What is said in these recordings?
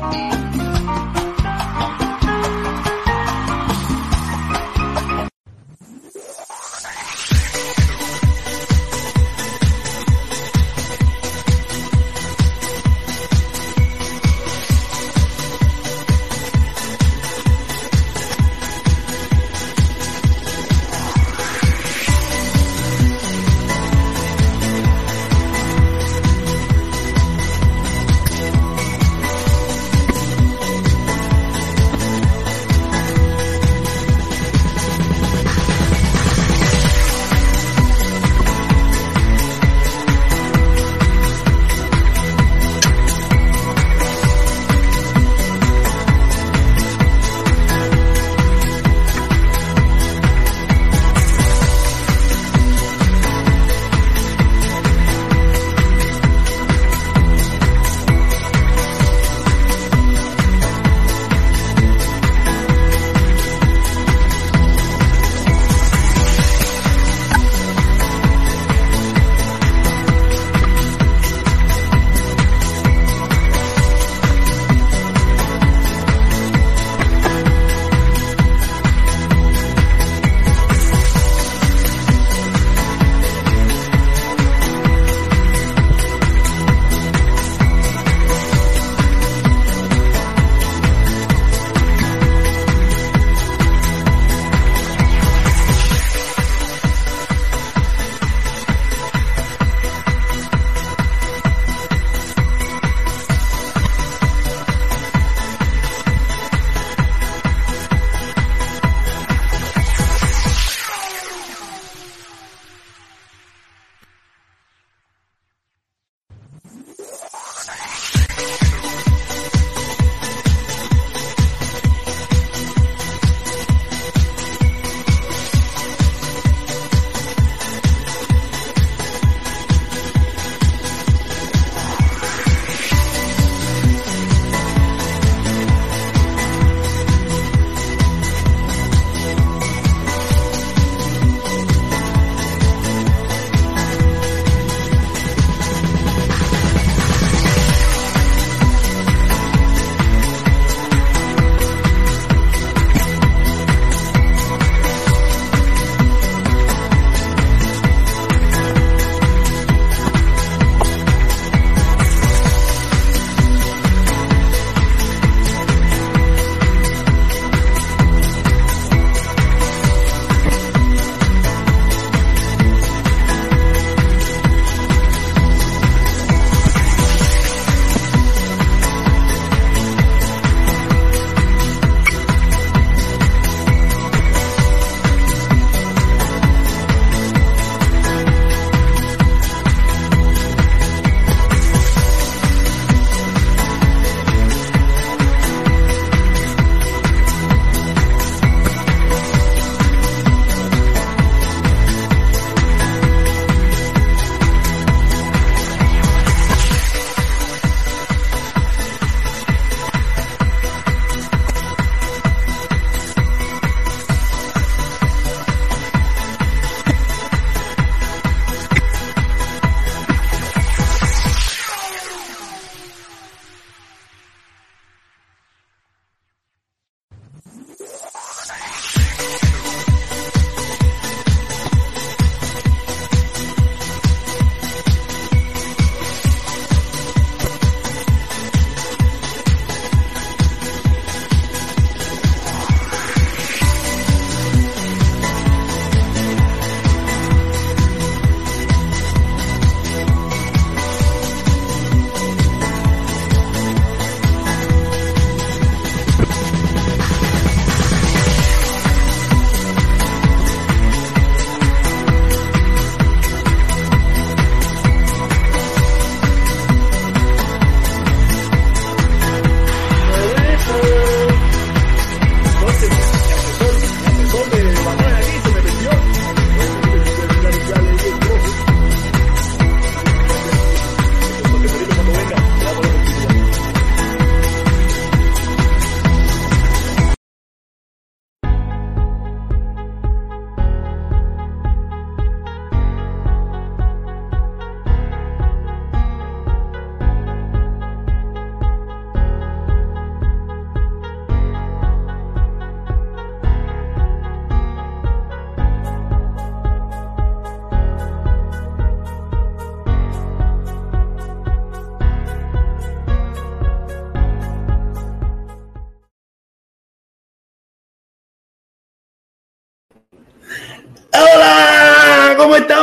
Bye.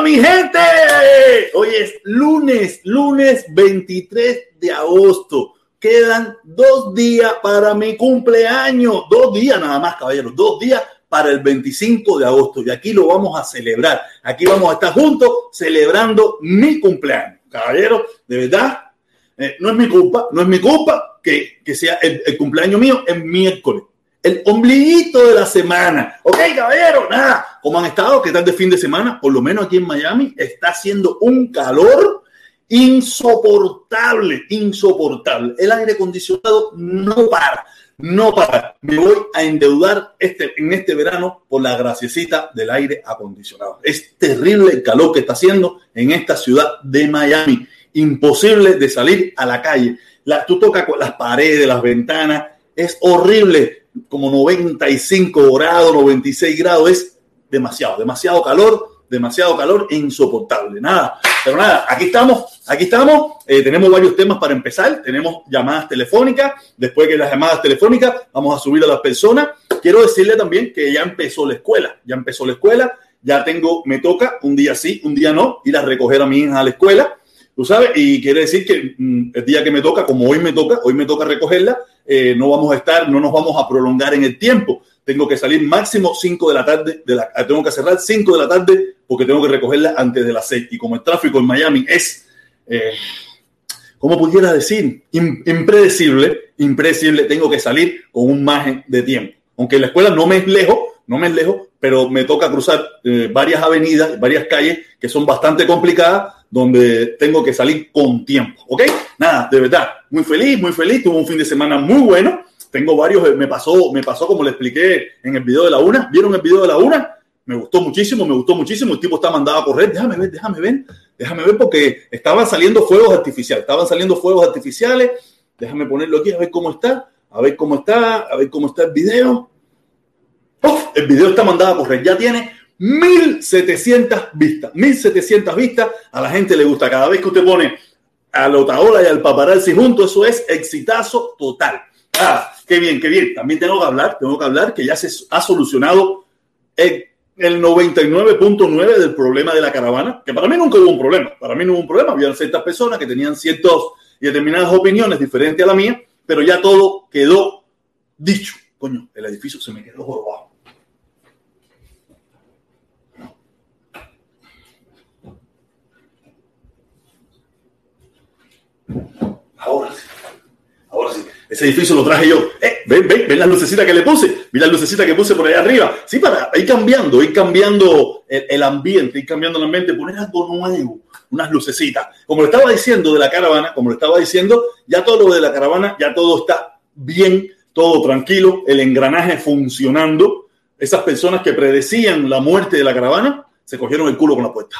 Mi gente? Hoy es lunes, lunes 23 de agosto. Quedan dos días para mi cumpleaños. Dos días nada más, caballeros. Dos días para el 25 de agosto. Y aquí lo vamos a celebrar. Aquí vamos a estar juntos celebrando mi cumpleaños. Caballeros, de verdad, eh, no es mi culpa, no es mi culpa que, que sea el, el cumpleaños mío en miércoles el ombliguito de la semana. Ok, caballero, nada. ¿Cómo han estado? ¿Qué tal de fin de semana? Por lo menos aquí en Miami está haciendo un calor insoportable, insoportable. El aire acondicionado no para, no para. Me voy a endeudar este, en este verano por la graciecita del aire acondicionado. Es terrible el calor que está haciendo en esta ciudad de Miami. Imposible de salir a la calle. La, tú tocas las paredes, las ventanas. Es horrible como 95 grados, 96 grados, es demasiado, demasiado calor, demasiado calor e insoportable. Nada, pero nada, aquí estamos, aquí estamos, eh, tenemos varios temas para empezar, tenemos llamadas telefónicas, después que las llamadas telefónicas vamos a subir a las personas. Quiero decirle también que ya empezó la escuela, ya empezó la escuela, ya tengo, me toca un día sí, un día no, ir a recoger a mi hija a la escuela. Tú sabes, y quiere decir que mm, el día que me toca, como hoy me toca, hoy me toca recogerla, eh, no vamos a estar, no nos vamos a prolongar en el tiempo. Tengo que salir máximo 5 de la tarde, de la, tengo que cerrar 5 de la tarde porque tengo que recogerla antes de las 6. Y como el tráfico en Miami es, eh, ¿cómo pudiera decir? impredecible, impredecible, tengo que salir con un margen de tiempo. Aunque la escuela no me es lejos, no me es lejos, pero me toca cruzar eh, varias avenidas, varias calles que son bastante complicadas donde tengo que salir con tiempo, ¿ok? Nada, de verdad, muy feliz, muy feliz, tuve un fin de semana muy bueno, tengo varios, eh, me pasó, me pasó como le expliqué en el video de la una, ¿vieron el video de la una? Me gustó muchísimo, me gustó muchísimo, el tipo está mandado a correr, déjame ver, déjame ver, déjame ver porque estaban saliendo fuegos artificiales, estaban saliendo fuegos artificiales, déjame ponerlo aquí a ver cómo está, a ver cómo está, a ver cómo está el video. el video está mandado a correr, ya tiene 1700 vistas, 1700 vistas, a la gente le gusta. Cada vez que usted pone a Lotaola y al paparazzi juntos, eso es exitazo total. Ah, qué bien, qué bien. También tengo que hablar, tengo que hablar que ya se ha solucionado el, el 99.9 del problema de la caravana, que para mí nunca hubo un problema. Para mí no hubo un problema. Había ciertas personas que tenían ciertos y determinadas opiniones diferentes a la mía, pero ya todo quedó dicho. Coño, el edificio se me quedó jorobado. Ahora sí. Ese edificio lo traje yo. Eh, ven, ven, ven la lucecita que le puse. Mira la lucecita que puse por ahí arriba. Sí, para ir cambiando, ir cambiando el, el, ambiente, ir cambiando el ambiente, poner algo nuevo, unas lucecitas. Como le estaba diciendo de la caravana, como le estaba diciendo, ya todo lo de la caravana, ya todo está bien, todo tranquilo, el engranaje funcionando. Esas personas que predecían la muerte de la caravana se cogieron el culo con la puerta.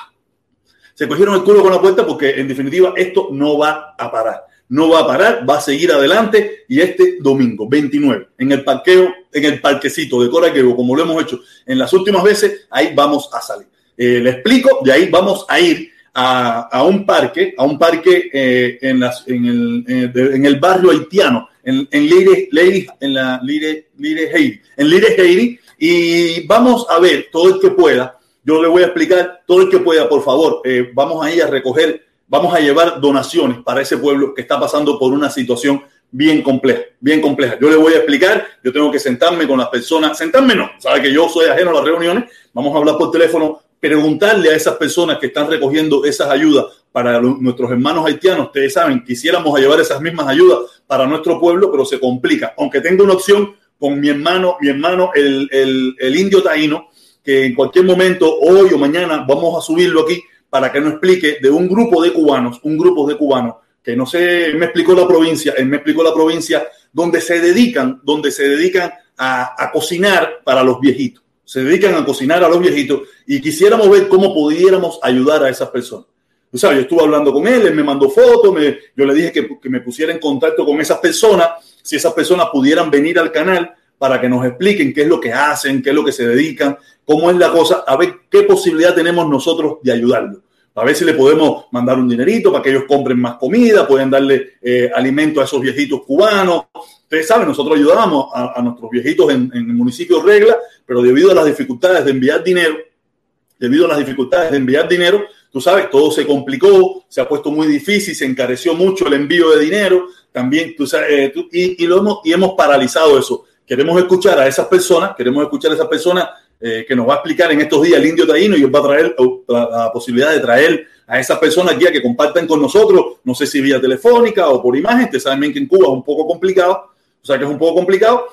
Se cogieron el culo con la puerta porque en definitiva esto no va a parar no va a parar, va a seguir adelante y este domingo 29 en el parqueo, en el parquecito de Coraqueo, como lo hemos hecho en las últimas veces, ahí vamos a salir. Eh, le explico, de ahí vamos a ir a, a un parque, a un parque eh, en, las, en, el, eh, en, el, barrio haitiano, en, en Lire, Lire, en la Lire, Lire Haiti, en Lire Haiti, y vamos a ver todo el que pueda. Yo le voy a explicar todo el que pueda, por favor. Vamos a ir a recoger vamos a llevar donaciones para ese pueblo que está pasando por una situación bien compleja, bien compleja. Yo le voy a explicar, yo tengo que sentarme con las personas, sentarme no, sabe que yo soy ajeno a las reuniones, vamos a hablar por teléfono, preguntarle a esas personas que están recogiendo esas ayudas para nuestros hermanos haitianos, ustedes saben, quisiéramos llevar esas mismas ayudas para nuestro pueblo, pero se complica, aunque tengo una opción con mi hermano, mi hermano, el, el, el indio taíno, que en cualquier momento, hoy o mañana, vamos a subirlo aquí, para que nos explique de un grupo de cubanos, un grupo de cubanos, que no sé, me explicó la provincia, él me explicó la provincia donde se dedican, donde se dedican a, cocinar para los viejitos, se dedican a cocinar a los viejitos y quisiéramos ver cómo pudiéramos ayudar a esas personas. O yo estuve hablando con él, él me mandó fotos, yo le dije que, que, me pusiera en contacto con esas personas, si esas personas pudieran venir al canal para que nos expliquen qué es lo que hacen, qué es lo que se dedican, cómo es la cosa, a ver qué posibilidad tenemos nosotros de ayudarlo. A ver si le podemos mandar un dinerito para que ellos compren más comida, pueden darle eh, alimento a esos viejitos cubanos. Ustedes saben, nosotros ayudamos a, nuestros viejitos en, en, el municipio Regla, pero debido a las dificultades de enviar dinero, debido a las dificultades de enviar dinero, tú sabes, todo se complicó, se ha puesto muy difícil, se encareció mucho el envío de dinero, también, tú sabes, eh, y, lo hemos, y hemos paralizado eso. Queremos escuchar a esas personas, queremos escuchar a esas personas eh, que nos va a explicar en estos días el indio taíno y va a traer la, la, posibilidad de traer a esas personas aquí a que compartan con nosotros, no sé si vía telefónica o por imagen, ustedes saben bien que en Cuba es un poco complicado, o sea que es un poco complicado,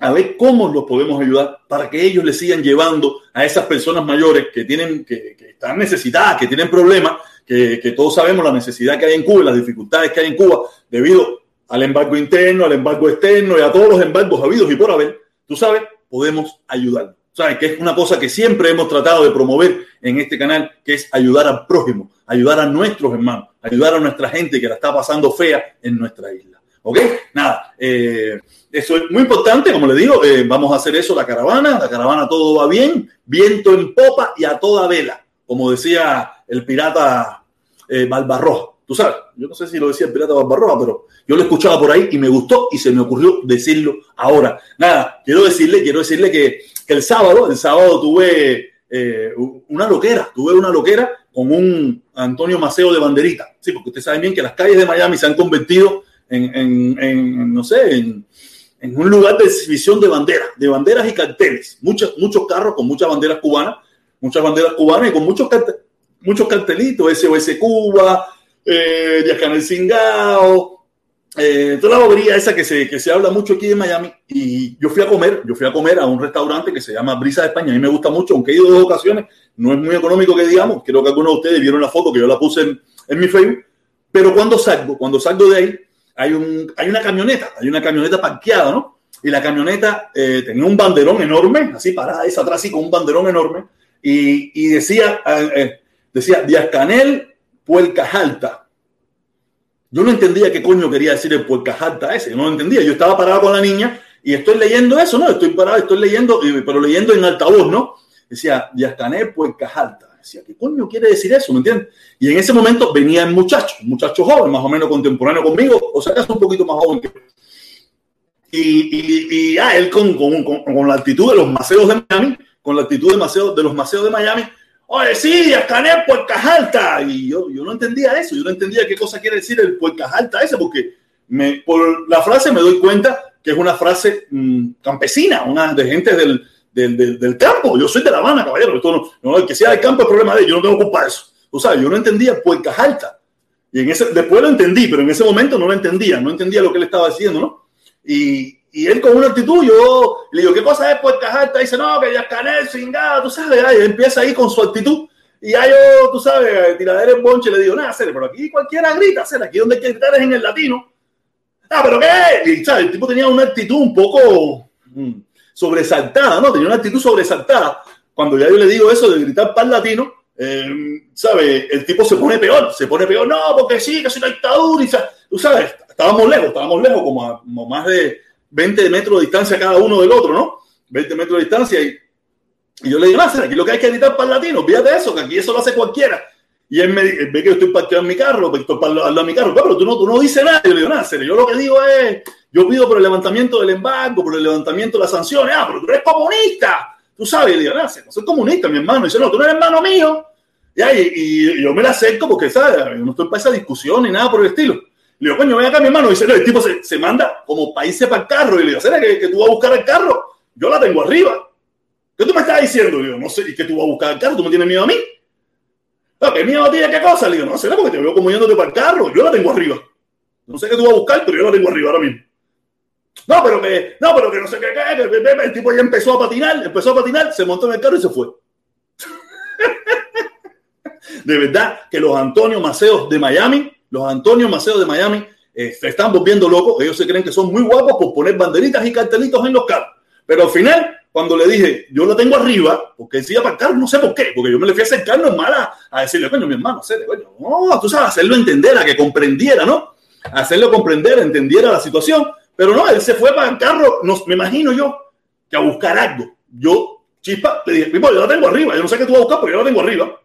a ver cómo los podemos ayudar para que ellos le sigan llevando a esas personas mayores que tienen, que, que están necesitadas, que tienen problemas, que, todos sabemos la necesidad que hay en Cuba las dificultades que hay en Cuba debido al embargo interno, al embargo externo y a todos los embargos habidos y por haber, tú sabes, podemos ayudar. ¿Sabes? Que es una cosa que siempre hemos tratado de promover en este canal, que es ayudar al prójimo, ayudar a nuestros hermanos, ayudar a nuestra gente que la está pasando fea en nuestra isla. ¿Ok? Nada, eh, eso es muy importante, como le digo, eh, vamos a hacer eso, la caravana, la caravana todo va bien, viento en popa y a toda vela, como decía el pirata eh. Tú sabes, yo no sé si lo decía el pirata Barbarroja, pero yo lo escuchaba por ahí y me gustó y se me ocurrió decirlo ahora. Nada, quiero decirle, quiero decirle que, el sábado, el sábado tuve eh, una loquera, tuve una loquera con un Antonio Maceo de banderita. Sí, porque ustedes saben bien que las calles de Miami se han convertido en, en, en no sé, en, en un lugar de exhibición de banderas, de banderas y carteles. Muchos, muchos carros con muchas banderas cubanas, muchas banderas cubanas y con muchos, muchos cartelitos, SOS Cuba, eh, Díaz Canel Singao, eh, toda la bobería esa que se, que se habla mucho aquí en Miami. Y yo fui a comer, yo fui a comer a un restaurante que se llama Brisa de España. A mí me gusta mucho, aunque he ido dos ocasiones, no es muy económico que digamos. Creo que algunos de ustedes vieron la foto que yo la puse en, en mi Facebook. Pero cuando salgo, cuando salgo de ahí, hay, un, hay una camioneta, hay una camioneta parqueada, ¿no? Y la camioneta eh, tenía un banderón enorme, así parada esa atrás, así con un banderón enorme, y, y decía, eh, eh decía Díaz Canel, Puercas Alta. Yo no entendía qué coño quería decir el Puercas Alta ese, no lo entendía. Yo estaba parado con la niña y estoy leyendo eso, ¿no? Estoy parado, estoy leyendo, pero leyendo en altavoz, ¿no? Decía Canel, Puercas Alta. Decía, ¿qué coño quiere decir eso? ¿Me entiendes? Y en ese momento venía el muchacho, un muchacho joven, más o menos contemporáneo conmigo, o sea, es un poquito más joven que y, y, y ah, él con, con, con, con, la actitud de los maceos de Miami, con la actitud de, de los maceos de Miami, oye, sí, Canel Puercas Alta. Y yo, yo no entendía eso, yo no entendía qué cosa quiere decir el Puercas Alta ese, porque me, por la frase me doy cuenta que es una frase mmm, campesina, una de gente del, del, del, campo. Yo soy de La Habana, caballero. Esto no, no, que sea del campo es problema de ellos. Yo no tengo culpa de eso. O sea, yo no entendía puercas altas. Y en ese, después lo entendí, pero en ese momento no lo entendía. No entendía lo que él estaba diciendo, ¿no? Y, y él con una actitud, yo le digo, ¿qué cosa es puercas altas? Dice, no, que ya canel, cingada, tú sabes. Ahí empieza ahí con su actitud. Y ya yo, tú sabes, tiradera en bonche, le digo, nada, hacer, pero aquí cualquiera grita, hacer, aquí donde hay que gritar es en el latino. Ah, pero ¿qué? Y, ¿sabes? El tipo tenía una actitud un poco... Mmm, sobresaltada, ¿no? Tenía una actitud sobresaltada. Cuando ya yo le digo eso de gritar pan latino, eh, ¿sabe? El tipo se pone peor, se pone peor, no, porque sí, que es una dictadura, y, tú sabes, estábamos lejos, estábamos lejos, como a como más de 20 metros de distancia cada uno del otro, ¿no? 20 metros de distancia y, y yo le digo, no, aquí lo que hay que gritar pan latino, fíjate eso, que aquí eso lo hace cualquiera. Y él me él ve que yo estoy parqueado en mi carro, estoy al lado de mi carro, pero tú no, tú no dices nada. Yo le digo, serio, yo lo que digo es, yo pido por el levantamiento del embargo, por el levantamiento de las sanciones. Ah, pero tú eres comunista. Tú sabes, y le digo, no, soy comunista, mi hermano. Y dice, no, tú no eres hermano mío. Ya, y, y, yo me la acerco porque, ¿sabes? Yo no estoy para esa discusión ni nada por el estilo. Le digo, coño, ven acá, mi hermano. Dice, no, el tipo se, se manda como países para el carro. Y le digo, ¿será que, tú vas a buscar el carro? Yo la tengo arriba. ¿Qué tú me estás diciendo? Le digo, no sé, ¿y que tú vas a buscar el carro? ¿Tú me tienes miedo a mí? No, ¿qué miedo tiene qué cosa? Le digo, no, será porque te veo como yéndote para el carro. Yo la tengo arriba. No sé qué tú vas a buscar, pero yo la tengo arriba ahora mismo. No, pero que, no, pero que no sé qué, el tipo ya empezó a patinar, empezó a patinar, se montó en el carro y se fue. de verdad que los Antonio Maceos de Miami, los Antonio Maceos de Miami, eh, están volviendo locos. Ellos se creen que son muy guapos por poner banderitas y cartelitos en los carros. Pero al final, cuando le dije, yo la tengo arriba, porque decía para carro, no sé por qué, porque yo me le fui a acercar normal a, a decirle, coño, mi hermano, hacerle, coño, no, tú sabes, hacerlo entender, a que comprendiera, ¿no? Hacerlo comprender, entendiera la situación. Pero no, él se fue para el carro, me imagino yo, que a buscar algo. Yo, chispa, le dije, yo la tengo arriba, yo no sé qué tú vas a buscar, pero yo la tengo arriba.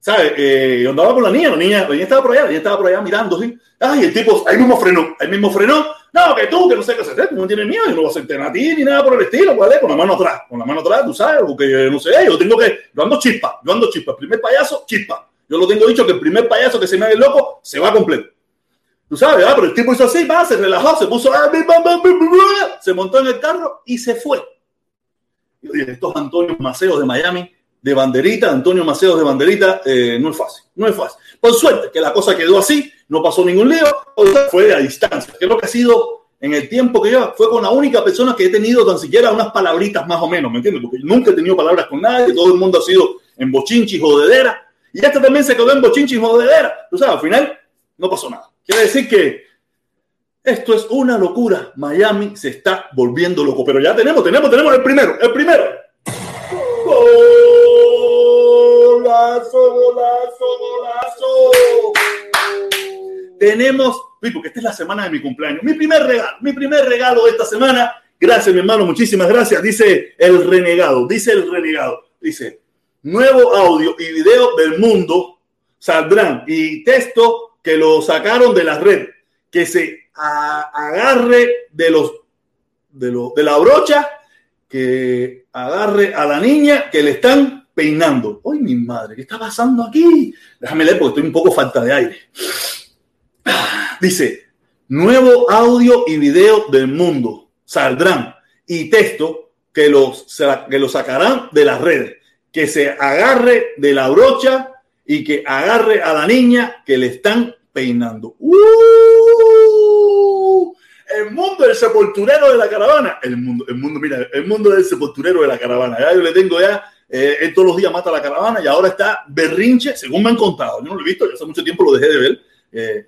¿Sabes? Eh, yo andaba con la niña, la niña, la niña estaba por allá, la niña estaba por allá mirando, ¿sí? Ay, el tipo ahí mismo frenó, ahí mismo frenó. No, que tú, que no sé qué hacer, no tienes miedo, yo no voy a hacerte ni nada por el estilo, ¿vale? Con la mano atrás, con la mano atrás, tú sabes, porque no sé, yo tengo que, yo ando chispa, yo ando chispa, el primer payaso, chispa. Yo lo tengo dicho que el primer payaso que se me haga el loco se va completo. Tú sabes, ¿verdad? pero el tipo hizo así, va, se relajó, se puso, ah, se montó en el carro y se fue. Yo dije, estos Antonio Maceos de Miami, de banderita, Antonio Maceos de banderita, eh, no es fácil, no es fácil. Por suerte que la cosa quedó así, no pasó ningún lío, fue a distancia, que lo que ha sido en el tiempo que yo, fue con la única persona que he tenido tan siquiera unas palabritas más o menos, ¿me entiendes? Porque nunca he tenido palabras con nadie, todo el mundo ha sido en bochinchi jodedera, y este también se quedó en bochinchi jodedera, tú sabes, al final no pasó nada. Quiere decir que esto es una locura. Miami se está volviendo loco. Pero ya tenemos, tenemos, tenemos el primero, el primero. Golazo, golazo, golazo. Tenemos, porque esta es la semana de mi cumpleaños. Mi primer regalo, mi primer regalo de esta semana. Gracias, mi hermano, muchísimas gracias. Dice el renegado, dice el renegado. Dice, nuevo audio y video del mundo saldrán y texto que lo sacaron de la red, que se agarre de los de, de la brocha, que agarre a la niña que le están peinando. ¡Ay, mi madre! ¿Qué está pasando aquí? Déjame leer porque estoy un poco falta de aire. Dice, nuevo audio y video del mundo saldrán y texto que los, que lo sacarán de las redes. Que se agarre de la brocha y que agarre a la niña que le están peinando. ¡Uh! El mundo del sepulturero de la caravana. El mundo, el mundo, mira, el mundo del sepulturero de la caravana. Ya yo le tengo ya, eh, él todos los días mata la caravana y ahora está berrinche, según me han contado. Yo no lo he visto, ya hace mucho tiempo lo dejé de ver. Eh,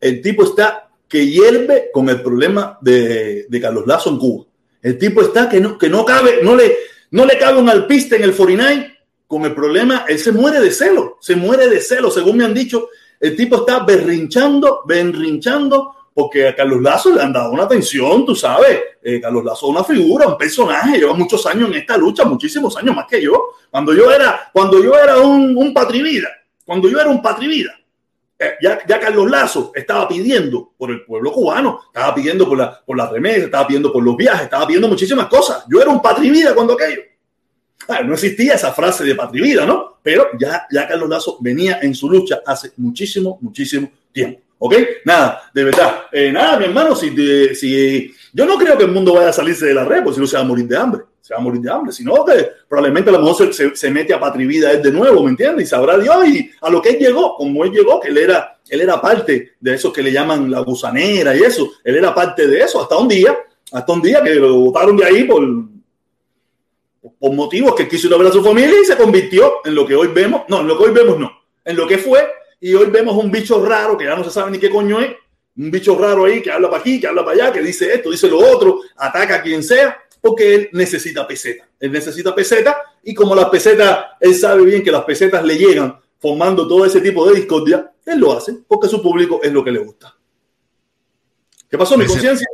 el tipo está que hierve con el problema de, de, Carlos Lazo en Cuba. El tipo está que no, que no cabe, no le, no le cabe un alpiste en el 49 con el problema, él se muere de celo, se muere de celo, según me han dicho. El tipo está berrinchando, berrinchando, porque a Carlos Lazo le han dado una atención, tú sabes. Eh, Carlos Lazo es una figura, un personaje, lleva muchos años en esta lucha, muchísimos años más que yo. Cuando yo era, cuando yo era un, un patrivida, cuando yo era un patrivida, eh, ya, ya, Carlos Lazo estaba pidiendo por el pueblo cubano, estaba pidiendo por la, por la remesa, estaba pidiendo por los viajes, estaba pidiendo muchísimas cosas. Yo era un patrivida cuando aquello no existía esa frase de patria vida, ¿no? Pero ya, ya Carlos Lazo venía en su lucha hace muchísimo, muchísimo tiempo. ¿Ok? Nada, de verdad. Eh, nada, mi hermano, si, si yo no creo que el mundo vaya a salirse de la red, porque si no se va a morir de hambre. Se va a morir de hambre. Sino que probablemente a lo mejor se, se, mete a patria vida él de nuevo, ¿me entiendes? Y sabrá Dios y a lo que él llegó, como él llegó, que él era, él era parte de eso que le llaman la gusanera y eso. Él era parte de eso hasta un día, hasta un día que lo botaron de ahí por por motivos que quiso ir a ver a su familia y se convirtió en lo que hoy vemos. No, en lo que hoy vemos no. En lo que fue. Y hoy vemos un bicho raro que ya no se sabe ni qué coño es. Un bicho raro ahí que habla para aquí, que habla para allá, que dice esto, dice lo otro, ataca a quien sea, porque él necesita peseta. Él necesita peseta y como las pesetas, él sabe bien que las pesetas le llegan formando todo ese tipo de discordia, él lo hace porque su público es lo que le gusta. ¿Qué pasó, mi conciencia?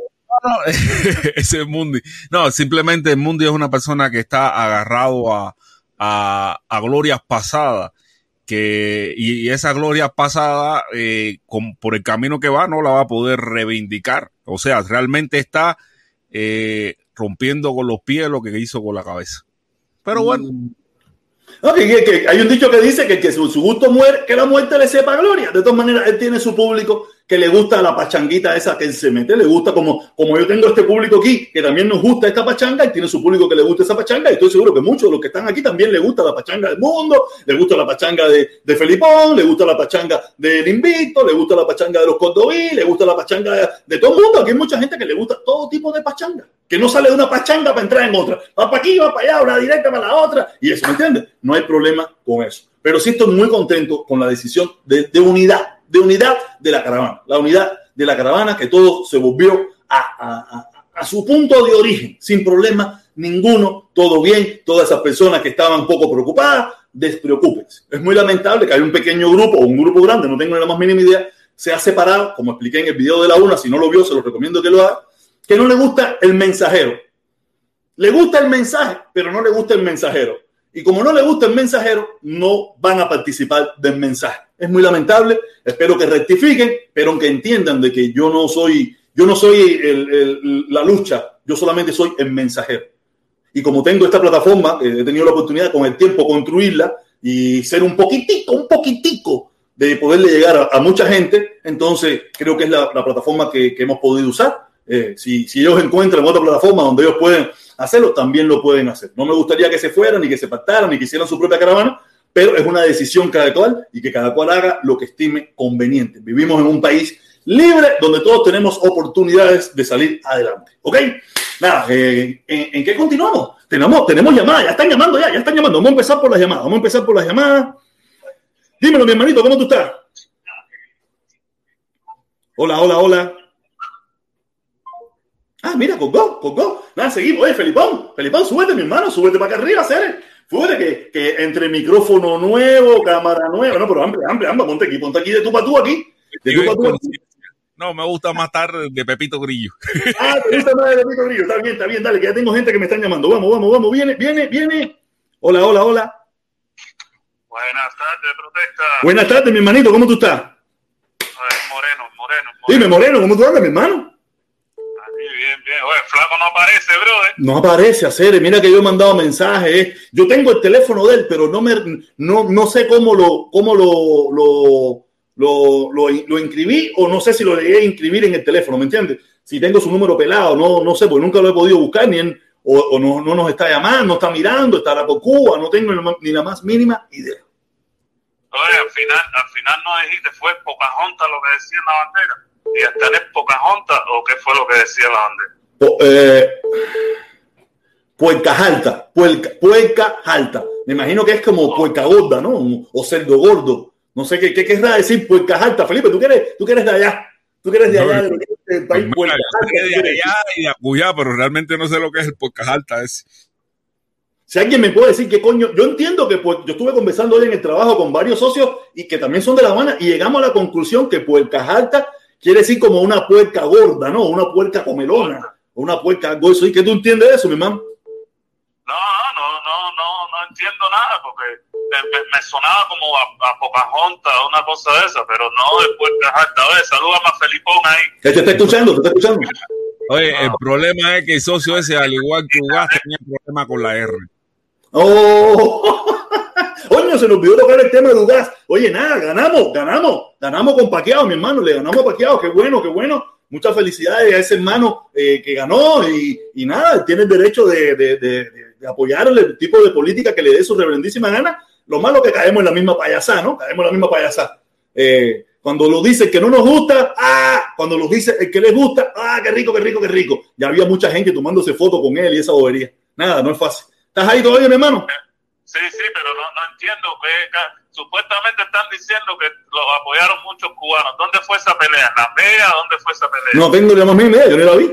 no, ese es Mundi. No, simplemente Mundi es una persona que está agarrado a, a, a glorias pasadas. Que, y, esa gloria pasada, eh, con, por el camino que va, no la va a poder reivindicar. O sea, realmente está eh, rompiendo con los pies lo que hizo con la cabeza. Pero bueno. Mm. No, que, que, hay un dicho que dice que, que su, su, gusto muere, que la muerte le sepa gloria. De todas maneras, él tiene su público que le gusta la pachanguita esa que se mete, le gusta como, como yo tengo este público aquí, que también nos gusta esta pachanga y tiene su público que le gusta esa pachanga y estoy seguro que muchos de los que están aquí también le gusta la pachanga del mundo, le gusta la pachanga de, de Felipón, le gusta la pachanga del Invicto, le gusta la pachanga de los Cordobí, le gusta la pachanga de, de, todo el mundo, aquí hay mucha gente que le gusta todo tipo de pachanga, que no sale de una pachanga para entrar en otra, va para aquí, va para allá, una directa para la otra y eso, ¿me entiendes? No hay problema con eso. Pero sí estoy muy contento con la decisión de, de unidad de unidad de la caravana. La unidad de la caravana que todo se volvió a, a, a, su punto de origen, sin problema ninguno, todo bien, todas esas personas que estaban poco preocupadas, despreocúpense. Es muy lamentable que hay un pequeño grupo o un grupo grande, no tengo ni la más mínima idea, se ha separado, como expliqué en el video de la una, si no lo vio, se lo recomiendo que lo haga, que no le gusta el mensajero. Le gusta el mensaje, pero no le gusta el mensajero. Y como no le gusta el mensajero, no van a participar del mensaje. Es muy lamentable. Espero que rectifiquen, pero que entiendan de que yo no soy, yo no soy la lucha, yo solamente soy el mensajero. Y como tengo esta plataforma, eh, he tenido la oportunidad con el tiempo construirla y ser un poquitico, un poquitico de poderle llegar a, mucha gente, entonces creo que es la, plataforma que, hemos podido usar. Eh, si, si ellos encuentran otra plataforma donde ellos pueden hacerlo, también lo pueden hacer. No me gustaría que se fueran, ni que se pactaran, ni que hicieran su propia caravana, pero es una decisión cada cual y que cada cual haga lo que estime conveniente. Vivimos en un país libre donde todos tenemos oportunidades de salir adelante. ¿Ok? Nada, eh, ¿en, qué continuamos? Tenemos, tenemos llamadas, ya están llamando, ya, ya están llamando. Vamos a empezar por las llamadas, vamos a empezar por las llamadas. Dímelo, mi hermanito, ¿cómo tú estás? Hola, hola, hola. Ah, mira, colgó, colgó. Nada, seguimos. Oye, Felipón, Felipón, súbete, mi hermano, súbete para acá arriba, Cere. Súbete que, que entre micrófono nuevo, cámara nueva, no, pero hambre, hambre, hambre, ponte aquí, ponte aquí de tú para tú aquí. De tú para tú aquí. No, me gusta más tarde de Pepito Grillo. Ah, te gusta más de Pepito Grillo. Está bien, está bien, dale, que ya tengo gente que me están llamando. Vamos, vamos, vamos. Viene, viene, viene. Hola, hola, hola. Buenas tardes, protesta. Buenas tardes, mi hermanito. ¿Cómo tú estás? Moreno, moreno, moreno. Dime, Moreno, ¿cómo tú andas, mi hermano? Bien, bien. Oye, flaco no aparece, brother. No aparece, hacer. Mira que yo he mandado mensajes. Yo tengo el teléfono de él, pero no me, no, no sé cómo lo, cómo lo, lo lo, lo, lo, inscribí o no sé si lo llegué a inscribir en el teléfono, ¿me entiendes? Si tengo su número pelado, no, no sé, porque nunca lo he podido buscar, ni en, o, o no, no, nos está llamando, no está mirando, estará por Cuba, no tengo ni la más mínima idea. Oye, al final, al final no dijiste, fue Pocahontas lo que decía en la bandera. ¿Y hasta es Pocahontas o qué fue lo que decía la bandera? Po, eh, puerca alta, puerca, puerca alta. Me imagino que es como puerca gorda, ¿no? O cerdo gordo. No sé qué, qué querrá decir puercas altas. Felipe, tú quieres, tú quieres de allá. Tú quieres de allá, del de país pues de allá y de Acuyá, pero realmente no sé lo que es el puercas altas. Si alguien me puede decir qué coño, yo entiendo que pues, yo estuve conversando hoy en el trabajo con varios socios y que también son de La Habana y llegamos a la conclusión que puercas altas quiere decir como una puerca gorda, ¿no? Una puerca comelona, una puerca gozo. ¿Y qué tú entiendes de eso, mi mamá? No, no, no, no, no entiendo nada porque me, sonaba como a, a, Pocahontas, una cosa de esa, pero no después esta vez. Saluda a Felipón ahí. ¿Qué te está escuchando? ¿Te está escuchando? Oye, el problema es que el socio ese, al igual que Ugas, tenía problema con la R. ¡Oh! Oye, se nos olvidó tocar el tema de Ugas. Oye, nada, ganamos, ganamos, ganamos con Paqueado, mi hermano, le ganamos a Paqueado, qué bueno, qué bueno. Muchas felicidades a ese hermano eh, que ganó y, y, nada, tiene el derecho de, de, de, el tipo de política que le dé su reverendísima gana lo malo que caemos en la misma payasá, ¿no? Caemos en la misma payasá. Eh, cuando lo dice que no nos gusta, ¡ah! Cuando lo dice el que les gusta, ¡ah! ¡Qué rico, qué rico, qué rico! Ya había mucha gente tomándose fotos con él y esa bobería. Nada, no es fácil. ¿Estás ahí todavía, mi hermano? Sí, sí, pero no, no entiendo. Que, supuestamente están diciendo que lo apoyaron muchos cubanos. ¿Dónde fue esa pelea? ¿En la MEA? ¿Dónde fue esa pelea? No tengo la más mínima idea, yo no la vi.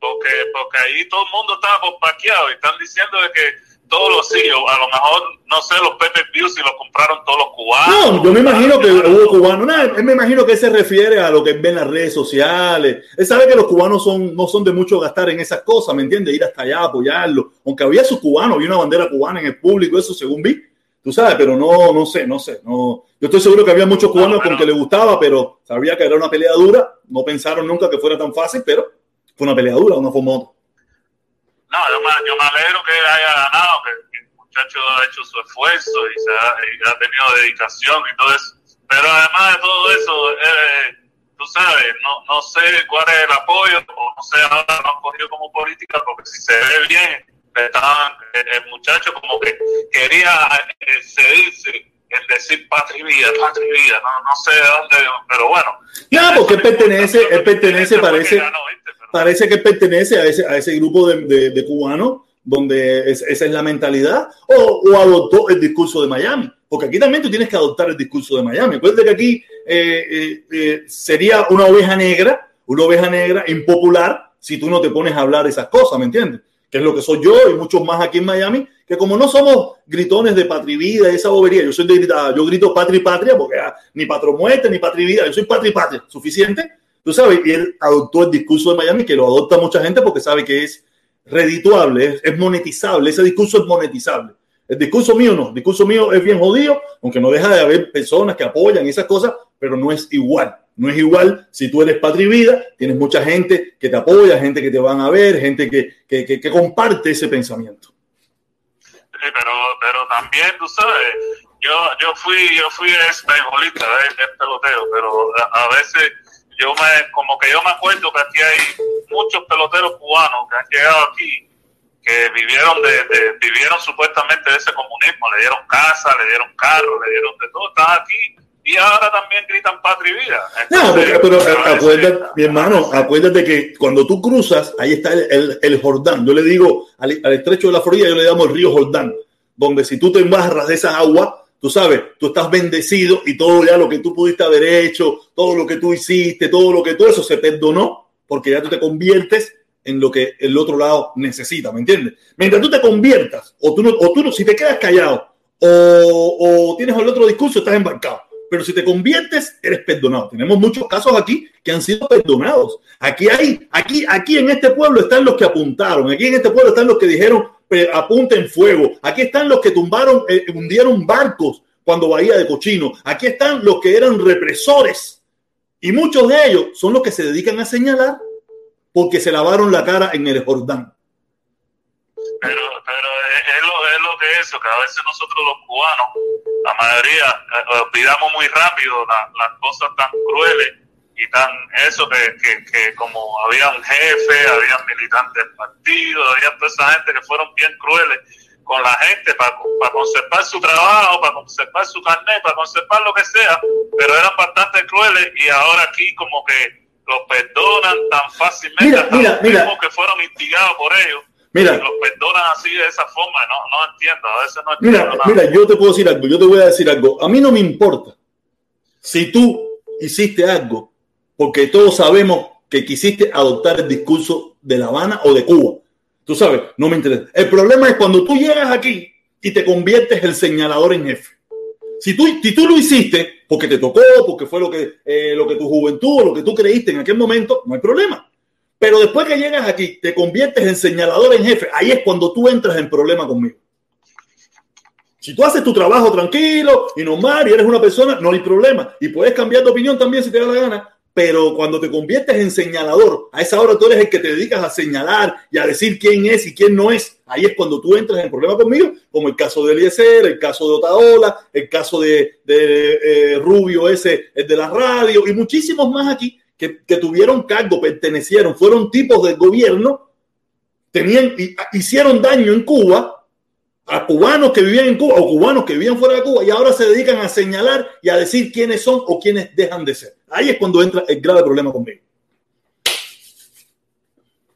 Porque, porque ahí todo el mundo estaba paqueado y están diciendo de que todos los sí, a lo mejor, no sé, los Pepe Views si los compraron todos los cubanos. No, yo me imagino que hubo cubanos. No, él me imagino que se refiere a lo que ven en las redes sociales. Él sabe que los cubanos son, no son de mucho gastar en esas cosas, ¿me entiendes? Ir hasta allá, apoyarlo. Aunque había sus cubanos, había una bandera cubana en el público, eso según vi. Tú sabes, pero no, no sé, no sé. No. Yo estoy seguro que había muchos cubanos bueno. con que le gustaba, pero sabía que era una pelea dura. No pensaron nunca que fuera tan fácil, pero fue una pelea dura, una forma otra. No, yo me, yo me alegro que haya ganado, que, que, el muchacho ha hecho su esfuerzo y, se ha, y ha, tenido dedicación y todo eso. Pero además de todo eso, eh, tú sabes, no, no sé cuál es el apoyo, o no sé, ahora lo han cogido como política, porque si se ve bien, estaban, el, el muchacho como que quería eh, seguirse en decir patria y vida, patria y vida, no, no sé de dónde, pero bueno. No, porque él pertenece, él pertenece, parece. Parece que pertenece a ese, a ese grupo de, de, de cubanos donde es, esa es la mentalidad, o, o, adoptó el discurso de Miami, porque aquí también tú tienes que adoptar el discurso de Miami. Acuérdate que aquí eh, eh, eh, sería una oveja negra, una oveja negra impopular si tú no te pones a hablar esas cosas, ¿me entiendes? Que es lo que soy yo y muchos más aquí en Miami, que como no somos gritones de patria y esa bobería, yo soy de gritar, yo grito patria y patria, porque ah, ni patro muerte, ni patria y vida, yo soy patria y patria, suficiente, tú sabes, y él adoptó el discurso de Miami, que lo adopta mucha gente porque sabe que es redituable, es, monetizable, ese discurso es monetizable. El discurso mío no, el discurso mío es bien jodido, aunque no deja de haber personas que apoyan esas cosas, pero no es igual. No es igual si tú eres patria vida, tienes mucha gente que te apoya, gente que te van a ver, gente que, que, que, comparte ese pensamiento. Sí, pero, pero también, tú sabes, yo, yo fui, yo fui beisbolista de, de peloteo, pero a, veces yo me, como que yo me acuerdo que aquí hay muchos peloteros cubanos que han llegado aquí, que vivieron de, de vivieron supuestamente de ese comunismo, le dieron casa, le dieron carro, le dieron de todo, están aquí y ahora también gritan patria y vida. Entonces, no, pero, pero acuérdate, mi hermano, acuérdate que cuando tú cruzas, ahí está el, el, el Jordán. Yo le digo al, al, estrecho de la Florida, yo le llamo el río Jordán, donde si tú te embarras de esas aguas, tú sabes, tú estás bendecido y todo ya lo que tú pudiste haber hecho, todo lo que tú hiciste, todo lo que todo eso se perdonó, porque ya tú te conviertes en lo que el otro lado necesita, ¿me entiendes? Mientras tú te conviertas, o tú no, o tú no, si te quedas callado, o, o tienes el otro discurso, estás embarcado pero si te conviertes, eres perdonado. Tenemos muchos casos aquí que han sido perdonados. Aquí hay, aquí, aquí en este pueblo están los que apuntaron, aquí en este pueblo están los que dijeron apunten fuego, aquí están los que tumbaron, eh, hundieron barcos cuando Bahía de Cochino, aquí están los que eran represores. Y muchos de ellos son los que se dedican a señalar porque se lavaron la cara en el Jordán. Pero, pero es, lo, es lo que es eso, que a veces nosotros los cubanos, la mayoría, eh, olvidamos muy rápido la, las cosas tan crueles y tan eso que, que, que como había un jefe, había militantes del partido, había toda esa gente que fueron bien crueles con la gente para, para conservar su trabajo, para conservar su carnet, para conservar lo que sea, pero eran bastante crueles y ahora aquí como que los perdonan tan fácilmente Mira, hasta mira, los mira. que fueron instigados por ellos. Mira. Los perdonan así de esa forma, no, no entiendo, a veces no entiendo Mira, nada. mira, yo te puedo decir algo, yo te voy a decir algo. A mí no me importa si tú hiciste algo, porque todos sabemos que quisiste adoptar el discurso de La Habana o de Cuba. Tú sabes, no me interesa. El problema es cuando tú llegas aquí y te conviertes el señalador en jefe. Si tú, si tú lo hiciste porque te tocó, porque fue lo que, eh, lo que tu juventud o lo que tú creíste en aquel momento, no hay problema. Pero después que llegas aquí, te conviertes en señalador en jefe, ahí es cuando tú entras en problema conmigo. Si tú haces tu trabajo tranquilo y normal y eres una persona, no hay problema. Y puedes cambiar de opinión también si te da la gana. Pero cuando te conviertes en señalador, a esa hora tú eres el que te dedicas a señalar y a decir quién es y quién no es. Ahí es cuando tú entras en problema conmigo, como el caso de Eliezer, el caso de Otaola, el caso de, de eh, Rubio ese, el de la radio y muchísimos más aquí que, que, tuvieron cargo, pertenecieron, fueron tipos del gobierno, tenían, hicieron daño en Cuba a cubanos que vivían en Cuba o cubanos que vivían fuera de Cuba y ahora se dedican a señalar y a decir quiénes son o quiénes dejan de ser. Ahí es cuando entra el grave problema conmigo.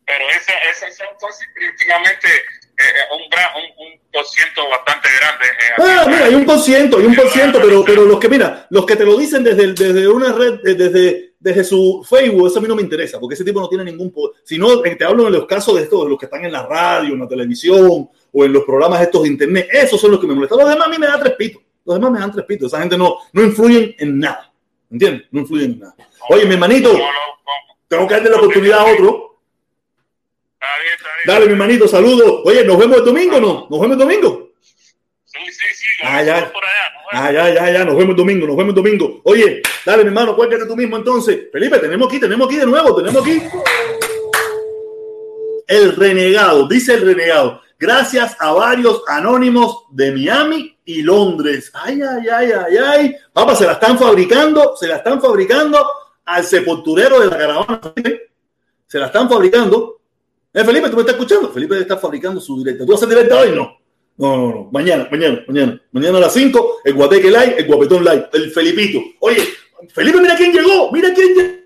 Pero ese, ese son cosas prácticamente eh, un, gran, un, un por ciento bastante grande. Eh, ah, mira, hay un por ciento, hay un por ciento, pero, pero los que, mira, los que te lo dicen desde, desde una red, desde, desde su Facebook, eso a mí no me interesa, porque ese tipo no tiene ningún poder. Si no, te hablo en los casos de estos, de los que están en la radio, en la televisión, o en los programas estos de internet, esos son los que me molestan. Los demás a mí me da tres pitos. Los demás me dan tres pitos. Esa gente no, no influyen en nada. ¿Entiendes? No influyen en nada. Oye, mi hermanito, tengo que darle la oportunidad a otro. Dale, mi hermanito, saludos. Oye, ¿nos vemos el domingo no? ¿Nos vemos el domingo? Sí, sí, sí. Ah, ya. Ah, ya, ya, ya, nos vemos el domingo, nos vemos el domingo. Oye, dale, mi hermano, cuélgate tú mismo entonces. Felipe, tenemos aquí, tenemos aquí de nuevo, tenemos aquí. El renegado, dice el renegado. Gracias a varios anónimos de Miami y Londres. Ay, ay, ay, ay, ay. Papá, se la están fabricando, se la están fabricando al sepulturero de la caravana. Se la están fabricando. Eh, Felipe, ¿tú me estás escuchando? Felipe está fabricando su directa. ¿Tú vas a hacer directa hoy? No. No, no, no. Mañana, mañana, mañana. Mañana a las 5, el Guateque Live, el Guapetón Live, el Felipito. Oye, Felipe, mira quién llegó, mira quién llegó.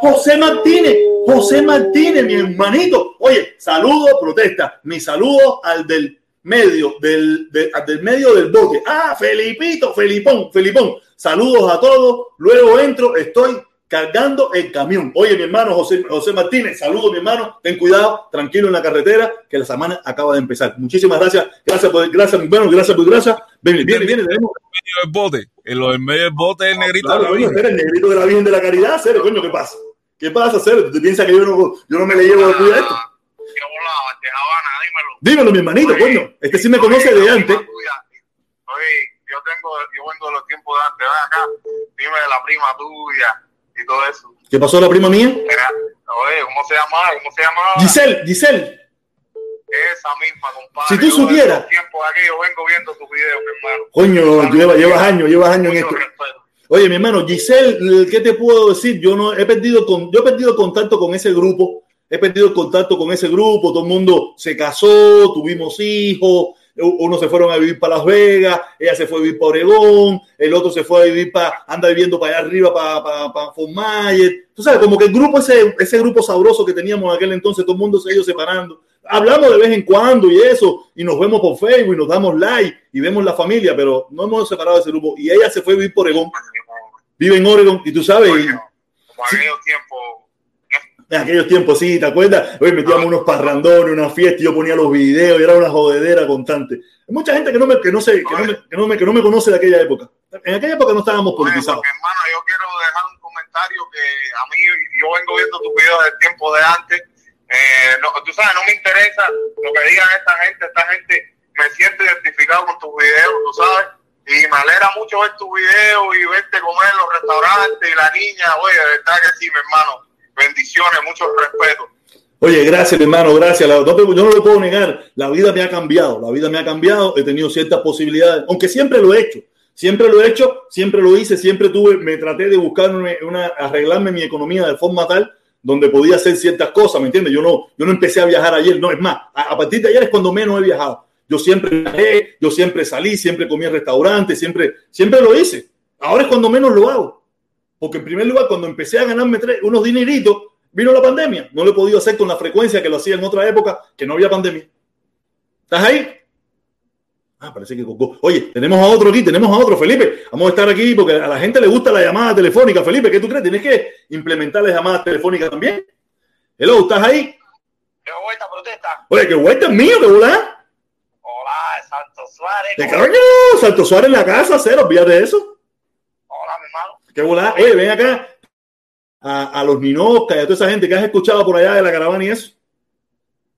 José Martínez, José Martínez, mi hermanito. Oye, saludo, protesta. Mi saludo al del medio, del, de, al del medio del bote. Ah, Felipito, Felipón, Felipón. Saludos a todos. Luego entro, estoy cargando el camión. Oye, mi hermano José, José Martínez, saludos, mi hermano. Ten cuidado, tranquilo en la carretera, que la semana acaba de empezar. Muchísimas gracias. Gracias por, gracias, mi hermano. Gracias por gracias. Viene, viene, viene. Tenemos... medio del bote. En lo del medio del bote, el negrito claro, de la coño, el negrito de la Virgen de la Caridad, Cere, coño, ¿qué pasa? ¿Qué pasa, Cere? ¿Tú piensas que yo no, yo no me le llevo a cuidar esto? de Habana, dímelo. Dímelo, mi hermanito, Oye, coño. Este sí me conoce oye, de antes. Oye, yo tengo, yo vengo de los tiempos de antes, ven acá, dime de la prima tuya y todo eso. ¿Qué pasó la prima mía? Era- Oye, ¿cómo se llamaba? ¿Cómo se llamaba? Giselle, Giselle. Esa misma, compadre. Si tú Yo supieras. aquí, yo vengo viendo tus videos, mi hermano. Coño, llevas, llevas años, llevas años en esto. respeto. Oye, mi hermano, Giselle, ¿qué te puedo decir? Yo no he perdido con, yo he perdido contacto con ese grupo, he perdido contacto con ese grupo, todo el mundo se casó, tuvimos hijos, unos se fueron a vivir para Las Vegas, ella se fue a vivir para Oregón, el otro se fue a vivir para, anda viviendo para allá arriba, para, para, para Fort Myers. Tú sabes, como que el grupo, ese, ese grupo sabroso que teníamos en aquel entonces, todo el mundo se ha ido separando. Hablamos de vez en cuando y eso, y nos vemos por Facebook y nos damos like y vemos la familia, pero no hemos separado de ese grupo. Y ella se fue a vivir por Oregón, vive en Oregon, y tú sabes, Coño, Como aquellos tiempos. En aquellos tiempos, sí, ¿te acuerdas? Hoy metíamos unos parrandones, una fiesta, y yo ponía los videos y era una jodedera constante. Hay mucha gente que no me, que no sé, que no me, que no me, que no me conoce de aquella época. En aquella época no estábamos Oye, politizados. porque, hermano, yo quiero dejar un comentario que a mí, yo vengo viendo tus videos del tiempo de antes. Eh, no, tú sabes, no me interesa lo que digan esta gente. Esta gente me siento identificado con tus videos, tú sabes. Y me alegra mucho ver tus videos y verte comer en los restaurantes y la niña. Oye, de verdad que sí, mi hermano. Bendiciones, mucho respeto. Oye, gracias, hermano, gracias. Yo no lo puedo negar. La vida me ha cambiado. La vida me ha cambiado. He tenido ciertas posibilidades, aunque siempre lo he hecho. Siempre lo he hecho, siempre lo hice, siempre tuve, me traté de buscarme una, arreglarme mi economía de forma tal donde podía hacer ciertas cosas, ¿me entiendes? Yo no, yo no empecé a viajar ayer, no, es más, a, a partir de ayer es cuando menos he viajado. Yo siempre viajé, yo siempre salí, siempre comí en restaurantes, siempre, siempre lo hice. Ahora es cuando menos lo hago. Porque en primer lugar, cuando empecé a ganarme unos dineritos, vino la pandemia. No lo he podido hacer con la frecuencia que lo hacía en otra época, que no había pandemia. ¿Estás ahí? Ah, parece que. Oye, tenemos a otro aquí, tenemos a otro, Felipe. Vamos a estar aquí porque a la gente le gusta la llamada telefónica. Felipe, ¿qué tú crees? ¿Tienes que implementar las llamadas telefónicas también? Hello, ¿estás ahí? ¿Qué vuelta protesta? Oye, qué vuelta es mío, qué volá. Hola, Santo Suárez. ¿De coño? Santo Suárez en la casa, cero, olvídate de eso. Qué volá. Oye, ven acá a, a los Ninosca y a toda esa gente que has escuchado por allá de la caravana y eso.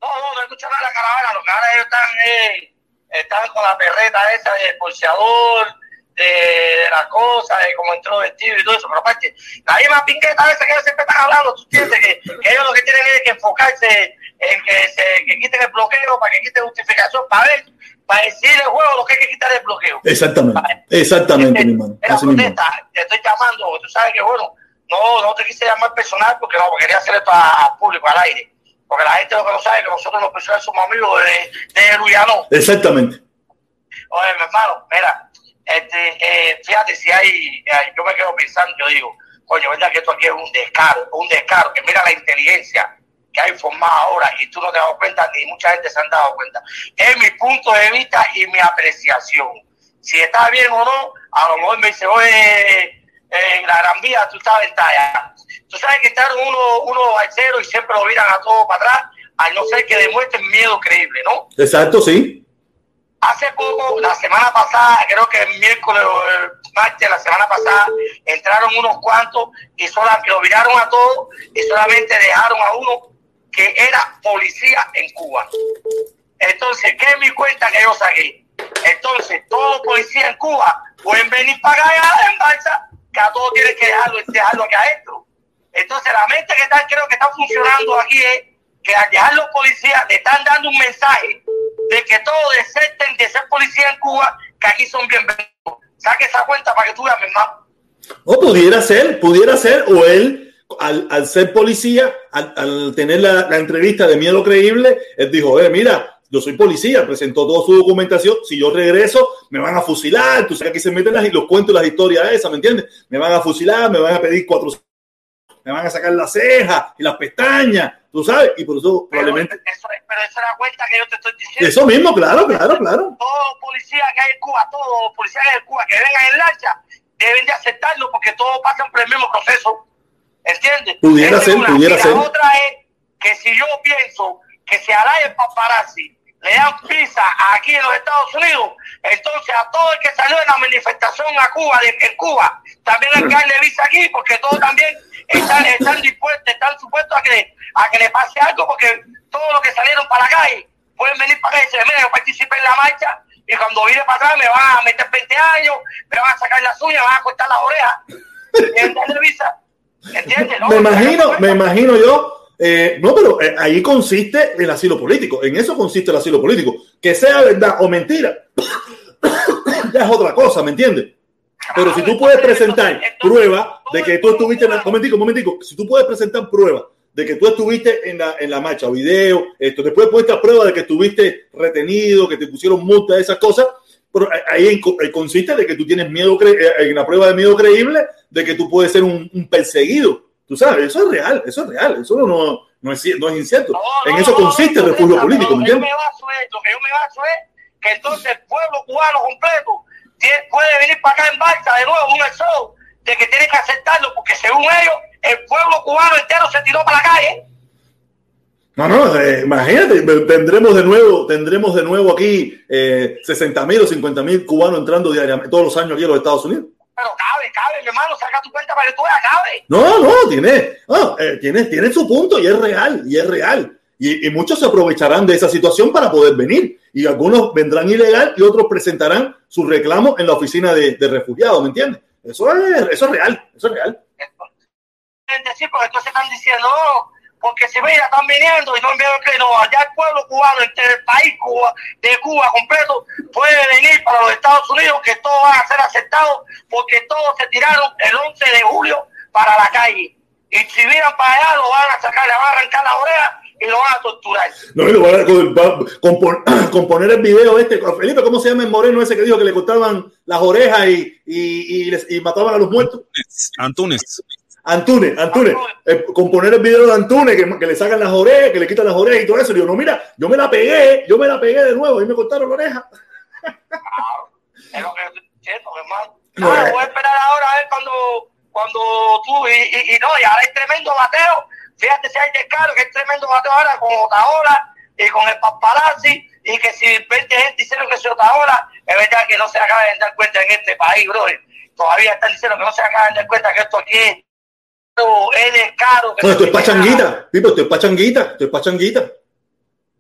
No, no, no escucho nada de la caravana. Los que ahora ellos están, eh, están con la perreta esa de bolseador, de, de las cosas, de cómo entró vestido y todo eso. Pero aparte, la misma pinqueta esa que ellos siempre están hablando, tú entiendes que, que ellos lo que tienen es que enfocarse en que se que quiten el bloqueo, para que quiten justificación, para ver, para decirle al juego lo que hay que quitar el bloqueo. Exactamente, exactamente, mi hermano. Mismo. te estoy llamando, tú sabes que bueno, no, no te quise llamar personal porque no, porque quería hacer esto al público, al aire. Porque la gente lo que no sabe es que nosotros los personales somos amigos de, de Luyano. Exactamente. Oye, mi hermano, mira, este, eh, fíjate si hay, eh, yo me quedo pensando, yo digo, coño, verdad que esto aquí es un descaro, un descaro, que mira la inteligencia que hay formada ahora y tú no te has dado cuenta, ni mucha gente se han dado cuenta. Es mi punto de vista y mi apreciación. Si está bien o no, a lo mejor me dice, oye, en la Gran Vía tú estás en talla. Tú sabes que están uno, uno balseros y siempre lo miran a todo para atrás, al no ser que demuestren miedo creíble, ¿no? Exacto, sí. Hace poco, la semana pasada, creo que el miércoles o el martes, la semana pasada, entraron unos cuantos y solamente lo miraron a todos y solamente dejaron a uno que era policía en Cuba. Entonces, ¿qué es mi cuenta que yo saqué? Entonces, todos los policías en Cuba pueden venir para acá en balsa, que a todos tienen que dejarlo, dejarlo aquí adentro. Entonces, la mente que está, creo que está funcionando aquí es que al dejar los policías le están dando un mensaje de que todos deserten de ser policía en Cuba, que aquí son bienvenidos. Saque esa cuenta para que tú veas, mi hermano. O pudiera ser, pudiera ser, o él, al, al ser policía, al, al tener la, la entrevista de miedo creíble, él dijo, eh, mira, yo soy policía, presentó toda su documentación, si yo regreso, me van a fusilar, tú sabes que se meten las, los cuentos las historias esas, ¿me entiendes? Me van a fusilar, me van a pedir cuatro, me van a sacar las cejas y las pestañas, tú sabes, y por eso Pero, probablemente... eso, es- pero esa es la cuenta que yo te estoy diciendo. Eso mismo, claro, claro, claro. Todos los policías que hay en Cuba, todos los policías que hay en Cuba que vengan en lancha, deben de aceptarlo porque todos pasan por el mismo proceso. ¿Entiendes? Pudiera es ser, una. pudiera y ser. La otra es que si yo pienso que si a la paparazzi le dan pizza aquí en los Estados Unidos, entonces a todo el que salió en la manifestación a Cuba, de, en Cuba, también hay que darle visa aquí, porque todos también están, están dispuestos, están supuestos a que, a que le pase algo porque todos los que salieron para la calle pueden venir para acá y decir, mira, yo participé en la marcha y cuando vine para atrás me van a meter 20 años, me van a sacar las uñas, me van a cortar las orejas. ¿Entiendes, Visa? ¿Entiendes? me imagino, me imagino yo. Eh, no, pero eh, ahí consiste el asilo político. En eso consiste el asilo político. Que sea verdad o mentira, ya es otra cosa, ¿me entiendes? Pero si tú puedes presentar prueba de que tú estuviste en la, momentico, momentico, si tú puedes presentar prueba de que tú estuviste en la, en la marcha, video, esto, después puedes prueba de que estuviste retenido, que te pusieron multa, esas cosas, pero ahí consiste de que tú tienes miedo, eh, en la prueba de miedo creíble, de que tú puedes ser un, perseguido. Tú sabes, eso es real, eso es real, eso no, no, es, no es incierto. en eso consiste el refugio político, ¿me entiendes? Lo que yo me baso es que entonces el pueblo cubano completo puede venir para acá en balsa de nuevo, un show de que tiene que aceptarlo, porque según ellos, el pueblo cubano entero se tiró para la calle. No, no, eh, imagínate, tendremos de nuevo, tendremos de nuevo aquí eh, 60 mil o 50 mil cubanos entrando diariamente todos los años aquí a los Estados Unidos. Pero cabe, cabe, mi hermano, saca tu cuenta para que tú veas, cabe. No, no, tiene, no, eh, tiene, tiene su punto y es real, y es real. Y, muchos se aprovecharán de esa situación para poder venir. Y algunos vendrán ilegal y otros presentarán su reclamo en la oficina de, refugiados, ¿me entiendes? Eso es, eso es real, eso es real. Sí, porque entonces están diciendo, oh, porque si mira, están viniendo y no enviaron que no, allá el pueblo cubano, entre el país Cuba, de Cuba completo, puede venir para los Estados Unidos, que todos van a ser aceptados, porque todos se tiraron el 11 de julio para la calle. Y si miran para allá, lo van a sacar, le van a arrancar la oreja y lo van a torturar. No, y lo van a componer el video este. Felipe, ¿cómo se llama el moreno ese que dijo que le cortaban las orejas y, y, y, y mataban a los muertos? Antunes. Antunes, Antunes, eh, componer el video de Antunes, que, que, le sacan las orejas, que le quitan las orejas y todo eso. Digo, no, mira, yo me la pegué, yo me la pegué de nuevo, y me cortaron la oreja. Claro, es lo que estoy diciendo, hermano. No, no, voy a esperar ahora a ver cuando, cuando tú, y, y, y no, y ahora es tremendo bateo Fíjate si hay descaro, que es tremendo bateo ahora con Otaola y con el paparazzi, y que si 20 gente hicieron que se Otaola, es verdad que no se acaban de dar cuenta en este país, bro. Todavía están diciendo que no se acaban de dar cuenta que esto aquí es No, esto es pachanguita, Pipo, esto es pachanguita, esto es pachanguita.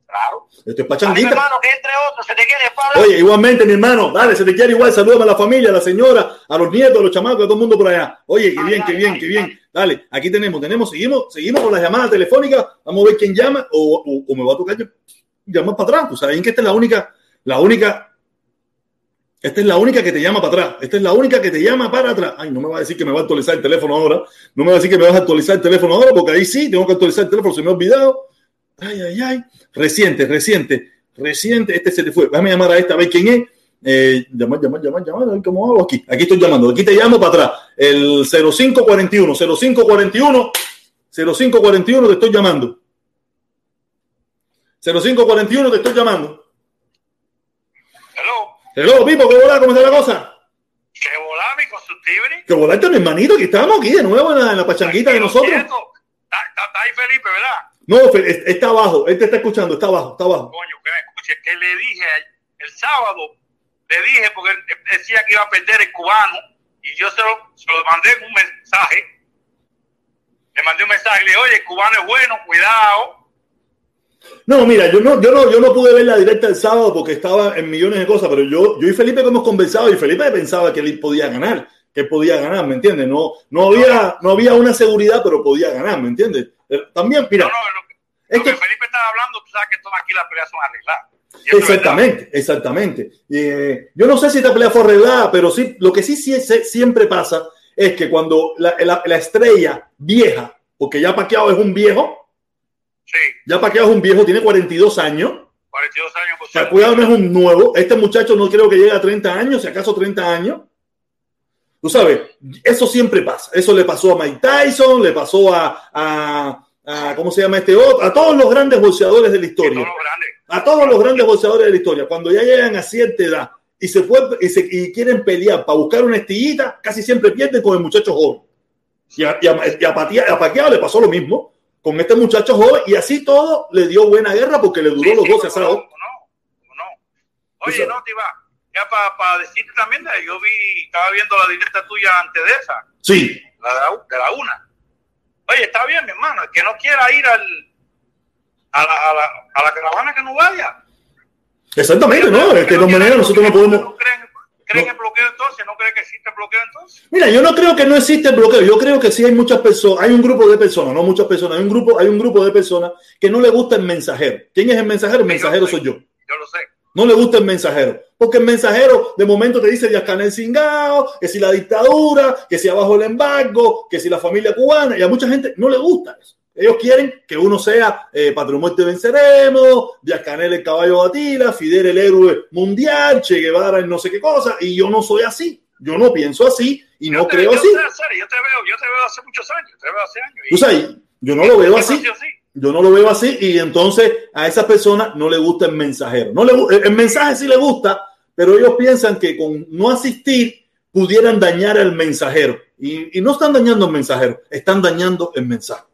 Claro. Esto es pachanguita. hermano, que entre otros, se te quiere Oye, igualmente, mi hermano, dale, se te quiere igual. Salúdame a la familia, a la señora, a los nietos, a los chamacos, a todo el mundo por allá. Oye, qué bien, qué bien, qué bien. Dale, aquí tenemos, tenemos, seguimos, seguimos con las llamadas telefónicas. Vamos a ver quién llama o, o, me va a tocar llamar para atrás. Pues saben que esta es la única, la única, esta es la única que te llama para atrás. Esta es la única que te llama para atrás. Ay, no me va a decir que me va a actualizar el teléfono ahora. No me va a decir que me vas a actualizar el teléfono ahora, porque ahí sí tengo que actualizar el teléfono, se me ha olvidado. Ay, ay, ay. Reciente, reciente, reciente. Este se te fue. Déjame llamar a esta, a ver quién es. Eh, llamar, llamar, llamar, llamar, a ver cómo hago aquí. Aquí estoy llamando. Aquí te llamo para atrás. El 0541, 0541, 0541 te estoy llamando. 0541 te estoy llamando. Hello. Pipo, ¿qué volá? ¿Cómo está la cosa? ¿Qué volá, mi constructible? ¿Qué volá este mi hermanito? Aquí estamos aquí de nuevo en la, en la pachanguita de nosotros. Está, está ahí Felipe, ¿verdad? No, está abajo, él te está escuchando, está abajo, está abajo. Coño, que me escuche, que le dije el, sábado, le dije porque él decía que iba a perder el cubano y yo se lo, se lo mandé un mensaje. Le mandé un mensaje, le dije, oye, el cubano es bueno, cuidado. No, mira, yo no, yo no, yo no pude ver la directa el sábado porque estaba en millones de cosas, pero yo, yo y Felipe hemos conversado y Felipe pensaba que él podía ganar, que podía ganar, ¿me entiendes? No, no había, no había una seguridad, pero podía ganar, ¿me entiendes? También, mira. No, no, es que, Felipe estaba hablando, tú sabes que todas aquí las peleas son arregladas. Exactamente, exactamente. Eh, yo no sé si esta pelea fue arreglada, pero sí, lo que sí, sí siempre pasa es que cuando la, la, estrella vieja, porque ya Paqueado es un viejo, sí. ya Paqueado es un viejo, tiene 42 años. 42 años. Pues, o sea, cuidado no es un nuevo. Este muchacho no creo que llegue a 30 años, si acaso 30 años. Tú sabes, eso siempre pasa. Eso le pasó a Mike Tyson, le pasó a, a, ¿cómo se llama este otro? A todos los grandes boxeadores de la historia. A todos los grandes boxeadores de la historia. Cuando ya llegan a cierta edad y se, puede, y, se y quieren pelear para buscar una estillita, casi siempre pierden con el muchacho joven. Y a, y a, le pasó lo mismo con este muchacho joven y así todo le dio buena guerra porque le duró los 12 asados. No, no, no. Oye, no, te va para decirte también, yo vi, estaba viendo la directa tuya antes de esa. Sí. La de la, una. Oye, está bien, mi hermano, el que no quiera ir al, a, la, a, la, a la caravana que no vaya. Exactamente, ¿no? Es que de manera nosotros no podemos... ¿Creen, creen el bloqueo entonces? ¿No creen que existe el bloqueo entonces? Mira, yo no creo que no existe el bloqueo. Yo creo que sí hay muchas personas, hay un grupo de personas, no muchas personas, hay un grupo, hay un grupo de personas que no le gusta el mensajero. ¿Quién es el mensajero? El mensajero soy yo. Yo lo sé. No le gusta el mensajero. Porque el mensajero de momento te dice Díaz Canel Cingao, que si la dictadura, que si abajo el embargo, que si la familia cubana. Y a mucha gente no le gusta eso. Ellos quieren que uno sea eh, Patrón Muerte Venceremos, Díaz Canel el caballo batila, Fidel el héroe mundial, Che Guevara el no sé qué cosa. Y yo no soy así. Yo no pienso así y no te- creo yo así. te- yo te veo, yo te veo hace muchos años, te veo hace años. y- Tú sabes, yo no lo veo así. Yo no lo veo así y entonces a esa persona no le gusta el mensajero. No le, el mensaje sí le gusta, pero ellos piensan que con no asistir pudieran dañar al mensajero. Y, y no están dañando al mensajero, están dañando el mensaje.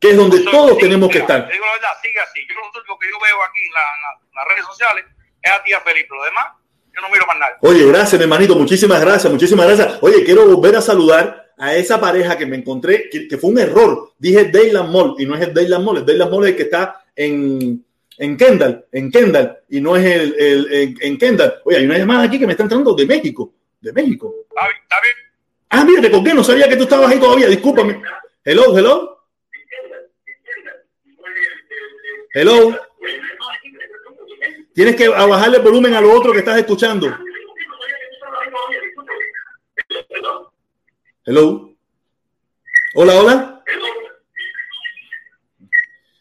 Que es donde Entonces, todos tenemos que mira, estar. te Digo la verdad, sigue así. Yo lo único que yo veo aquí en, la- en la- en las redes sociales es a tía Felipe. Lo demás, yo no miro más nada. Oye, gracias, mi hermanito. Muchísimas gracias, muchísimas gracias. Oye, quiero volver a saludar a esa pareja que me encontré, que, que fue un error. Dije Dayland Mall y no es el Dayland Mall. El Dayland Mall es el que está en, en Kendall, en Kendall, y no es el, el- en, en Kendall. Oye, hay una llamada aquí que me está entrando de México, de México. Está bien, está bien. Ah, mira, te colgué, no sabía que tú estabas ahí todavía. Discúlpame. Hello, hello. Hello. Tienes que bajarle el volumen a lo otro que estás escuchando. Hello. Hola, hola.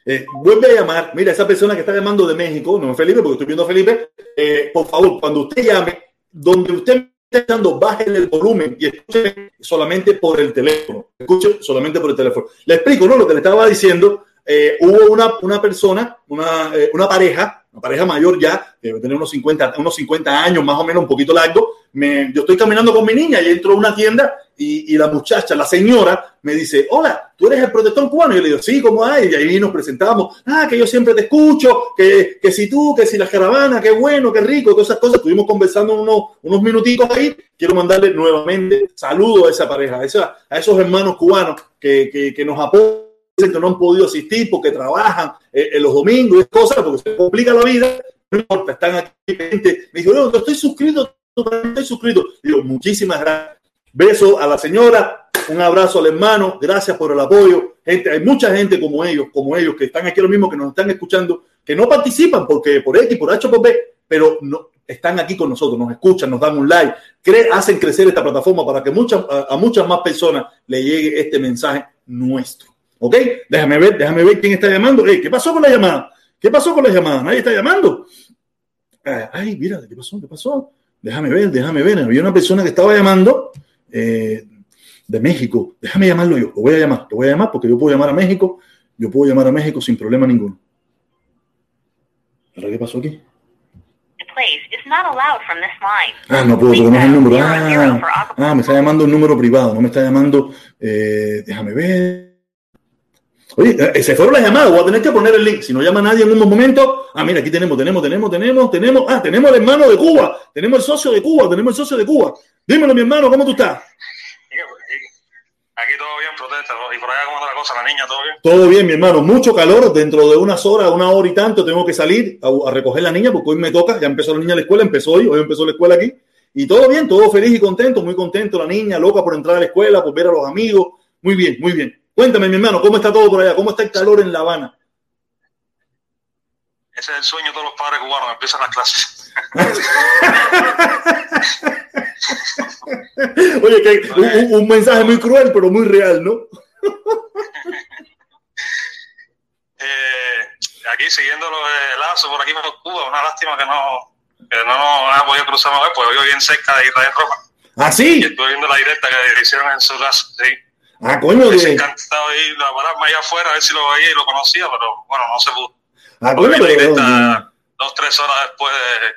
Eh, vuelve a llamar. Mira, esa persona que está llamando de México, no es Felipe, porque estoy viendo a Felipe. eh, por favor, cuando usted llame, donde usted me esté escuchando, bajen el volumen y escuche solamente por el teléfono. Escuche solamente por el teléfono. Le explico, ¿no? Lo que le estaba diciendo. Eh, hubo una, una persona, una, eh, una pareja, una pareja mayor ya, debe tener unos 50, unos 50 años, más o menos, un poquito largo. Yo estoy caminando con mi niña y entro a una tienda y, y la muchacha, la señora, me dice, hola, ¿tú eres el protector cubano? Y yo le digo, sí, ¿cómo hay? Y ahí nos presentamos, ah, que yo siempre te escucho, que, que si tú, que si la caravana, qué bueno, qué rico, todas esas cosas. Estuvimos conversando unos, unos minutitos ahí. Quiero mandarle nuevamente saludos a esa pareja, a, esa- a esos hermanos cubanos que, que, que nos apoyan que no han podido asistir porque trabajan eh, en los domingos y cosas, porque se complica la vida, no importa, están aquí. gente. Me dijo, no, estoy suscrito, estoy suscrito. Digo, muchísimas gracias. Beso a la señora, un abrazo al hermano, gracias por el apoyo. Gente, hay mucha gente como ellos, como ellos, que están aquí lo mismo, que nos están escuchando, que no participan porque por X, por H, por B, pero no, están aquí con nosotros, nos escuchan, nos dan un like, cre hacen crecer esta plataforma para que muchas, a, a muchas más personas le llegue este mensaje nuestro. ¿Ok? Déjame ver, déjame ver quién está llamando. ¿Qué pasó con la llamada? ¿Qué pasó con la llamada? Nadie está llamando. Eh, Ay, mira, ¿qué pasó? ¿Qué pasó? Déjame ver, déjame ver. Había una persona que estaba llamando eh, de México. Déjame llamarlo yo. Lo voy a llamar. Lo voy a llamar porque yo puedo llamar a México. Yo puedo llamar a México sin problema ninguno. ¿Ahora qué pasó aquí? Ah, no puedo porque no es el número. Ah, ah, me está llamando un número privado, no me está llamando. eh, déjame ver. Oye, eh, se fueron las llamadas, voy a tener que poner el link. Si no llama nadie en un momento, ah, mira, aquí tenemos, tenemos, tenemos, tenemos, tenemos. Ah, tenemos al hermano de Cuba, tenemos el socio de Cuba, tenemos el socio de Cuba. Dímelo, mi hermano, ¿cómo tú estás? Aquí todo bien, protesta. Y por allá, ¿cómo anda la cosa? La niña, todo bien. Todo bien, mi hermano, mucho calor. Dentro de unas horas, una hora y tanto, tengo que salir a, a recoger la niña porque hoy me toca. Ya empezó la niña la escuela, empezó hoy, hoy empezó la escuela aquí. Y todo bien, todo feliz y contento, muy contento. La niña loca por entrar a la escuela, por ver a los amigos. Muy bien, muy bien. Cuéntame, mi hermano, ¿cómo está todo por allá? ¿Cómo está el calor en La Habana? Ese es el sueño de todos los padres cubanos. Empiezan las clases. Oye, que un, mensaje muy cruel, pero muy real, ¿no? Eh, aquí siguiendo de Lazo, por aquí por Cuba. Una lástima que no, que no haya podido cruzar porque yo bien cerca de Israel Roja. Ah, Y sí. estuve viendo la directa que hicieron en su casa. Sí. Ah, coño, Hubiese que, encantado ir a pararme allá afuera a ver si lo veía y lo conocía, pero bueno, no se pudo. ah, coño, pero- directa dos, tres horas después de,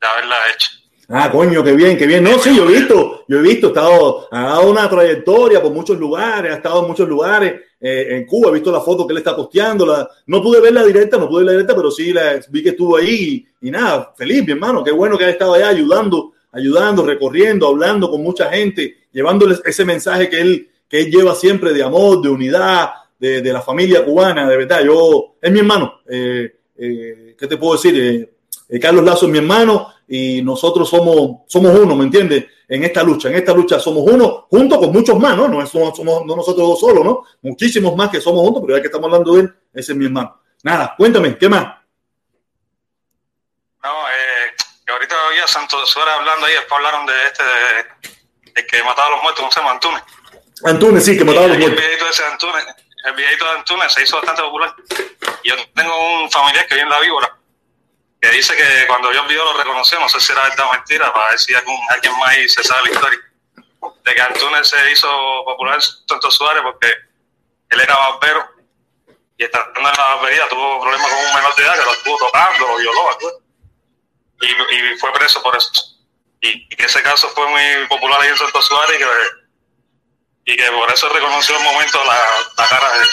de haberla hecho. Ah, coño, qué bien, qué bien. No, sí, yo he visto, yo he visto, he estado, ha dado una trayectoria por muchos lugares, ha estado en muchos lugares eh, en Cuba, he visto la foto que él está posteando, la, no pude ver la directa, no pude ver la directa, pero sí la, vi que estuvo ahí y, y nada, feliz, mi hermano, qué bueno que ha estado allá ayudando, ayudando, recorriendo, hablando con mucha gente, llevándoles ese mensaje que él, que él lleva siempre de amor, de unidad, de, de la familia cubana, de verdad. Yo, es mi hermano. Eh, eh, ¿Qué te puedo decir? Eh, Carlos Lazo es mi hermano y nosotros somos, somos uno, ¿me entiendes? En esta lucha, en esta lucha somos uno, junto con muchos más, ¿no? No somos, no nosotros dos solos, ¿no? Muchísimos más que somos juntos, pero ya que estamos hablando de él, ese es mi hermano. Nada, cuéntame, ¿qué más? No, eh, que ahorita oía Santos Suárez hablando ahí, después hablaron de este, de, que mataba a los muertos, ¿cómo se llama? Antunes. Sí, que mataba a los muertos. el videito de Antunes se hizo bastante popular. Yo tengo un familiar que vive en La Víbora, que dice que cuando yo el video lo reconoció, no sé si era verdad o mentira, para ver si algún, alguien más ahí se sabe la historia, de que Antunes se hizo popular en Santos Suárez porque él era barbero y estando en la barbería tuvo problemas con un menor de edad que lo estuvo tocando, lo violó, y, y fue preso por eso. Y, y ese caso fue muy popular ahí en Santos Suárez y que, y que por eso reconoció el momento la, la cara de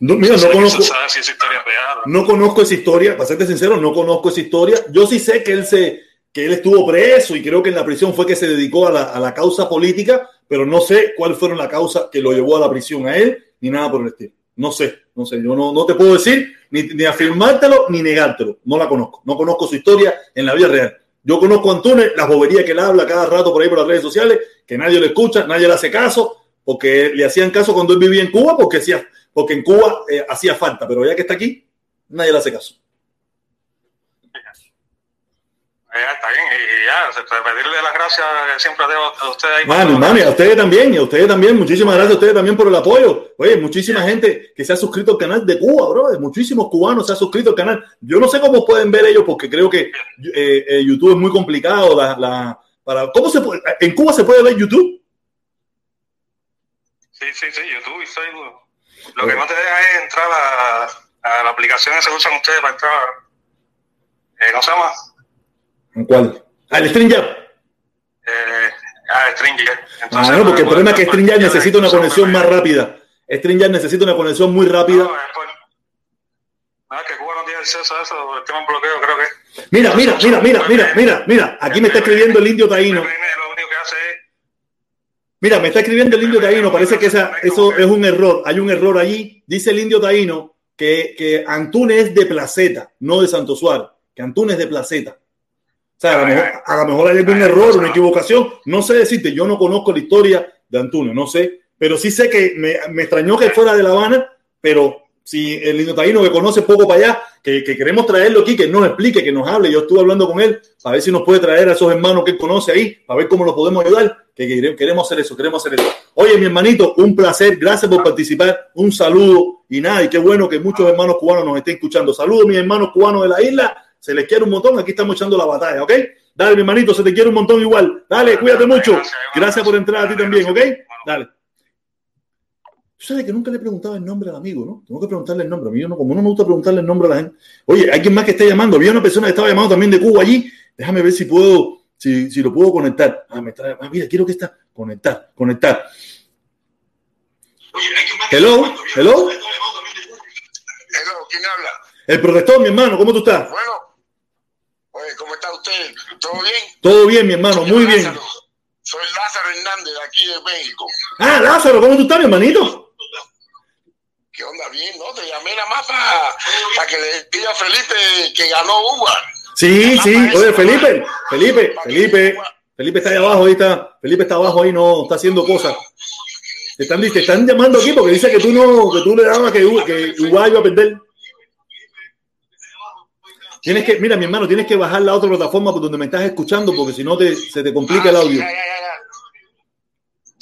No, mira, no conozco, si historia real. no. no conozco esa historia, para serte sincero, no conozco esa historia. Yo sí sé que él se, que él estuvo preso y creo que en la prisión fue que se dedicó a la, a la causa política, pero no sé cuál fueron la causa que lo llevó a la prisión a él, ni nada por el estilo. No sé, no sé, yo no, no te puedo decir ni, ni afirmártelo ni negártelo. No la conozco, no conozco su historia en la vida real. Yo conozco a Antunes, las boberías que él habla cada rato por ahí por las redes sociales, que nadie le escucha, nadie le hace caso, porque le hacían caso cuando él vivía en Cuba, porque, hacía, porque en Cuba eh, hacía falta, pero ya que está aquí, nadie le hace caso. Ya está bien, y, ya, pedirle las gracias siempre a ustedes ahí. Mami, mami, a ustedes también, y a ustedes también, muchísimas gracias a ustedes también por el apoyo. Oye, muchísima gente que se ha suscrito al canal de Cuba, bro. Muchísimos cubanos se han suscrito al canal. Yo no sé cómo pueden ver ellos, porque creo que eh, eh, YouTube es muy complicado. La, la, para, ¿cómo se puede, ¿En Cuba se puede ver YouTube? Sí, sí, sí, YouTube y Facebook. Lo que no te deja es entrar a, a la aplicación que usan ustedes para entrar. Eh, ¿Cómo se llama? ¿En cuál? Al StreamYard. Eh, a StreamYard. Ah, Entonces, no, porque el problema es que poder StreamYard necesita una conexión más rápida. StreamYard necesita una conexión muy rápida. No, es por- no, eso, el tema bloqueo, creo que. Mira, mira, mira, mira, mira, mira, mira. Aquí me está escribiendo el indio taíno. Mira, me está escribiendo el indio taíno, parece que esa, eso es un error, hay un error allí. Dice el indio taíno que, que Antunes es de Placeta, no de Santo Suárez, que Antunes es de Placeta. O sea, a lo mejor, a lo mejor hay algún error, una equivocación. No sé decirte, yo no conozco la historia de Antunes, no sé, pero sí sé que me, me extrañó que fuera de La Habana, pero si el indio taíno que conoce poco para allá, que, que queremos traerlo aquí, que nos explique, que nos hable. Yo estuve hablando con él para ver si nos puede traer a esos hermanos que él conoce ahí, para ver cómo los podemos ayudar. Que quere- queremos hacer eso, queremos hacer eso. Oye, mi hermanito, un placer, gracias por participar, un saludo y nada, y qué bueno que muchos hermanos cubanos nos estén escuchando. Saludos, mis hermanos cubanos de la isla, se les quiere un montón, aquí estamos echando la batalla, ¿ok? Dale, mi hermanito, se te quiere un montón igual. Dale, cuídate mucho. Gracias por entrar a ti también, ¿ok? Dale. Tú sabes que nunca le preguntaba el nombre al amigo, ¿no? Tengo que preguntarle el nombre. A mí no, como no me gusta preguntarle el nombre a la gente. Oye, hay alguien más que esté llamando. Había una persona que estaba llamando también de Cuba allí. Déjame ver si puedo, si, si lo puedo conectar. Ah, me trae, ah, mira, quiero que está. Conectar, conectar. Hello, hello. Hello, ¿quién habla? El protector, mi hermano, ¿cómo tú estás? Bueno, oye, ¿cómo está usted? ¿Todo bien? Todo bien, mi hermano, muy bien. Soy Lázaro Hernández, de aquí de México. Ah, Lázaro, ¿cómo tú estás, mi hermanito? ¿Qué onda? Bien, ¿no? Te llamé nada más para que le diga a Felipe que ganó Uva. Sí, sí. Oye, Felipe, Felipe, Felipe. Felipe está ahí abajo, ahí está. Felipe está abajo ahí, no, está haciendo cosas. Te están, te están llamando aquí porque dice que tú no, que tú le dabas que, que Uruguay iba a perder. Tienes que, mira, mi hermano, tienes que bajar la otra plataforma por donde me estás escuchando porque si no te, se te complica el Ah, audio. Ya, ya,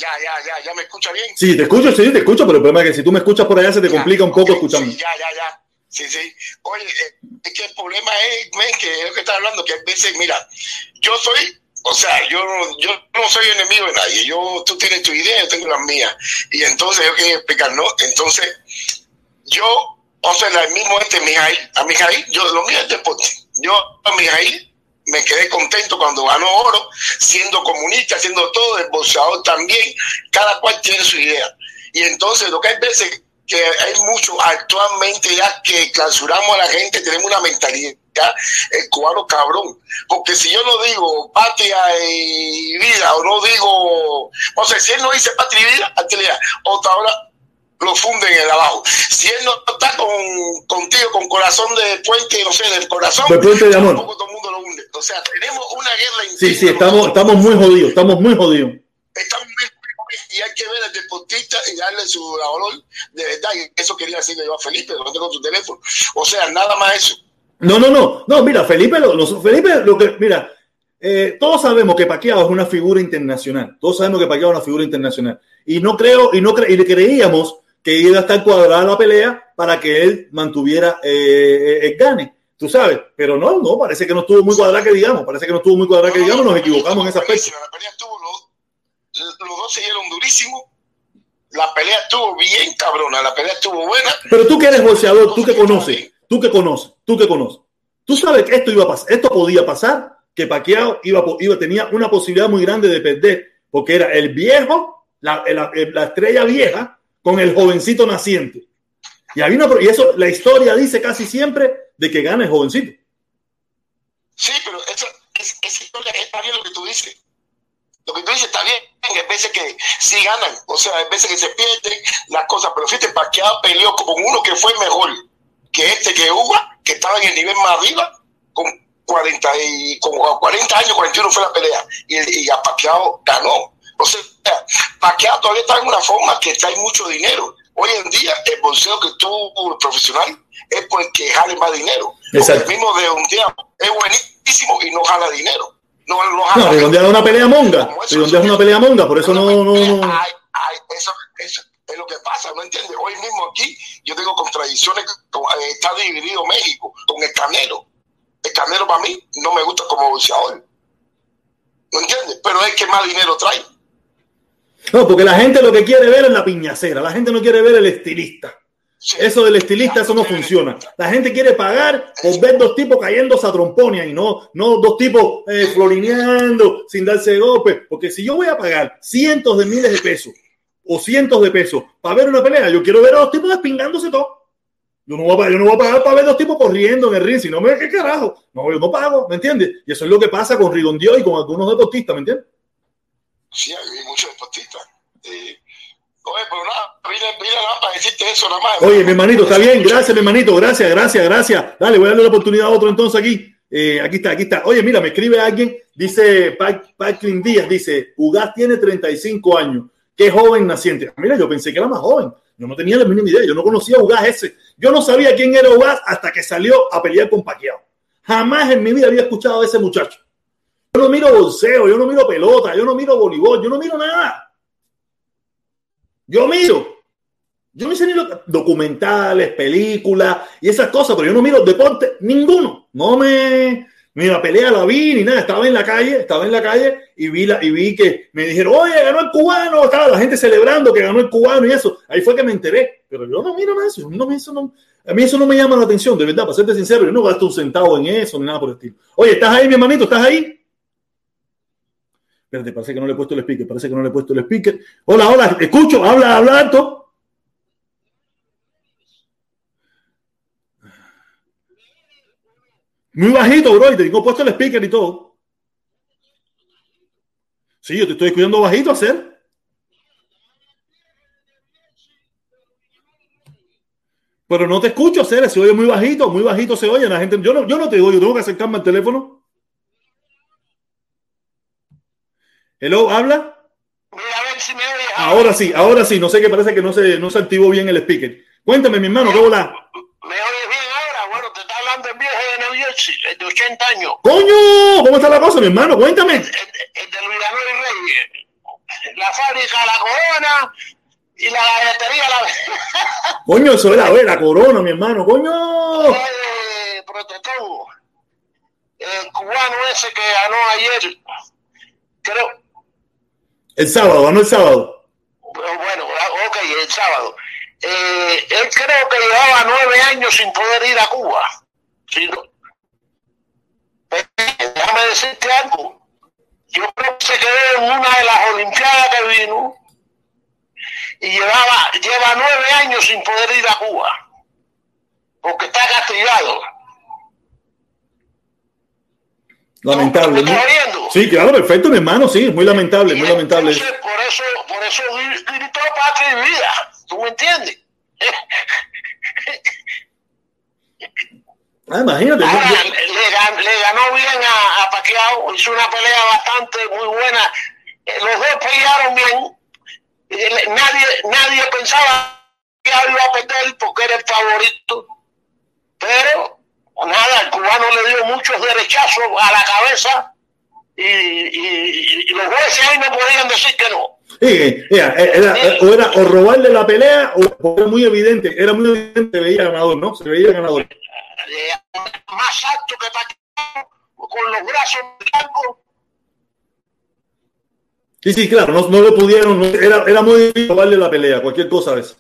ya, ya. Ya, ya, me escucha bien. Sí, te escucho, sí, te escucho, pero el problema es que si tú me escuchas por allá se te Ya, complica un poco ok, escuchando. sí, ya, ya, ya. Sí, sí. Oye, eh, es que el problema es, men, que es lo que estás hablando, que a veces, mira, yo soy, o sea, yo, yo no soy enemigo de nadie. Yo, tú tienes tu idea, yo tengo las mías. Y entonces, yo quiero explicar, ¿no? Entonces, yo, o sea, el mismo este Mijail, a Mijail, yo, lo mío es deporte. Yo a Mijail me quedé contento cuando ganó oro, siendo comunista, haciendo todo, el boxeador también, cada cual tiene su idea. Y entonces, lo que hay veces que hay mucho actualmente ya que clausuramos a la gente, tenemos una mentalidad el cubano cabrón. Porque si yo no digo patria y vida, o no digo, o sea, si él no dice patria y vida, otra hora lo funden en el abajo. Si él no está con, contigo con corazón de puente, no sé, del corazón, de puente de amor. todo el mundo lo hunde. O sea, tenemos una guerra Sí, sí, estamos, estamos muy jodidos, estamos muy jodidos. Estamos muy y hay que ver al deportista y darle su valor de verdad. Y eso quería decirle yo a Felipe, no tengo tu teléfono. O sea, nada más eso. No, no, no, no, mira, Felipe, lo, Felipe, lo que, mira, eh, todos sabemos que Paquiao es una figura internacional. Todos sabemos que Paquiao es una figura internacional. Y no creo, y no cre y le creíamos que iba a estar cuadrada la pelea para que él mantuviera eh, eh, el gane. Tú sabes, pero no, no, parece que no estuvo muy cuadrada que digamos, parece que no estuvo muy cuadrada que digamos, nos equivocamos en ese aspecto. La pelea estuvo, los, los dos se dieron durísimo, la pelea estuvo bien cabrona, la pelea estuvo buena. Pero tú que eres boxeador, tú que conoces, tú que conoces, tú que conoces, tú sabes que esto iba a pasar, esto podía pasar, que Pacquiao iba, iba, tenía una posibilidad muy grande de perder, porque era el viejo, la, la, la estrella vieja, con el jovencito naciente. Y, hay una, y eso, la historia dice casi siempre de que gana el jovencito. Sí, pero eso, es, esa historia está bien lo que tú dices. Lo que tú dices está bien, hay veces que sí ganan, o sea, hay veces que se pierden las cosas, pero fíjate, Pacquiao peleó con uno que fue mejor que este que hubo, que estaba en el nivel más arriba, con 40, y, con 40 años, 41 fue la pelea, y, y a Pacquiao ganó. O sea, Pacquiao todavía está en una forma que trae mucho dinero. Hoy en día, el bolseo que tú, profesional, es porque jale más dinero. el mismo de un día es buenísimo y no jala dinero. No, no, jala no redondear una pelea monga. Redondear una pelea monga, por eso no. no, no. eso, eso, es lo que pasa, ¿no entiendes? Hoy mismo aquí yo tengo contradicciones. Eh, está dividido México con el Canelo. El Canelo para mí no me gusta como boxeador. ¿No entiendes? Pero es que más dinero trae. No, porque la gente lo que quiere ver es la piñacera, la gente no quiere ver el estilista. Eso del estilista, eso no funciona. La gente quiere pagar por ver dos tipos cayendo a tromponia y no, no dos tipos eh, florineando sin darse golpe. Porque si yo voy a pagar cientos de miles de pesos o cientos de pesos para ver una pelea, yo quiero ver a dos tipos despingándose todo. Yo no, voy a pagar, yo no voy a pagar para ver dos tipos corriendo en el ring, si no me, ¿qué carajo? No, yo no pago, ¿me entiendes? Y eso es lo que pasa con Rigondio y con algunos deportistas, ¿me entiendes? Sí, hay muchos deportistas. Eh, oye, pero nada, vine, para decirte eso nada. Oye, mi hermanito, está bien, gracias, mi hermanito, gracias, gracias, gracias. Dale, voy a darle la oportunidad a otro entonces aquí. Eh, aquí está, aquí está. Oye, mira, me escribe alguien, dice Packlin Díaz, dice, Ugas tiene 35 años, qué joven naciente. Mira, yo pensé que era más joven. Yo no tenía la mínima idea, yo no conocía a Ugas ese. Yo no sabía quién era Ugas hasta que salió a pelear con Pacquiao. Jamás en mi vida había escuchado a ese muchacho. Yo no miro bolseo, yo no miro pelota, yo no miro voleibol, yo no miro nada. Yo miro. Yo no sé ni lo, documentales, películas y esas cosas, pero yo no miro deporte ninguno. No me ni la pelea la vi ni nada. Estaba en la calle, estaba en la calle y vi la, y vi que me dijeron, oye, ganó el cubano, estaba la gente celebrando que ganó el cubano y eso. Ahí fue que me enteré. Pero yo no miro nada eso. No, eso no, a mí eso no me llama la atención, de verdad, para serte sincero, yo no gasto un centavo en eso ni nada por el estilo. Oye, ¿estás ahí, mi hermanito? ¿Estás ahí? Espérate, parece que no le he puesto el speaker, parece que no le he puesto el speaker. Hola, hola, escucho, habla, habla alto. Muy bajito, bro, y te tengo puesto el speaker y todo. Sí, yo te estoy escuchando bajito hacer. Pero no te escucho hacer, se oye muy bajito, muy bajito se oye. La gente, yo no, yo no te oigo, tengo que acercarme al teléfono. Hello, ¿habla? Ahora sí, ahora sí. No sé qué parece que no se, no se activó bien el speaker. Cuéntame, mi hermano, ¿qué hola? ¿Me oyes bien ahora? Bueno, te está hablando el viejo de New Jersey, el de 80 años. ¡Coño! ¿Cómo está la cosa, mi hermano? Cuéntame. El, el, el de Luis Reyes. La fábrica La Corona y la galletería La... Coño, eso era, la, la Corona, mi hermano. ¡Coño! Eh, protector. El cubano ese que ganó ayer. Creo, el sábado, ganó el sábado. Bueno, ok, el sábado. Eh, él creo que llevaba nueve años sin poder ir a Cuba. ¿sí? Déjame decirte algo. Yo creo que se quedó en una de las Olimpiadas que vino y llevaba, lleva nueve años sin poder ir a Cuba porque está castigado. Lamentable. ¿Me. Sí, claro, perfecto, mi hermano, sí, muy lamentable, muy lamentable. entonces, por eso, por eso gri- gritó patria y vida. ¿Tú me entiendes? Ah, imagínate. yo- Ahora, yo- le, gan- le ganó bien a, a Pacquiao, hizo una pelea bastante muy buena. Eh, Los dos pelearon bien. Nadie, nadie pensaba que iba a perder porque era el favorito. Pero nada, el cubano le dio muchos derechazos a la cabeza y, y- y los jueces ahí no podían decir que no. Sí, era, era- o era o robarle la pelea o era muy evidente, era muy evidente, se veía ganador, ¿no? Se veía ganador. Eh, más alto que Pacquiao, con los brazos blancos. Sí, sí, claro, no, no le pudieron, era, era muy difícil robarle la pelea, cualquier cosa de eso.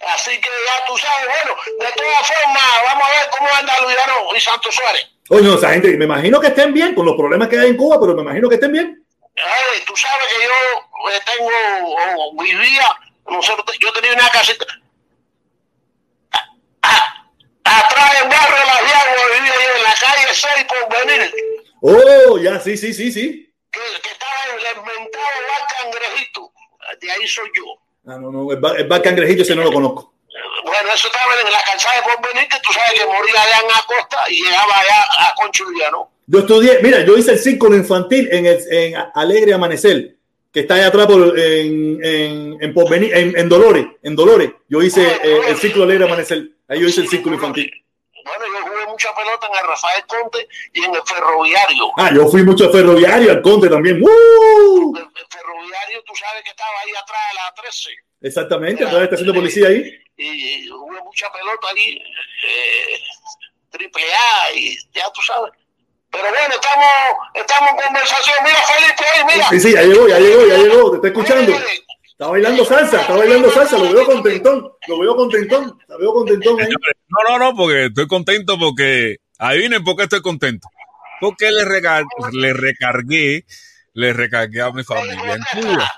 Así que ya tú sabes, bueno, de todas formas, vamos a ver cómo anda Luciano y Santos Suárez. Oye, no, esa gente, me imagino que estén bien con los problemas que hay en Cuba, pero me imagino que estén bien. Ay, tú sabes que yo eh, tengo, o vivía, no sé, yo tenía una casita. atrás del barrio de las Diaguas vivía yo en la calle 6 por venir, Oh, ya, sí, sí, sí, sí. que, que estaba en el inventado bar cangrejito. De ahí soy yo. Ah, no, no, el, ba- el bar cangrejito ese no lo conozco. Bueno, eso estaba en la calzada de Porvenir, que tú sabes que moría allá en Acosta y llegaba allá a Concho Villano. Yo estudié, mira, yo hice el círculo infantil en, el, en Alegre Amanecer, que está allá atrás por, en, en, en, Porvenir- en, en Dolores, en Dolores. Yo hice eh, el círculo Alegre Amanecer. Ahí yo hice el círculo infantil. Bueno, yo mucha pelota en el Rafael Conte y en el Ferroviario. Ah, yo fui mucho ferroviario, al Conte también. ¡Uh! El, el Ferroviario, tú sabes que estaba ahí atrás de la 13. Exactamente, atrás de la estación de policía ahí. Y jugué mucha pelota ahí, eh, triple A, y ya tú sabes. Pero bueno, estamos, estamos en conversación. Mira, Felipe, ahí, mira. Sí, sí, ya llegó, ya llegó, ya llegó, te está escuchando. Está bailando salsa, está bailando salsa, lo veo contentón, lo veo contentón, lo veo contentón ahí. No, no, no, porque estoy contento porque adivinen por qué estoy contento. Porque le, regar- le recargué, le recargué a mi familia en Cuba.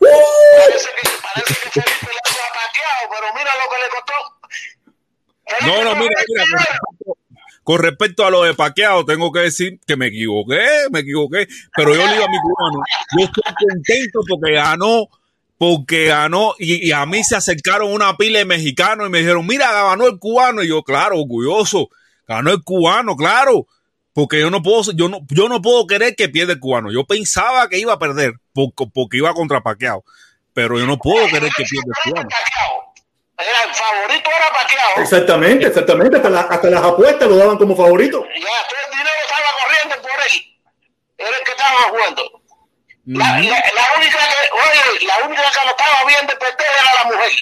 Parece que, parece que Felipe le ha paqueado, pero mira lo que le costó. No, no, mira, mira, con respecto, con respecto a lo de paqueado, tengo que decir que me equivoqué, me equivoqué, pero yo le digo a mi cubano, yo estoy contento porque ganó, porque ganó, y, y a mí se acercaron una pila de mexicanos y me dijeron, mira, ganó el cubano, y yo, claro, orgulloso, ganó el cubano, claro, porque yo no puedo, yo no, yo no puedo querer que pierda el cubano. Yo pensaba que iba a perder porque, porque iba contra paqueado, pero yo no puedo querer que pierda el cubano. Era el favorito era paqueado. Exactamente, exactamente, hasta, la- hasta las apuestas lo daban como favorito. Ya, todo el dinero estaba corriendo por él. Era el que estaba jugando. La, la, la única que, oye, la única que lo estaba viendo perder era la mujer.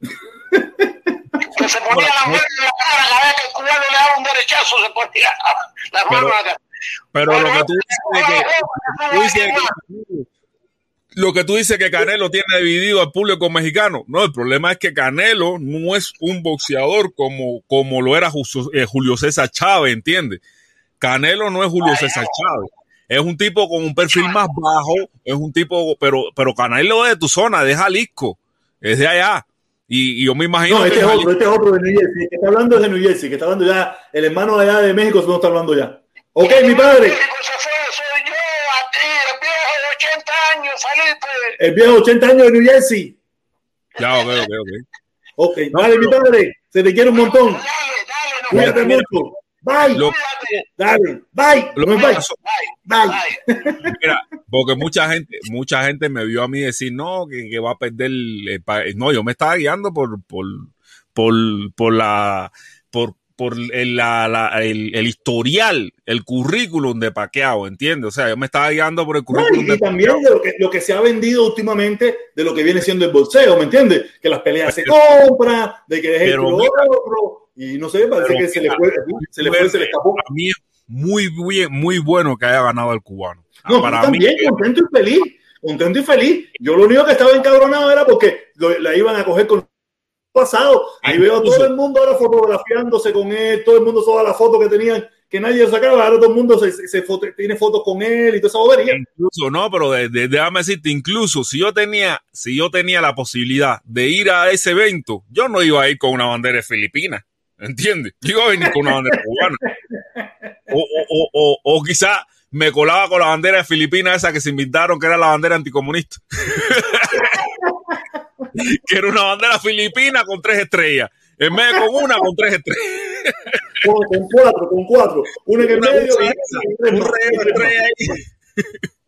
que se ponía la mano en la cara cada vez que el cubano le daba un derechazo, se ponía la mano en la cara. Pero lo que tú dices de que, tú dices que- lo que tú dices que Canelo tiene dividido al público mexicano. No, el problema es que Canelo no es un boxeador como, como lo era eh, Julio César Chávez, ¿entiendes? Canelo no es Julio César Chávez. Es un tipo con un perfil más bajo, es un tipo, pero, pero Canelo es de tu zona, de Jalisco, es de allá. Y, y yo me imagino No, que este es otro, este es otro de New Jersey. El que está hablando es de New Jersey, que está hablando ya, el hermano de allá de México no está hablando ya. Ok, mi padre, México se fue, soy yo, a ti, el viejo de 80 años, Felipe. el viejo 80 años de New Jersey. Ya, ok, ok, ok. Ok, vale, mi padre, se te quiere un montón. Dale, dale, no Cuídate Mira, mucho. Bye, Lo- dale, bye. lo que bye. pasó- Bye. Bye. Bye. Mira, porque mucha gente, mucha gente me vio a mí decir, no, que, que va a perder el No, yo me estaba guiando por, por, por, por la, por, por el, la- la- el, el historial, el currículum de Paqueado, ¿entiendes? O sea, yo me estaba guiando por el No, currículum y, de también de lo que, lo que se ha vendido últimamente de lo que viene siendo el boxeo, ¿me entiendes? Que las peleas se compran, de que es mira- otro, y no sé, parece que se le fue, se le fue, se le escapó. Para mí es muy bien, muy bueno que haya ganado el cubano. No, para mí, también, contento y feliz, contento y feliz. Yo lo único que estaba encabronado era porque lo- la iban a coger con pasado. Ahí veo a todo el mundo ahora fotografiándose con él, todo el mundo todas las fotos que tenían, que nadie sacaba, ahora todo el mundo se, se- se foto- tiene fotos con él y toda esa bobería. incluso no, pero de- de- déjame decirte, incluso si yo tenía, si yo tenía la posibilidad de ir a ese evento, yo no iba a ir con una bandera de Filipinas, ¿entiendes? Yo iba a venir con una bandera cubana. O, o, o, o, o quizá me colaba con la bandera de Filipinas esa que se inventaron, que era la bandera anticomunista. que era una bandera filipina con tres estrellas. En vez de con una, con tres estrellas. Con, con cuatro, con cuatro. Una que en Una medio un.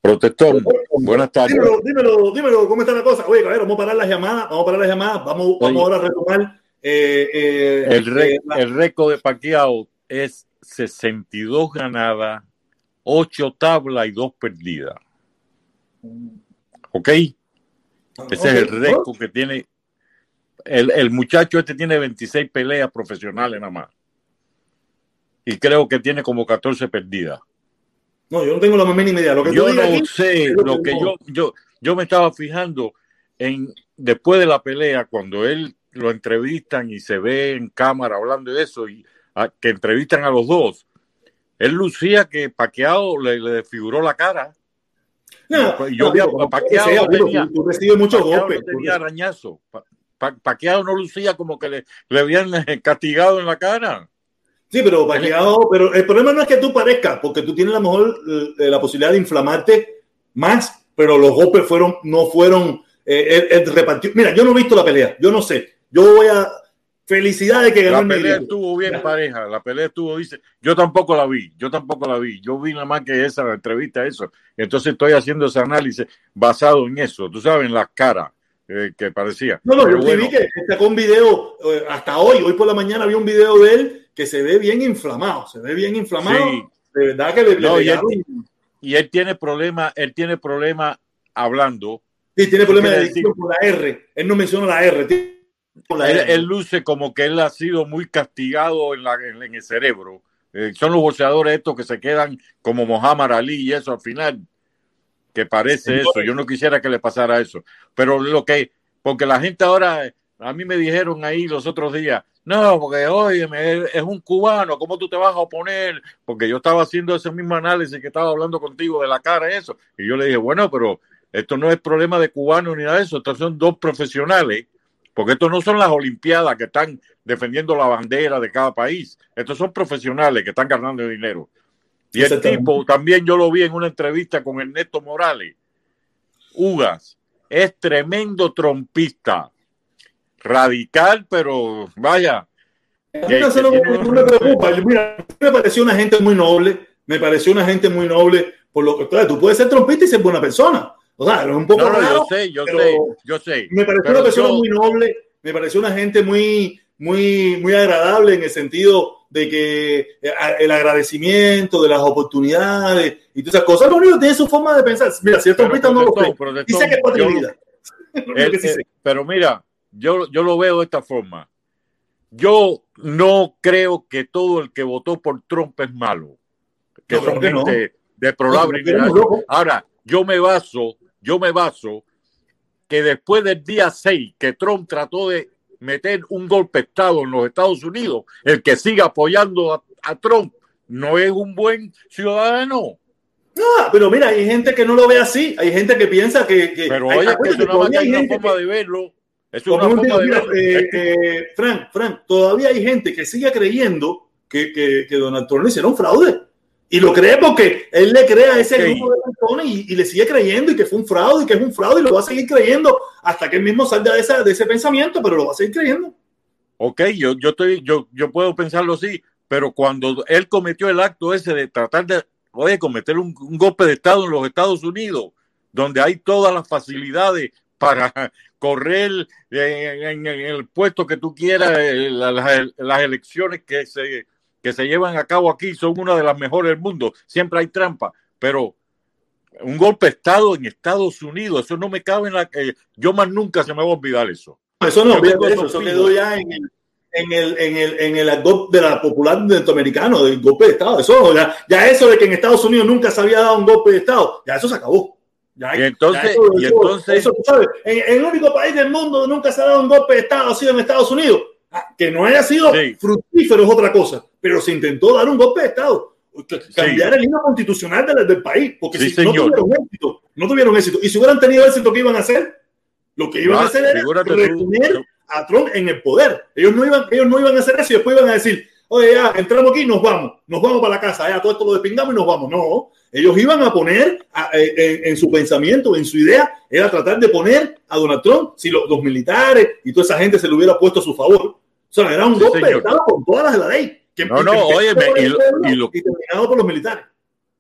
Protector, buenas tardes. Dímelo, dímelo, dímelo, ¿cómo está la cosa? Oye, cabrón, vamos a parar las llamadas, vamos a parar las llamadas, vamos, vamos ahora a retomar. eh, eh, El, re- eh, la- el récord de Pacquiao es 62 ganadas, 8 tablas y 2 perdidas. ¿Ok? Ese es el récord que tiene. El, el muchacho este tiene 26 peleas profesionales nada más. Y creo que tiene como 14 perdidas. No, yo no tengo la más mínima idea. Lo que Yo no aquí, sé, lo lo que que no. yo, yo, yo me estaba fijando en después de la pelea, cuando él lo entrevistan y se ve en cámara hablando de eso, y a- que entrevistan a los dos, él lucía que Paqueado le, le desfiguró la cara. No, Yo digo, sea, no tenía- tú, recibes muchos Pacquiao golpes. no tenía arañazo. Pa- Pa- Pacquiao no lucía como que le, le habían eh, castigado en la cara. Sí, pero Pacquiao, pero el problema no es que tú parezcas, porque tú tienes a lo mejor eh, la posibilidad de inflamarte más, pero los golpes fueron, no fueron, eh, repartió. Mira, yo no he visto la pelea, yo no sé. Yo voy a. Felicidades que ganó La el pelea negrito. estuvo bien pareja, la pelea estuvo, dice, yo tampoco la vi, yo tampoco la vi, yo vi nada más que esa entrevista, eso, entonces estoy haciendo ese análisis basado en eso, tú sabes, en las caras eh, que parecía. No, no, Pero yo bueno, vi que sacó un video eh, hasta hoy, hoy por la mañana vi un video de él que se ve bien inflamado, se ve bien inflamado. Sí. De verdad que le, le No, y él- y él tiene problema, él tiene problema hablando, Sí, tiene problemas de adicción con la R. Él no menciona la R. él, luce como que él ha sido muy castigado en, la, en, en el cerebro. Eh, son los boxeadores estos que se quedan como Muhammad Ali y eso al final, que parece eso. Yo no quisiera que le pasara eso. Pero lo que, porque la gente ahora, a mí me dijeron ahí los otros días, no, porque oye, es un cubano, ¿cómo tú te vas a oponer? Porque yo estaba haciendo ese mismo análisis que estaba hablando contigo de la cara eso. Y yo le dije, bueno, pero esto no es problema de cubano ni nada de eso, estos son dos profesionales porque estos no son las Olimpiadas que están defendiendo la bandera de cada país. Estos son profesionales que están ganando dinero. Y el tipo, también yo lo vi en una entrevista con Ernesto Morales. Ugas es tremendo trompista. Radical, pero vaya. A mí eso no, me- preocupa. Yo, Mira, me pareció una gente muy noble. Me pareció una gente muy noble. Por lo que tú puedes ser trompista y ser buena persona. O sea, es un poco No, no, raro. yo sé, yo sé, yo sé. Me pareció una persona yo- muy noble. Me pareció una gente muy, muy, muy agradable en el sentido de que eh, el agradecimiento de las oportunidades y todas esas cosas. Lo único tiene su forma de pensar. Mira, si es pero trompista no lo protestón, Dice que es Él- sí eh, sé. pero mira, yo, yo lo veo de esta forma. Yo no creo que todo el que votó por Trump es malo. Que No, son gente. No, no, loco. Ahora, yo me baso, yo me baso que después del día 6 que Trump trató de meter un golpe de Estado en los Estados Unidos, el que siga apoyando a, a Trump no es un buen ciudadano. No, pero mira, hay gente que no lo ve así. Hay gente que piensa que. que Pero hay- oye, que hay una gente forma que- de verlo. Es una un forma de mira, verlo. eh, eh, Frank, Frank, todavía hay gente que sigue creyendo que, que, que Donald Trump le hicieron un fraude. Y lo cree porque él le cree a ese grupo de personas y, y le sigue creyendo y que fue un fraude y que es un fraude y lo va a seguir creyendo hasta que él mismo salga de, esa, de ese pensamiento, pero lo va a seguir creyendo. Ok, yo, yo, estoy, yo, yo puedo pensarlo así, pero cuando él cometió el acto ese de tratar de, oye, cometer un, un golpe de Estado en los Estados Unidos, donde hay todas las facilidades para correr en, en- en el puesto que tú quieras, eh, la- las, las elecciones que se, que se llevan a cabo aquí son una de las mejores del mundo, siempre hay trampa, pero un golpe de Estado en Estados Unidos, eso no me cabe en la... eh, yo más nunca se me va a olvidar eso. Eso no, eso, eso fijos. quedó ya en el, en el, en el, en el de la popular norteamericano, del golpe de Estado. Eso, ya, ya eso de que en Estados Unidos nunca se había dado un golpe de Estado, ya eso se acabó. Ya, Y entonces- ya eso- y eso- entonces- eso, sabes, en, en el único país del mundo nunca se ha dado un golpe de Estado ha sido en Estados Unidos. Que no haya sido Sí. fructífero es otra cosa, pero se intentó dar un golpe de Estado. Cambiar el himno constitucional del, del país, porque Sí, si no tuvieron éxito, no tuvieron éxito. Y si hubieran tenido éxito, ¿qué iban a hacer? Lo que iban Ah, a hacer era tú. retener a Trump en el poder. Ellos no iban, ellos no iban a hacer eso y después iban a decir, Oye, ya, entramos aquí y nos vamos. Nos vamos para la casa. Ya, todo esto lo despingamos y nos vamos. No, ellos iban a poner a- eh, en, en su pensamiento, en su idea, era tratar de poner a Donald Trump, si los, los militares y toda esa gente se le hubiera puesto a su favor. O sea, era un Sí, golpe de. Estado con todas las de la ley. Que, No, no, el y lo- y lo- y terminado por los militares.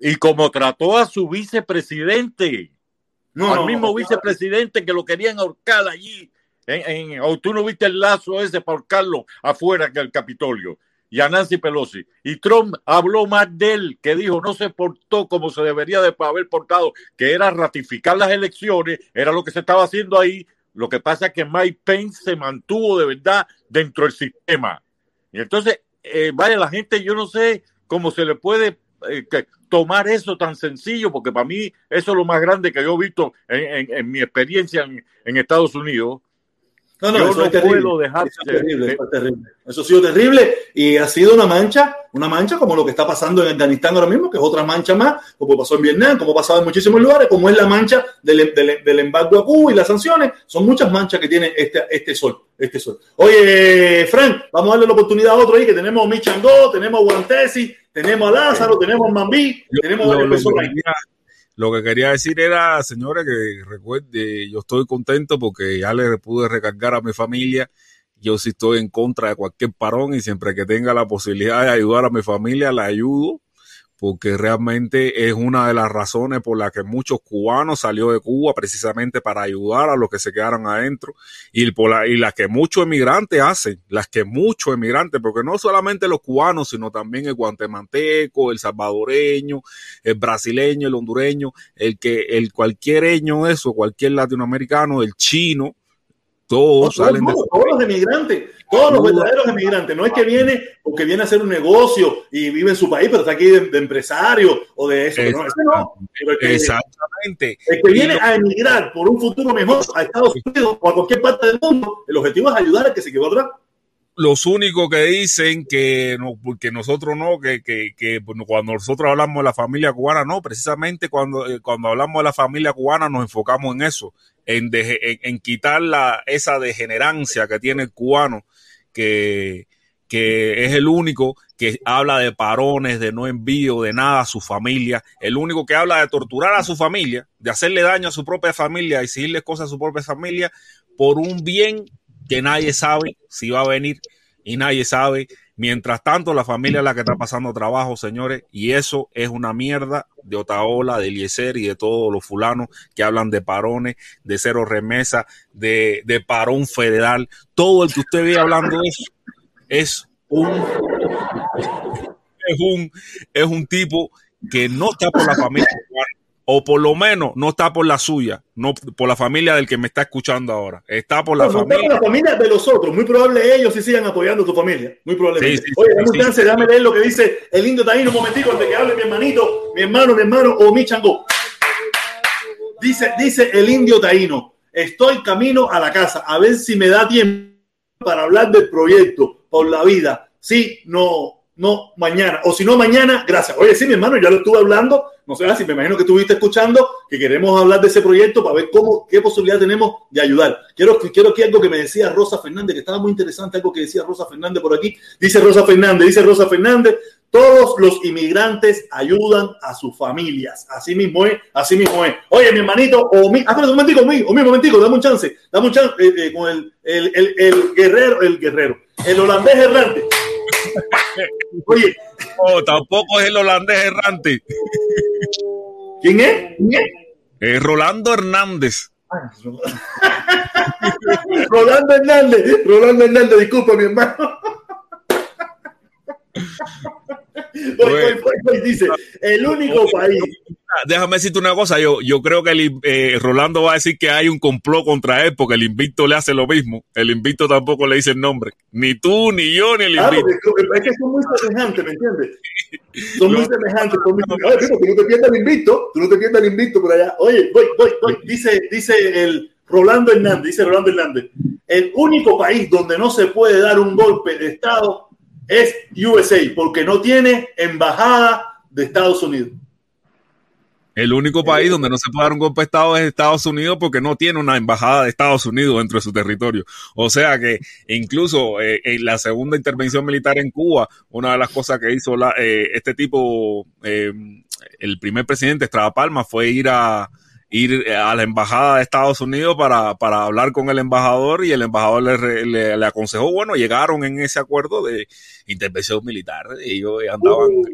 Y como trató a su vicepresidente, No, al mismo no, vicepresidente que lo querían ahorcar allí, en, en- o tú no viste el lazo ese para ahorcarlo afuera que el Capitolio, y a Nancy Pelosi. Y Trump habló más de él, que dijo no se portó como se debería de haber portado, que era ratificar las elecciones, era lo que se estaba haciendo ahí. Lo que pasa es que Mike Pence se mantuvo de verdad dentro del sistema. Y entonces, eh, vaya, la gente, yo no sé cómo se le puede eh, que- tomar eso tan sencillo, porque para mí eso es lo más grande que yo he visto en, en- en mi experiencia en, en Estados Unidos. No, no, Yo eso no es terrible. puedo dejar Eso es terrible. Eso ha sido terrible y ha sido una mancha, una mancha como lo que está pasando en Afganistán ahora mismo, que es otra mancha más, como pasó en Vietnam, como ha pasado en muchísimos lugares, como es la mancha del, del, del embargo a Cuba y las sanciones. Son muchas manchas que tiene este, este sol. Este sol. Oye, Frank, vamos a darle la oportunidad a otro ahí, que tenemos a Michangó, tenemos a Guantesi, tenemos a Lázaro, tenemos a Mambí, tenemos Lo- varias lo que quería decir era, señores, que recuerde, yo estoy contento porque ya le pude recargar a mi familia. Yo sí estoy en contra de cualquier parón y siempre que tenga la posibilidad de ayudar a mi familia, la ayudo, porque realmente es una de las razones por las que muchos cubanos salió de Cuba precisamente para ayudar a los que se quedaron adentro y, por la, y las que muchos emigrantes hacen, las que muchos emigrantes, porque no solamente los cubanos, sino también el guatemalteco, el salvadoreño, el brasileño, el hondureño, el que, el cualquiereño eso, cualquier latinoamericano, el chino, todos No, salen de todos, todos los emigrantes, todos los verdaderos emigrantes. No es que viene porque viene a hacer un negocio y vive en su país, pero está aquí de, de empresario o de eso. No, ese no. Pero el que, Exactamente. el que viene a emigrar por un futuro mejor a Estados Unidos o a cualquier parte del mundo, el objetivo es ayudar al que se quedó atrás. Los únicos que dicen que no, porque nosotros no, que, que, que cuando nosotros hablamos de la familia cubana, no, precisamente cuando, eh, cuando hablamos de la familia cubana nos enfocamos en eso, en, en, en quitar la, esa degenerancia que tiene el cubano, que, que es el único que habla de parones, de no envío, de nada a su familia, el único que habla de torturar a su familia, de hacerle daño a su propia familia, exigirle cosas a su propia familia por un bien que nadie sabe si va a venir y nadie sabe. Mientras tanto, la familia es la que está pasando trabajo, señores, y eso es una mierda de Otaola, de Eliezer y de todos los fulanos que hablan de parones, de cero remesa, de, de parón federal. Todo el que usted ve hablando eso es un, es un, es un tipo que no está por la familia o por lo menos no está por la suya, no por la familia del que me está escuchando ahora. Está por la No, está familia. con la familia de los otros. Muy probable ellos sí sigan apoyando a tu familia. Muy probablemente. Sí, sí, Oye, sí, dame un sí. chance, déjame leer lo que dice el indio Taíno un momentico antes que hable mi hermanito, mi hermano, mi hermano o mi chango. Dice, dice el indio Taíno, estoy camino a la casa a ver si me da tiempo para hablar del proyecto por la vida. Sí, no, no, mañana. O si no, mañana, gracias. Oye, sí, mi hermano, ya lo estuve hablando. No sé si me imagino que estuviste escuchando, que queremos hablar de ese proyecto para ver cómo, qué posibilidad tenemos de ayudar. Quiero, quiero que algo que me decía Rosa Fernández, que estaba muy interesante, algo que decía Rosa Fernández por aquí. Dice Rosa Fernández, dice Rosa Fernández, todos los inmigrantes ayudan a sus familias. Así mismo es, así mismo es. Oye, mi hermanito, o mi, ah, espérate, un momentico, mi, o mi momentico, dame un chance, dame un chance eh, eh, con el, el, el, guerrero, el guerrero, el holandés errante. Oye, No, tampoco es el holandés errante. ¿quién es? ¿Quién es? Es Rolando Hernández. Rolando Hernández, Rolando Hernández, disculpa mi hermano. Voy, voy, voy, dice, el único país. Déjame decirte una cosa, yo, yo creo que el, eh, Rolando va a decir que hay un complot contra él porque el invicto le hace lo mismo. El invicto tampoco le dice el nombre. Ni tú, ni yo, ni el invicto. es que son muy semejantes, ¿me entiendes? Son muy semejantes. Son muy. Oye, Pipo, tú no te pierdas el invicto, tú no te pierdas el invicto por allá. Oye, voy, voy, voy. Dice, dice el Rolando Hernández, dice Rolando Hernández, el único país donde no se puede dar un golpe de Estado es USA, porque no tiene embajada de Estados Unidos. El único país donde no se puede dar un golpe de Estado es Estados Unidos porque no tiene una embajada de Estados Unidos dentro de su territorio. O sea que incluso eh, en la segunda intervención militar en Cuba, una de las cosas que hizo eh, este tipo, eh, el primer presidente Estrada Palma, fue ir a, ir a la embajada de Estados Unidos para, para hablar con el embajador y el embajador le, le, le, aconsejó, bueno, llegaron en ese acuerdo de intervención militar. Ellos andaban, uh,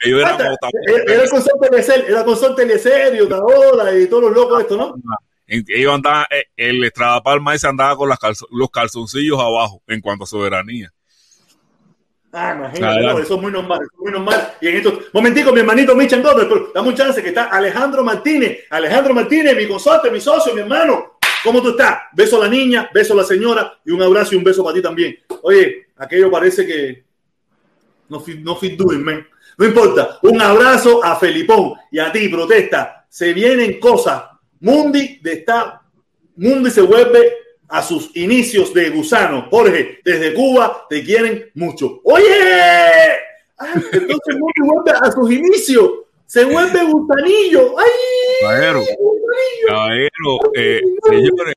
ellos eran era, era, con Son Telecer, era con Son Telecer y Otaola y todos los locos esto, ¿no? Ellos andaban, el Estrada Palma ese andaba con las calzo, los calzoncillos abajo en cuanto a soberanía. Ah, imagínate, no, eso es muy normal, eso es muy normal. Y en esto, momentico, mi hermanito Michan Gómez, pero dame un chance que está Alejandro Martínez. Alejandro Martínez, mi consorte, mi socio, mi hermano. ¿Cómo tú estás? Beso a la niña, beso a la señora y un abrazo y un beso para ti también. Oye, aquello parece que no fit, no fit doing, man. No importa. Un abrazo a Felipón y a ti, protesta. Se vienen cosas. Mundi de esta, Mundi se vuelve a sus inicios de gusano. Jorge, desde Cuba te quieren mucho. Oye, ah, entonces Mundi vuelve a sus inicios. Se vuelve gusanillo. ¡Ay! Caballero, caballero, eh, señores,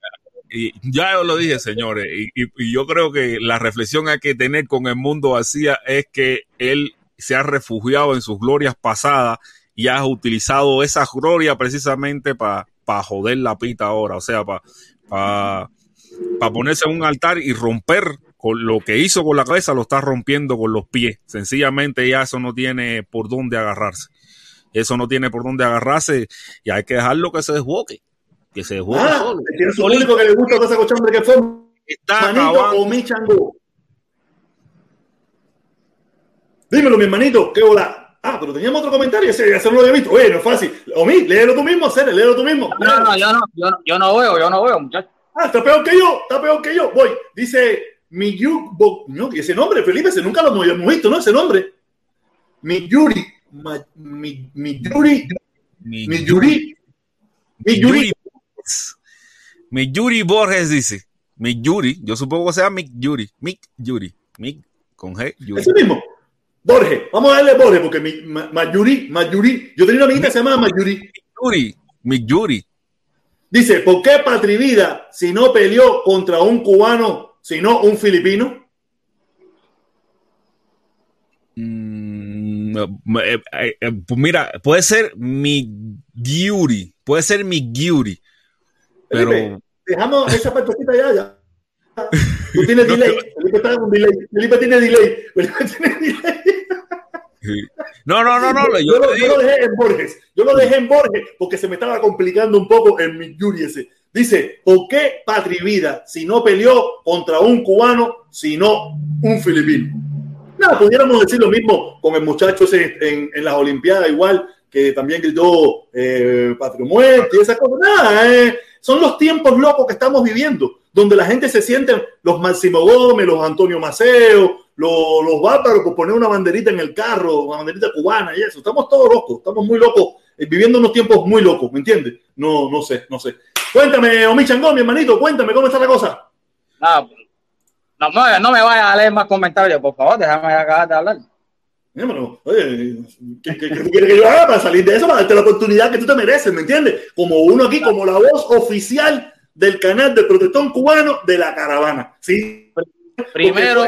y ya yo lo dije, señores, y, y, y, yo creo que la reflexión hay que tener con el mundo vacía es que él se ha refugiado en sus glorias pasadas y ha utilizado esa gloria precisamente para pa joder la pita ahora, o sea, para pa, pa ponerse en un altar y romper con lo que hizo con la cabeza, lo está rompiendo con los pies. Sencillamente ya eso no tiene por dónde agarrarse. Eso no tiene por dónde agarrarse y hay que dejarlo que se desboque. Que se desboque ah, solo. Tiene su público que le gusta esa cochambre que fue. Está Manito acabando. o mi chango. Dímelo, mi hermanito, qué hola. Ah, pero teníamos otro comentario, ese, ese no lo había visto. Oye, no es fácil. Omi, léelo tú mismo, Cere, léelo tú mismo. No, no, yo no, yo no, yo no veo, yo no veo, muchachos. Ah, está peor que yo, está peor que yo. Voy, dice Miyuk, no, ese nombre, Felipe, ese nunca lo hemos visto, ¿no? Ese nombre. Miyuri, Ma, mi, Miyuri, Miyuri, Miyuri. Mi Yuri Borges dice. Mi Yuri, yo supongo que sea Mick Yuri. Mick Yuri. Mick con G. Yuri. Ese mismo. Borges, vamos a darle Borges porque mi, ma, Mayuri, Mayuri, yo tenía una amiguita que se llamaba Mayuri. Yuri, Mick Yuri. Dice, ¿por qué Patrivida si no peleó contra un cubano, sino un filipino? Mm, eh, eh, eh, mira, puede ser mi Yuri, puede ser mi Yuri, pero Felipe, dejamos esa partecita ya, ya. Tú tienes delay. Felipe está con delay. Felipe tiene delay. Felipe tiene delay. No, no, no, no. Yo, yo, lo, yo, lo, dejé en Borges. Yo lo dejé en Borges porque se me estaba complicando un poco en mi Yuri ese. Dice, ¿por qué Patri Vida si no peleó contra un cubano, sino un filipino? Nada, pudiéramos decir lo mismo con el muchacho ese en, en las Olimpiadas, igual que también gritó eh, Patrio Muerte y esas cosas. Nada, eh, son los tiempos locos que estamos viviendo, donde la gente se siente, los Máximo Gómez, los Antonio Maceo, los, los bárbaros por poner una banderita en el carro, una banderita cubana y eso. Estamos todos locos, estamos muy locos, eh, viviendo unos tiempos muy locos, ¿me entiendes? No, no sé, no sé. Cuéntame, Omi Changón, mi hermanito, cuéntame cómo está la cosa. No, no, no, no me vayas a leer más comentarios, por favor, déjame acabar de hablar. Bueno, oye, ¿qué, qué, qué quieres que yo haga para salir de eso? Para darte la oportunidad que tú te mereces, ¿me entiendes? Como uno aquí, como la voz oficial del canal del protestón cubano de la caravana. ¿sí? Primero,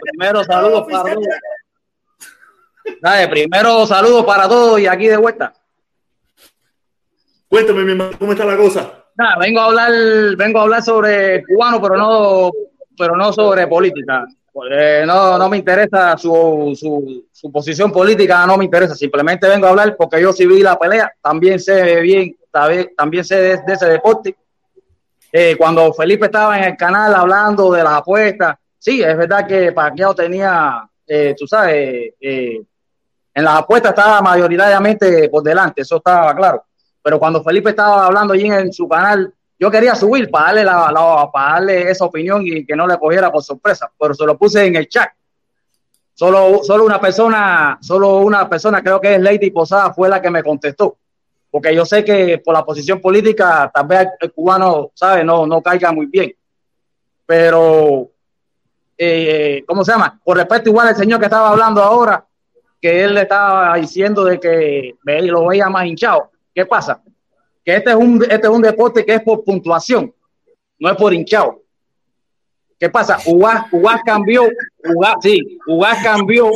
primero saludos para todos. Dale, primero saludos para todos y aquí de vuelta. Cuéntame, mi hermano, ¿cómo está la cosa? Vengo a hablar, vengo a hablar sobre cubano, pero no, pero no sobre política. Eh, no, no me interesa su, su, su, posición política, no me interesa. Simplemente vengo a hablar porque yo sí vi la pelea, también sé bien, también sé de, de ese deporte. Eh, cuando Felipe estaba en el canal hablando de las apuestas, sí, es verdad que Pacquiao tenía, eh, tú sabes, eh, en las apuestas estaba mayoritariamente por delante, eso estaba claro. Pero cuando Felipe estaba hablando allí en su canal, yo quería subir para darle, la, para darle esa opinión y que no le cogiera por sorpresa, pero se lo puse en el chat. Solo, solo una persona, solo una persona, creo que es Lady Posada, fue la que me contestó. Porque yo sé que por la posición política, tal vez el cubano, ¿sabe? No, no caiga muy bien. Pero, eh, ¿cómo se llama? Con respecto igual al señor que estaba hablando ahora, que él le estaba diciendo de que lo veía más hinchado. ¿Qué pasa? Que este es un, este es un deporte que es por puntuación, no es por hinchado. ¿Qué pasa? Ugas cambió, Ugas, sí, Ugas cambió,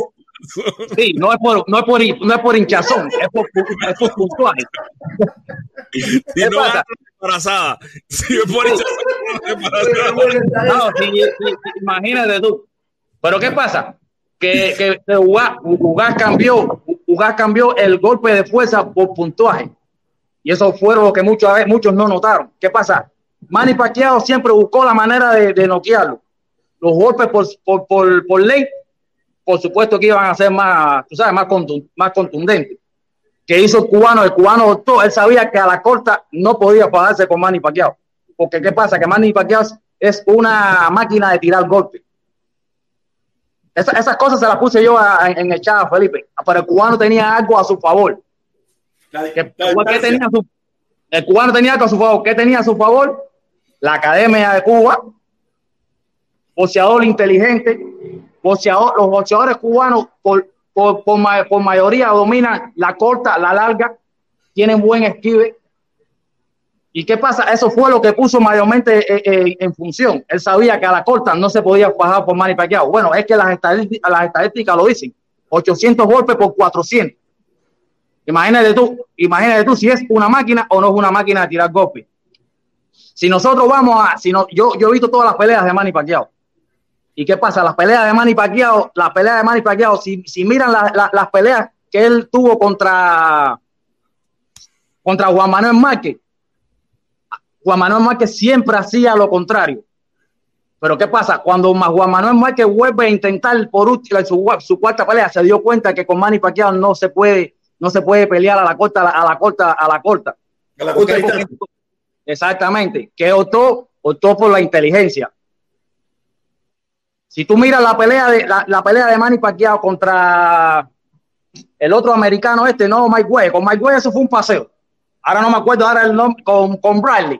sí, no es por, no es por, no es por hinchazón, es por, es por puntuaje. Si ¿Qué no pasa? embarazada. Si es por embarazada. No, sí, sí, imagínate tú. Pero ¿qué pasa? Que, que, que Ugas, Ugas cambió, Ugas cambió el golpe de fuerza por puntuaje. Y eso fue lo que muchos, muchos no notaron. ¿Qué pasa? Manny Pacquiao siempre buscó la manera de, de noquearlo. Los golpes por, por, por, por ley, por supuesto que iban a ser más, tú sabes, más, más contundentes. Que hizo el cubano? El cubano optó, él sabía que a la corta no podía pagarse con Manny Pacquiao. Porque ¿qué pasa? Que Manny Pacquiao es una máquina de tirar golpes. Esa- esas cosas se las puse yo a- en el chat, Felipe. Pero el cubano tenía algo a su favor. La, ¿Qué, la ¿qué distancia. tenía su- el cubano tenía algo a su favor. ¿Qué tenía a su favor? La Academia de Cuba, boxeador inteligente, los boxeadores cubanos por, por, por, ma- por mayoría dominan la corta, la larga, tienen buen esquive. ¿Y qué pasa? Eso fue lo que puso mayormente eh, eh, en función. Él sabía que a la corta no se podía bajar por Manny Pacquiao. Bueno, es que las estadísticas, las estadísticas lo dicen. 800 golpes por 400. Imagínate tú, imagínate tú si es una máquina o no es una máquina de tirar golpes. Si nosotros vamos a, si no, yo, yo he visto todas las peleas de Manny Pacquiao. ¿Y qué pasa? Las peleas de Manny Pacquiao, las peleas de Manny Pacquiao, si, si miran la- la- las peleas que él tuvo contra, contra Juan Manuel Márquez, Juan Manuel Márquez siempre hacía lo contrario. Pero ¿qué pasa? Cuando Juan Manuel Márquez vuelve a intentar por última, su, su cuarta pelea, se dio cuenta que con Manny Pacquiao no se puede, no se puede pelear a la corta, a la corta, a la corta. Exactamente, que optó, optó por la inteligencia. Si tú miras la pelea de la, la pelea de Manny Pacquiao contra el otro americano este, no Mike Way, con Mike Way eso fue un paseo. Ahora no me acuerdo ahora el nombre con, con Bradley.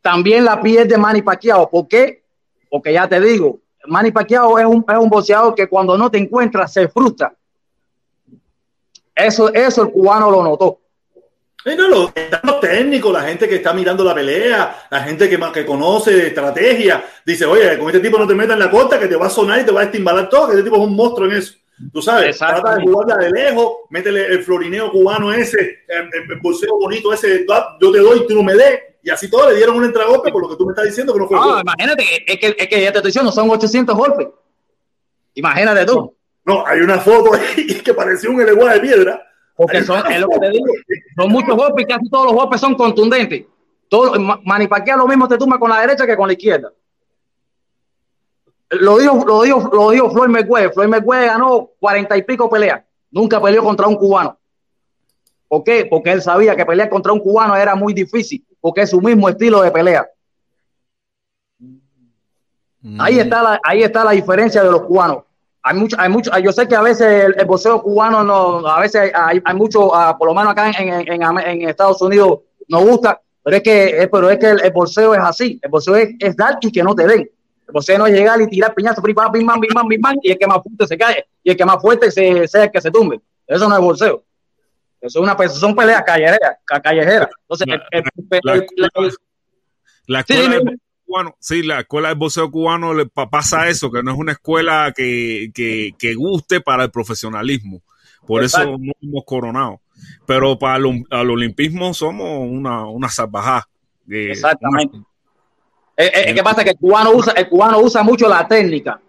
También la pierde Manny Pacquiao. ¿Por qué? Porque ya te digo, Manny Pacquiao es un, es un boxeador que cuando no te encuentra se frustra. Eso, eso el cubano lo notó. No, los, técnicos, la gente que está mirando la pelea, la gente que, más- que conoce estrategia, dice, oye, con este tipo no te metas en la corta que te va a sonar y te va a estimbalar todo, que este tipo es un monstruo en eso. Tú sabes, trata de jugarla de lejos, métele el florineo cubano ese, el, el- bolseo bonito ese, yo te doy tú no me des, y así todo le dieron un entregolpe por lo que tú me estás diciendo que no fue No, imagínate, es que, es que ya te estoy diciendo, son 800 golpes. Imagínate tú, No, hay una foto ahí que parecía un eleguá de piedra. porque son, es lo que te digo, son muchos golpes y casi todos los golpes son contundentes. Todo, Ma- Manny Pacquiao lo mismo te tumba con la derecha que con la izquierda. Lo dijo, lo dijo, lo dijo Floyd Mayweather. Floyd Mayweather ganó cuarenta y pico peleas. Nunca peleó contra un cubano. ¿Por qué? Porque él sabía que pelear contra un cubano era muy difícil, porque es su mismo estilo de pelea. Ahí está la, ahí está la diferencia de los cubanos. Hay mucho, hay mucho, yo sé que a veces el, el boxeo cubano no, a veces hay, hay mucho, ah, por lo menos acá en, en, en, en Estados Unidos no gusta, pero es que, eh, pero es que el, el boxeo es así, el boxeo es, es dar y que no te den. El boxeo no es llegar y tirar pam, pim, pam, pim, pam, y el que más fuerte se cae, y el que más fuerte se, sea el que se tumbe. Eso no es boxeo. Eso es una, son peleas callejeras, ca- callejeras. Entonces, La- el- la- el- La Sí, escuela cubano, sí, la escuela de boxeo cubano le pa- pasa eso, que no es una escuela que, que, que guste para el profesionalismo. Por Exacto. eso no hemos coronado. Pero para el, al olimpismo somos una, una salvajada. Eh, Exactamente. una- Eh, eh, ¿Qué pasa? Que el cubano usa, el cubano usa mucho la técnica.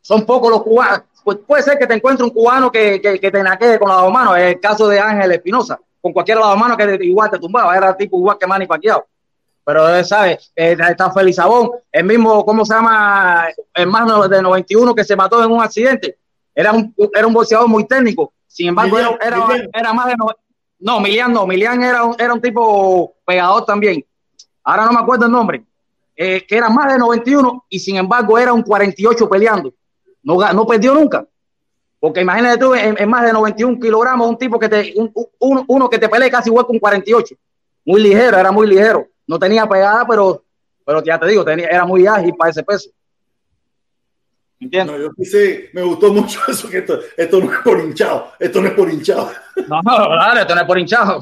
Son pocos los cubanos. Pues puede ser que te encuentre un cubano que, que, que te naquee con las dos manos. Es el caso de Ángel Espinosa. Con cualquiera de las dos manos que igual te tumbaba. Era tipo igual que Manny Pacquiao. Pero, ¿sabes? Eh, está Félix Sabón. El mismo, ¿cómo se llama? El más no- de 91 que se mató en un accidente. Era un, era un boxeador muy técnico. Sin embargo, Milian, era, era, Milian. era más de... no- No, Milian no. Milian era un, era un tipo pegador también. Ahora no me acuerdo el nombre eh, que era más de 91 y sin embargo era un 48 peleando. No, no perdió nunca. Porque imagínate tú, en, en más de 91 kilogramos, un tipo que te, un- un- uno que te pelea casi igual con 48. Muy ligero, era muy ligero. No tenía pegada, pero, pero ya te digo, tenía, era muy ágil para ese peso. No, yo sí sé, me gustó mucho eso, que esto, esto no es por hinchado, esto no es por hinchado. No, no, claro, esto no es por hinchado.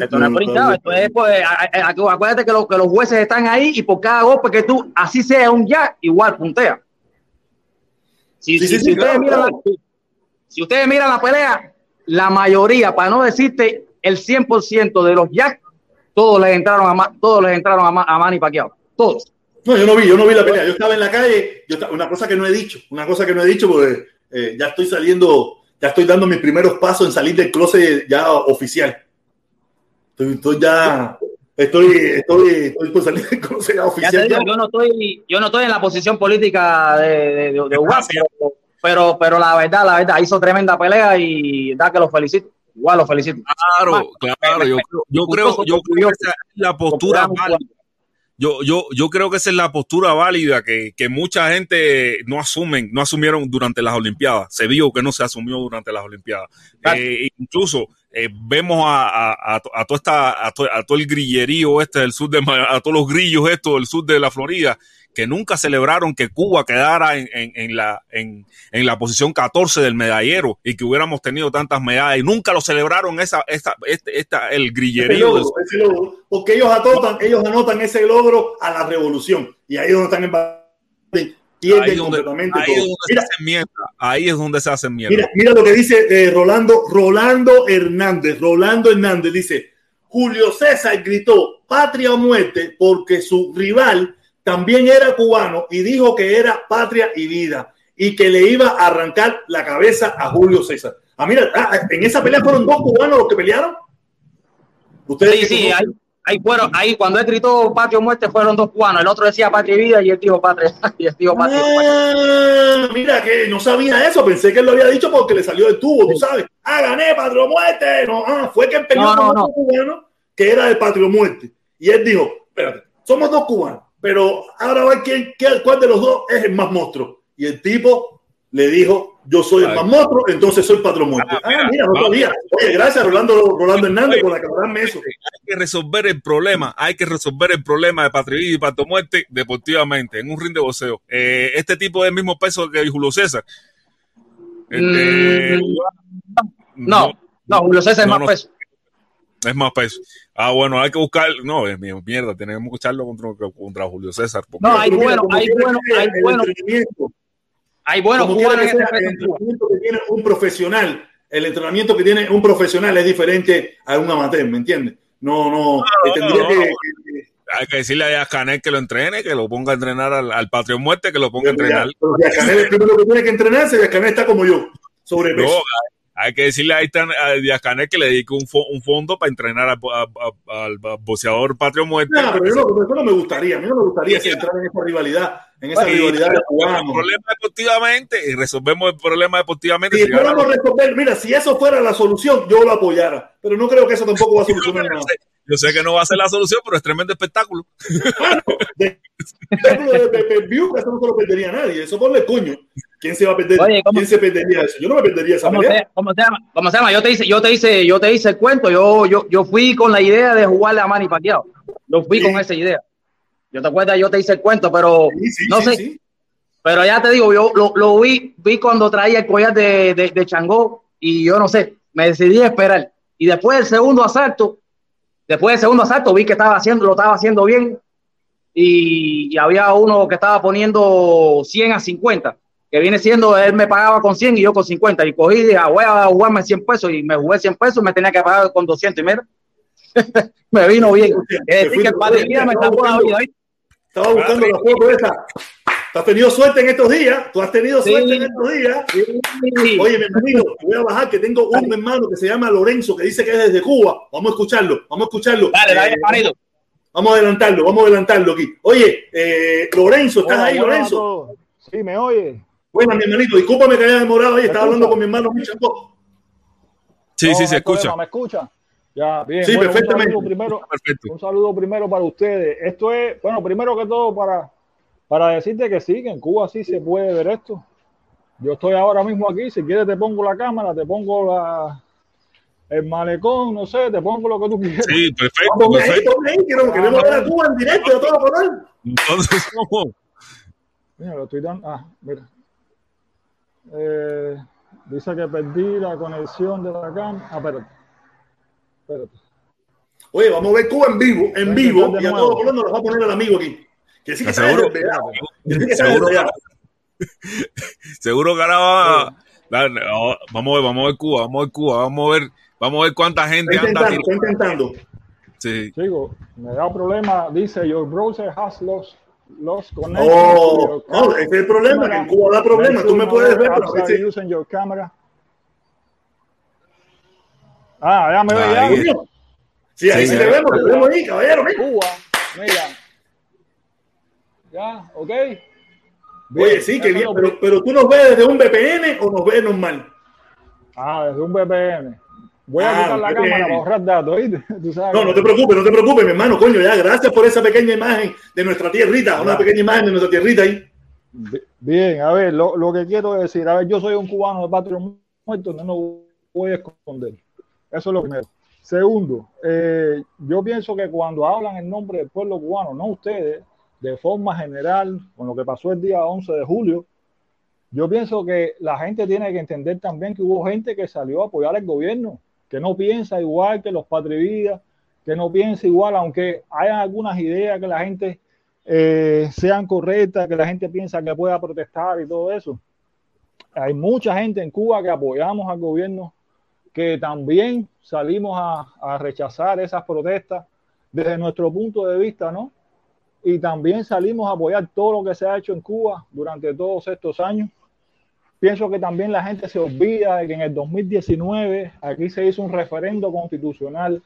Esto no, es por hinchado, esto es pues, acuérdate que, que los jueces están ahí y por cada golpe que tú, así sea un jack, igual puntea. Si, si, si, ustedes miran la, si ustedes miran la pelea, la mayoría, para no decirte el 100% de los jacks, todos les entraron a, todos les entraron a, a Manny Pacquiao, todos. No, yo no vi, yo no vi la pelea. Yo estaba en la calle, yo una cosa que no he dicho, una cosa que no he dicho porque eh, ya estoy saliendo, ya estoy dando mis primeros pasos en salir del closet ya oficial. Estoy, ya, estoy, estoy, estoy por salir del closet ya oficial. Digo, yo no estoy, yo no estoy en la posición política de, de, de, de pero, pero la verdad, la verdad, hizo tremenda pelea y da que lo felicito. Igual lo felicito. Claro, claro, yo, yo creo, yo creo que esa es la postura válida yo, yo, yo creo que esa es la postura válida que, que, mucha gente no asumen, no asumieron durante las Olimpiadas. Se vio que no se asumió durante las Olimpiadas. Eh, incluso eh, vemos a, a, a, a, toda esta, a, todo, a todo el grillerío este del sur de, a todos los grillos estos del sur de la Florida, que nunca celebraron que Cuba quedara en, en, en, la, en, en, la posición 14 del medallero y que hubiéramos tenido tantas medallas y nunca lo celebraron esa, esta, este, esta, el grillerío. Ese logro, ese logro, porque ellos anotan, ellos anotan ese logro a la revolución y ahí es donde están en ahí, donde, ahí, donde mira, se hacen mierda, ahí es donde se hacen mierda. Mira, mira lo que dice eh, Rolando, Rolando Hernández, Rolando Hernández dice, Julio César gritó patria o muerte porque su rival también era cubano y dijo que era patria y vida y que le iba a arrancar la cabeza a Julio César. Ah, mira, ah, en esa pelea fueron dos cubanos los que pelearon. Ustedes sí, sí, ahí, ahí, fueron, ahí cuando él gritó patria o muerte fueron dos cubanos. El otro decía patria y vida y él dijo patria. Y él dijo patria. Ah, mira, que no sabía eso. Pensé que él lo había dicho porque le salió del tubo, tú sabes. Ah, gané, patria o muerte. No, ah, fue que peleó no, con no, cubano que era de patria o muerte. Y él dijo, espérate, somos dos cubanos pero ahora va quién, cuál de los dos es el más monstruo. Y el tipo le dijo, yo soy el más monstruo, entonces soy patrón muerto. Ah, ah, mira, no sabía. Oye, gracias Rolando, Rolando Hernández por aclararme eso. Hay que resolver el problema, hay que resolver el problema de patria y patrón muerte deportivamente, en un ring de boxeo. Eh, este tipo es el mismo peso que Julio César. Este, mm, no, no, Julio César es más peso. Es más peso. Ah, bueno, hay que buscar. No, es mierda, tenemos que escucharlo contra, contra Julio César. No, hay bueno, hay bueno, hay bueno. Hay bueno jugadores el entrenamiento que tiene un profesional, el entrenamiento que tiene un profesional es diferente a un amateur, ¿me entiendes? No, no, no, tendría no, que, hay que decirle a Yascanel que lo entrene, que lo ponga a entrenar al, al Patrio Muerte, que lo ponga a entrenar. Yascanel es el primero que tiene que entrenarse, Yascanel está como yo, sobrepeso. No, hay que decirle a, a Díaz Canel que le dedique un, fo, un fondo para entrenar al, al boxeador Patrio Muerte. No, pero yo no, eso no me gustaría. A mí no me gustaría sí, entrar en esa rivalidad, en esa bueno, rivalidad de El problema deportivamente y resolvemos el problema deportivamente. Si podemos resolver, mira, si eso fuera la solución, yo lo apoyara. Pero no creo que eso tampoco va a solucionar nada. Yo sé que no va a ser la solución, pero es tremendo espectáculo. Bueno, de, espectáculo de, de, de view, eso no se lo perdería a nadie. Eso ponle coño. ¿Quién se va a perder? Oye, ¿Quién se perdería eso? Yo no me perdería esa ¿cómo pelea. Se, ¿Cómo se llama? ¿Cómo se llama? Yo te hice, yo te hice, yo te hice el cuento. Yo, yo, yo fui con la idea de jugarle a Manny Pacquiao. Yo fui sí. con esa idea. Yo te acuerdas, yo te hice el cuento, pero sí, sí, no sé. Pero ya te digo, yo lo, lo, vi, vi cuando traía el collar de, de, de Changó y yo no sé, me decidí a esperar. Y después del segundo asalto, después del segundo asalto vi que estaba haciendo, lo estaba haciendo bien y, y había uno que estaba poniendo 100 a 50 que viene siendo, él me pagaba con 100 y yo con 50, y cogí y dije, ah, voy a jugarme 100 pesos, y me jugué 100 pesos, me tenía que pagar con 200, y mira, me vino bien. Es decir, que el me salvó la vida. Estaba buscando la foto esa. Tú has tenido suerte en estos días, tú has tenido suerte sí. en estos días. Sí. Oye, mi hermano, voy a bajar, que tengo un hermano que se llama Lorenzo, que dice que es desde Cuba. Vamos a escucharlo, vamos a escucharlo. Dale, dale, eh, Vamos a adelantarlo, vamos a adelantarlo aquí. Oye, eh, Lorenzo, ¿estás Hola, ahí, Lorenzo? Sí, me oye. Bueno, mi hermanito, discúlpame que haya demorado ahí, estaba hablando con mi hermano Michel. Sí, no, sí, se escucha. Problema, ¿Me escucha? Ya, bien. Sí, bueno, perfectamente. Un saludo, primero, Perfecto. un saludo primero para ustedes. Esto es, bueno, primero que todo para, para decirte que sí, que en Cuba sí se puede ver esto. Yo estoy ahora mismo aquí, si quieres te pongo la cámara, te pongo la, el malecón, no sé, te pongo lo que tú quieras. Sí, perfecto, perfecto. Ahí, queremos, queremos ver a Cuba en directo, a todo poder. Entonces, ¿cómo? Mira, lo estoy dando. Ah, mira. Eh, dice que perdí la conexión de la cámara. Ah, espérate. Espérate. Oye, vamos a ver Cuba en vivo, en vivo, y a nuevo. todo color nos lo va a poner el amigo aquí. Que sí que Seguro. Que Seguro. Seguro que ahora va. Dale, vamos a ver, vamos a ver Cuba, vamos a ver Cuba, vamos a ver, vamos a ver cuánta gente Está anda intentando, está intentando. Sí. Chico, me da problema. Dice, your browser has lost, lost connection. to Oh, your no, ese es el problema, en Cuba da problema. Tú me puedes ver, pero using your camera. Ah, ya me ve ya. Ahí. Sí, ahí Sí, sí te vemos, te vemos ahí, caballero. mira. Cuba, mira. Ya, ok. Oye, sí, que bien, lo- pero, pero tú nos ves desde un VPN o nos ves normal. Ah, desde un VPN. Voy a Ah, quitar la VPN. cámara para ahorrar datos, ¿oíste? Tú sabes No, no te preocupes, no te preocupes, mi hermano, coño, ya, gracias por esa pequeña imagen de nuestra tierrita, una pequeña imagen de nuestra tierrita ahí. Bi- Bien, a ver, lo, lo que quiero decir, a ver, yo soy un cubano de patria muerto, no lo voy a esconder. Eso es lo primero. Segundo, eh, yo pienso que cuando hablan en nombre del pueblo cubano, no ustedes, de forma general, con lo que pasó el día 11 de julio, yo pienso que la gente tiene que entender también que hubo gente que salió a apoyar al gobierno, que no piensa igual que los patrividas, que no piensa igual, aunque haya algunas ideas que la gente eh, sean correctas, que la gente piensa que pueda protestar y todo eso. Hay mucha gente en Cuba que apoyamos al gobierno, que también salimos a, rechazar esas protestas desde nuestro punto de vista, ¿no? Y también salimos a apoyar todo lo que se ha hecho en Cuba durante todos estos años. Pienso que también la gente se olvida de que en el 2019 aquí se hizo un referendo constitucional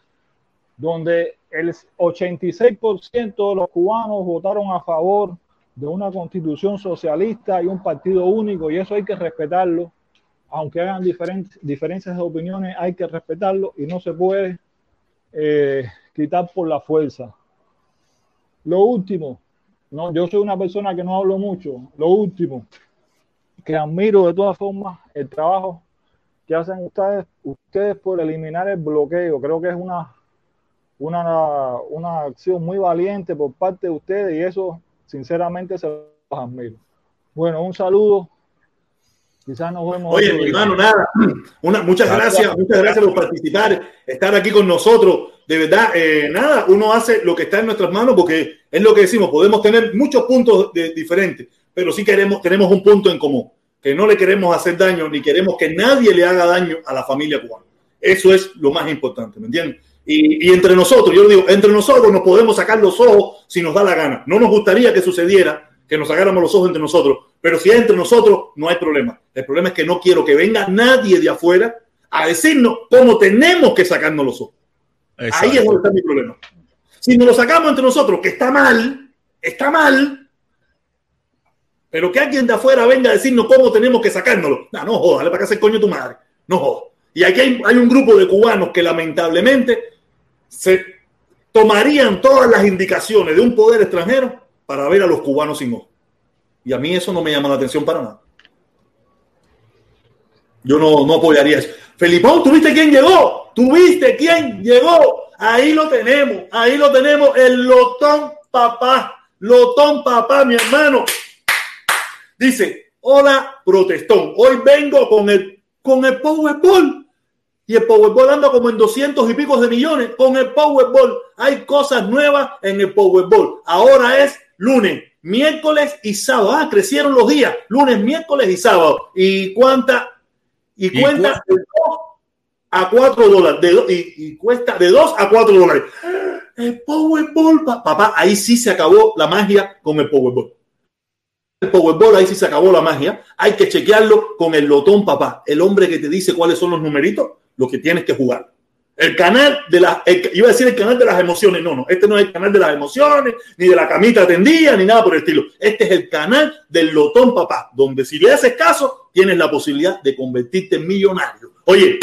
donde el 86% de los cubanos votaron a favor de una constitución socialista y un partido único, y eso hay que respetarlo, aunque hagan diferen- diferencias de opiniones, hay que respetarlo y no se puede eh, quitar por la fuerza. Lo último, no, yo soy una persona que no hablo mucho, lo último, que admiro de todas formas el trabajo que hacen ustedes, ustedes por eliminar el bloqueo, creo que es una una, una acción muy valiente por parte de ustedes y eso sinceramente se los admiro. Bueno, un saludo. Quizás nos vemos. Oye, mi hermano, nada. Una, muchas gracias, muchas gracias por participar, estar aquí con nosotros. De verdad, eh, nada, uno hace lo que está en nuestras manos porque es lo que decimos, podemos tener muchos puntos de- diferentes, pero sí queremos, tenemos un punto en común, que no le queremos hacer daño ni queremos que nadie le haga daño a la familia cubana. Eso es lo más importante, ¿me entiendes? Y, y entre nosotros, yo digo, entre nosotros nos podemos sacar los ojos si nos da la gana. No nos gustaría que sucediera que nos sacáramos los ojos entre nosotros, pero si es entre nosotros, no hay problema. El problema es que no quiero que venga nadie de afuera a decirnos cómo tenemos que sacarnos los ojos. Ahí es donde está mi problema. Si nos lo sacamos entre nosotros, que está mal, está mal, pero que alguien de afuera venga a decirnos cómo tenemos que sacárnoslo. No, no jodas, dale para que hacer coño tu madre. No jodas. Y aquí hay un grupo de cubanos que lamentablemente se tomarían todas las indicaciones de un poder extranjero para ver a los cubanos sin ojos. Y a mí eso no me llama la atención para nada. Yo no, no apoyaría eso. Felipón, ¿tuviste quién llegó? ¿Tuviste quién llegó? Ahí lo tenemos, ahí lo tenemos, el Lotón Papá, Lotón Papá, mi hermano. Dice, hola, protestón, hoy vengo con el, con el Powerball. Y el Powerball anda como en 200 y pico de millones. Con el Powerball hay cosas nuevas en el Powerball. Ahora es lunes, miércoles y sábado. Ah, crecieron los días. Lunes, miércoles y sábado. ¿Y cuánta? Y, ¿Y cuenta de 2 a 4 dólares. De do- y, y cuesta de 2 a 4 dólares. El Powerball, pa- papá, ahí sí se acabó la magia con el Powerball. El Powerball, ahí sí se acabó la magia. Hay que chequearlo con el Lotón, papá. El hombre que te dice cuáles son los numeritos, lo que tienes que jugar. El canal de las, iba a decir el canal de las emociones. No, no, este no es el canal de las emociones, ni de la camita tendida, ni nada por el estilo. Este es el canal del Lotón, papá, donde si le haces caso, tienes la posibilidad de convertirte en millonario. Oye,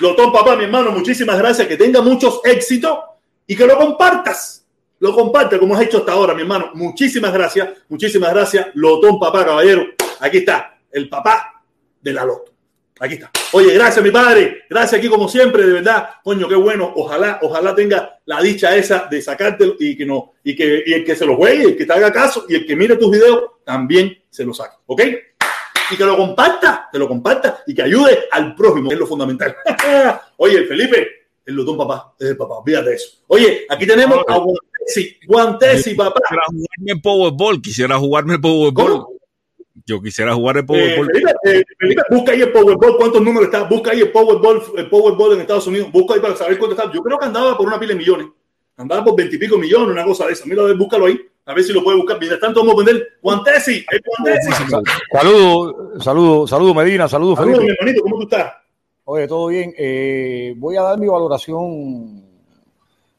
Lotón, papá, mi hermano, muchísimas gracias. Que tenga muchos éxitos y que lo compartas. Lo comparte como has hecho hasta ahora, mi hermano. Muchísimas gracias, muchísimas gracias. Lotón, papá, caballero. Aquí está, el papá de la Loto. Aquí está. Oye, gracias, mi padre. Gracias aquí como siempre, de verdad. Coño, qué bueno. Ojalá, ojalá tenga la dicha esa de sacártelo y que no, y que y el que se lo juegue, el que te haga caso y el que mire tus videos también se lo saque. ¿Ok? Y que lo comparta, que lo comparta y que ayude al prójimo, que es lo fundamental. Oye, Felipe, el lotón papá, es el papá, olvídate eso. Oye, aquí tenemos a Guantesi, Guantesi, papá. Quisiera jugarme el Powerball, quisiera jugarme el Powerball. ¿Cómo? Yo quisiera jugar el Eh, Powerball. Eh, Felipe, busca ahí el Powerball, cuántos números está, busca ahí el Powerball, el Powerball en Estados Unidos, busca ahí para saber cuánto está. Yo creo que andaba por una pila de millones, andaba por veintipico millones, una cosa de esa. Mira, a ver, búscalo ahí, a ver si lo puede buscar. Mientras tanto, vamos a vender Guantesi. Saludos, saludos, saludos Medina, saludos Saludos, mi hermanito, ¿cómo tú estás? Oye, todo bien. Eh, voy a dar mi valoración,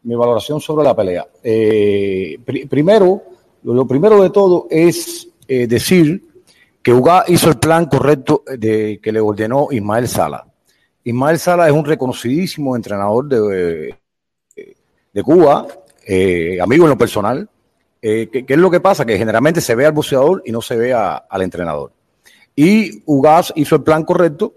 mi valoración sobre la pelea. Eh, pri- primero, lo, lo primero de todo es eh, decir que Uga hizo el plan correcto de, que le ordenó Ismael Sala. Ismael Sala es un reconocidísimo entrenador de, de Cuba, eh, amigo en lo personal. Eh, ¿qué, es lo que pasa? Que generalmente se ve al boxeador y no se ve a- al entrenador. Y Ugas hizo el plan correcto.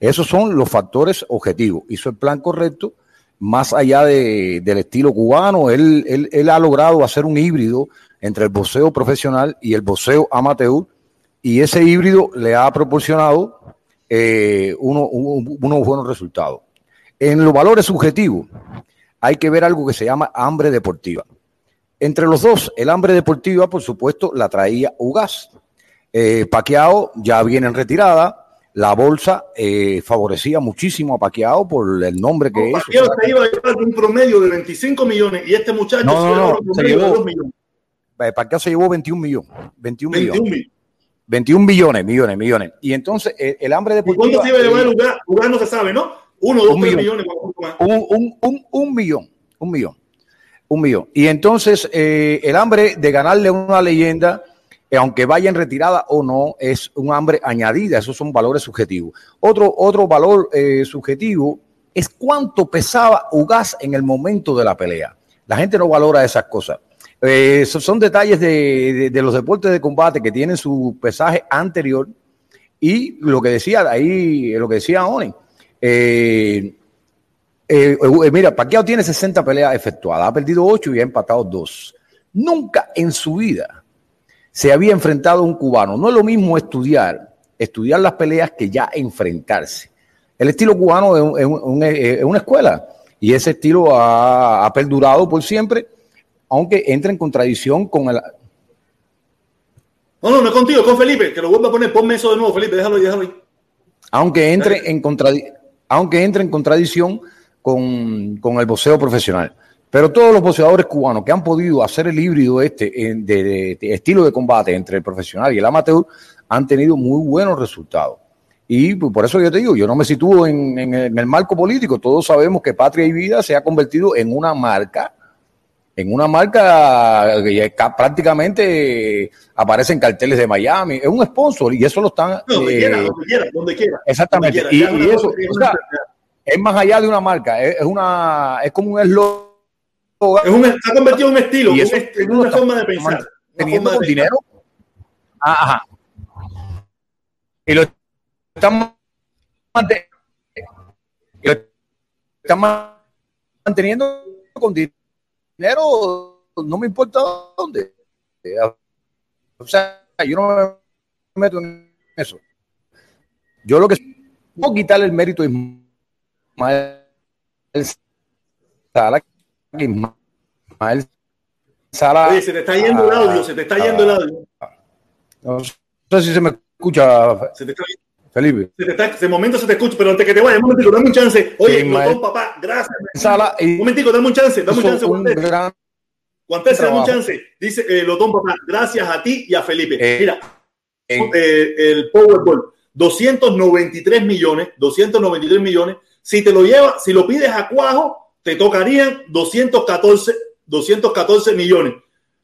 Esos son los factores objetivos. Hizo el plan correcto. Más allá de- del estilo cubano, él, él- él ha logrado hacer un híbrido entre el boxeo profesional y el boxeo amateur. Y ese híbrido le ha proporcionado eh, uno- un- unos buenos resultados. En los valores subjetivos, hay que ver algo que se llama hambre deportiva. Entre los dos, el hambre deportiva, por supuesto, la traía Ugas. Eh, Paquiao ya viene en retirada. La bolsa eh, favorecía muchísimo a Paquiao por el nombre que es. Pacquiao se iba a llevar un promedio de 25 millones y este muchacho No, se no, lleva no, un se de llevó 2 millones. Eh, Pacquiao se llevó 21 millones. 21 21 millones. millones. 21 millones, millones, millones. Y entonces el, el hambre ¿Y deportiva. cuánto se iba a llevar el lugar? Lugar no se sabe, ¿no? Uno, dos, Un tres millón. millones. un, un, un, un millón, un millón, un millón. Y entonces eh, el hambre de ganarle una leyenda, eh, aunque vaya en retirada o no, es un hambre añadida, esos son valores subjetivos. Otro, otro valor eh, subjetivo es cuánto pesaba Ugas en el momento de la pelea. La gente no valora esas cosas. Eh, son detalles de, los deportes de combate que tienen su pesaje anterior y lo que decía ahí, lo que decía Oni. Eh, eh, eh, mira, Pacquiao tiene 60 peleas efectuadas, ha perdido 8 y ha empatado 2. Nunca en su vida se había enfrentado a un cubano. No es lo mismo estudiar, estudiar las peleas que ya enfrentarse. El estilo cubano es una escuela y ese estilo ha, ha perdurado por siempre, aunque entra en contradicción con el... No, no, no es contigo, con Felipe, que lo vuelva a poner. Ponme eso de nuevo, Felipe, déjalo ahí, déjalo ahí. aunque entre en, contradi- aunque entre en contradicción con, con el boxeo profesional. Pero todos los boxeadores cubanos que han podido hacer el híbrido este de, de- de estilo de combate entre el profesional y el amateur han tenido muy buenos resultados. Y por eso yo te digo, yo no me sitúo en, en el- en el marco político. Todos sabemos que Patria y Vida se ha convertido en una marca, en una marca que ca- prácticamente aparece en carteles de Miami. Es un sponsor y eso lo están... No, donde eh, quiera, donde quiera, donde quiera. Exactamente. Donde Y, quiera. Eso, es o una sea, es más allá de una marca, es, es una, es como un eslogan. Es un, ha convertido en un estilo, Y eso en una está forma de pensar. teniendo con dinero. Ah, Ajá. Y lo están mante- y lo están manteniendo con dinero, no me importa dónde. O sea, yo no me meto en eso. Yo lo que puedo quitarle el mérito a Ismael Sala, Ismael Sala. Oye, se te está yendo el audio, se te está yendo el audio. No sé si se me escucha, Se te está Felipe. se te está, de momento se te escucha, pero antes que te vayas, un momentico, dame un chance. Oye, Sí, ma- papá, gracias. Sala y Un momentico, dame un chance, dame un chance, un gran Guantes, dame un chance. Dice eh, Lotón, papá, gracias a ti y a Felipe. Eh, Mira, eh, el Powerball, 293 millones, 293 millones. Si te lo llevas, si lo pides a cuajo, te tocarían 214, 214 millones.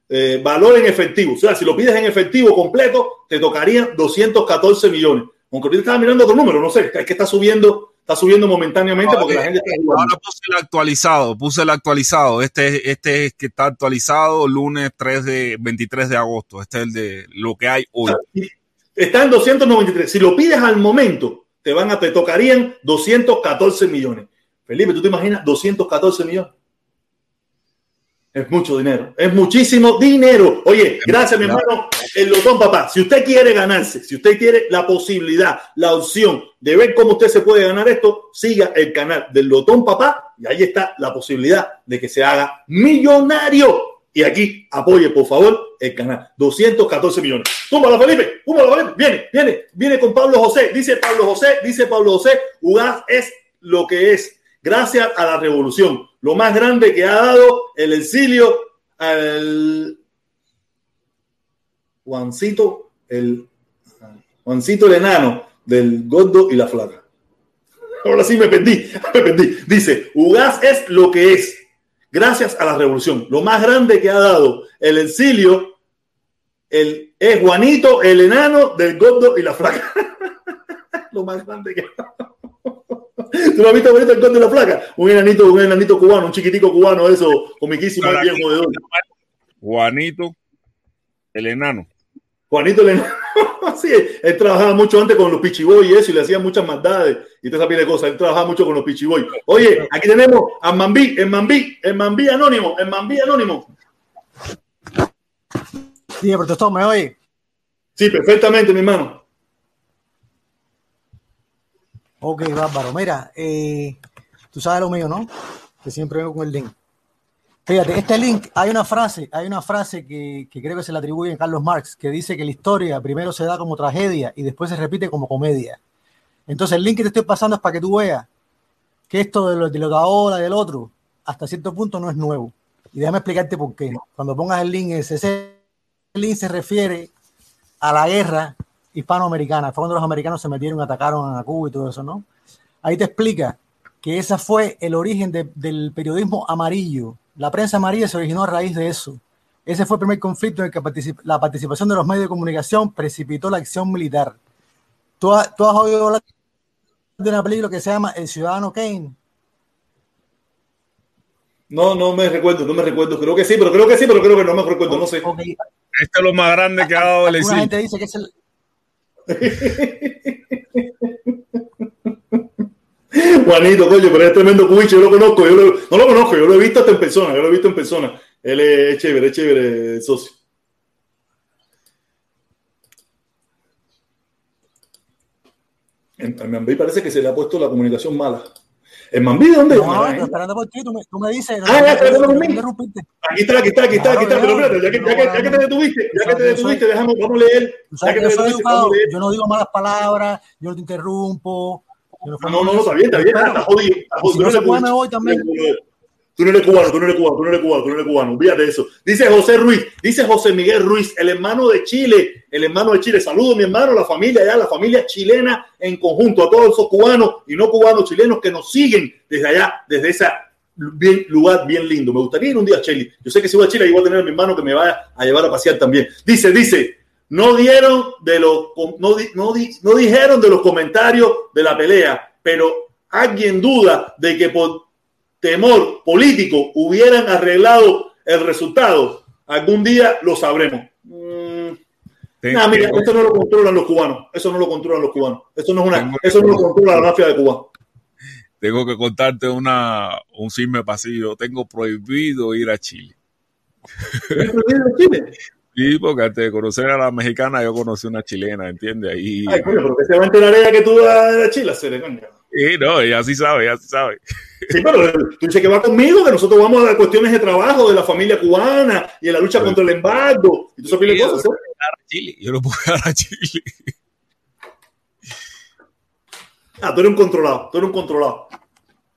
Eh, valor en efectivo. O sea, si lo pides en efectivo completo, te tocarían 214 millones. Aunque ahorita estaba mirando otro número, no sé, es que está subiendo, está subiendo momentáneamente porque la gente está jugando. Ahora puse el actualizado, puse el actualizado. Este, este es que está actualizado lunes 3 de 23 de agosto. Este es el de lo que hay hoy. Está en 293. Si lo pides al momento, te van a, te tocarían 214 millones. Felipe, ¿tú te imaginas 214 millones? Es mucho dinero, es muchísimo dinero. Oye, gracias, mi hermano. El Lotón, papá. Si usted quiere ganarse, si usted quiere la posibilidad, la opción de ver cómo usted se puede ganar esto, siga el canal del Lotón, papá. Y ahí está la posibilidad de que se haga millonario. Y aquí apoye, por favor, el canal. 214 millones. Túmbala, Felipe. Túmbala, Felipe. Viene, viene, viene con Pablo José. Dice Pablo José, dice Pablo José. Ugaz es lo que es. Gracias a la revolución lo más grande que ha dado el exilio al Juancito, el Juancito el enano del gordo y la flaca. Ahora sí me perdí, me perdí. Dice, Ugaz es lo que es, gracias a la revolución. Lo más grande que ha dado el exilio el, es Juanito el enano del gordo y la flaca. lo más grande que ha dado. ¿Tú lo has visto bonito el conde de la flaca? Un enanito, un enanito cubano, un chiquitico cubano, eso, comiquísimo, bien jodedor. Juanito, el enano. Juanito enano. sí, él trabajaba mucho antes con los pichiboy y eso, y le hacían muchas maldades y toda esa pila de cosas. Él trabajaba mucho con los pichiboy. Oye, aquí tenemos a Mambí, el Mambí, el Mambí anónimo, el Mambí anónimo. Sí, protestó, ¿me oye? Sí, perfectamente, mi hermano. Ok, bárbaro. Mira, eh, tú sabes lo mío, ¿no? Que siempre vengo con el link. Fíjate, este link, hay una frase, hay una frase que, que creo que se le atribuye a Carlos Marx, que dice que la historia primero se da como tragedia y después se repite como comedia. Entonces, el link que te estoy pasando es para que tú veas que esto de lo de, lo de ahora del otro, hasta cierto punto no es nuevo. Y déjame explicarte por qué. Cuando pongas el link, ese, ese link se refiere a la guerra hispanoamericana. Fue cuando los americanos se metieron, atacaron a Cuba y todo eso, ¿no? Ahí te explica que ese fue el origen de, del periodismo amarillo. La prensa amarilla se originó a raíz de eso. Ese fue el primer conflicto en el que particip la participación de los medios de comunicación precipitó la acción militar. ¿Tú, has, tú has oído hablar de una película que se llama El Ciudadano Kane? No, no me recuerdo, no me recuerdo. Creo que sí, pero creo que sí, pero creo que no me recuerdo, no sé. Okay. Este es lo más grande que ha dado el Alguna gente dice que es el, Juanito, coño, pero es tremendo cubicho, yo lo conozco, yo lo, no lo conozco, yo lo he visto hasta en persona, yo lo he visto en persona. Él es chévere, es chévere, socio. En, en Mambí parece que se le ha puesto la comunicación mala. ¿En Mambí de dónde? No, estoy esperando por ti, tú me, tú me dices. Ah, ya, esperando por mí. Aquí está, aquí está, aquí está, aquí está. Pero espérate, ya que, ya que, ya que te detuviste, ya que te detuviste, déjame, vamos a leer. Ya que te detuviste, vamos a leer. Yo no digo malas palabras, yo no te interrumpo. No, no, no, está bien, está bien, está jodido. Si no se también. Tú no eres cubano, tú no eres cubano, tú no eres cubano, tú no eres cubano. Olvídate de eso. Dice José Ruiz, dice José Miguel Ruiz, el hermano de Chile, el hermano de Chile. Saludo mi hermano, la familia allá, la familia chilena en conjunto, a todos esos cubanos y no cubanos chilenos que nos siguen desde allá, desde ese bien, lugar bien lindo. Me gustaría ir un día a Chile. Yo sé que si voy a Chile, voy a tener a mi hermano que me vaya a llevar a pasear también. Dice, dice, no dieron de los, no, no, no dijeron de los comentarios de la pelea, pero alguien duda de que por temor político hubieran arreglado el resultado, algún día lo sabremos. Mm, nah, mira, esto no lo controlan los cubanos. Eso no lo controlan los cubanos. Eso no es una, eso no lo controla la mafia de Cuba. Tengo que contarte una, un chisme pasillo. Tengo prohibido ir a Chile. ¿Tienes prohibido ir a Chile? Sí, porque antes de conocer a la mexicana, yo conocí una chilena, ¿entiendes? Ahí... Ay, coño, pero que se va a enterar ella que tú vas a Chile, se coño. Sí, no, ella sí sabe, ella sí sabe. Sí, pero tú dices que va conmigo, que nosotros vamos a cuestiones de trabajo de la familia cubana y en la lucha contra el embargo y todo eso cosas. Yo, a Chile. yo no puedo ir a Chile. Ah, tú eres un controlado, tú eres un controlado.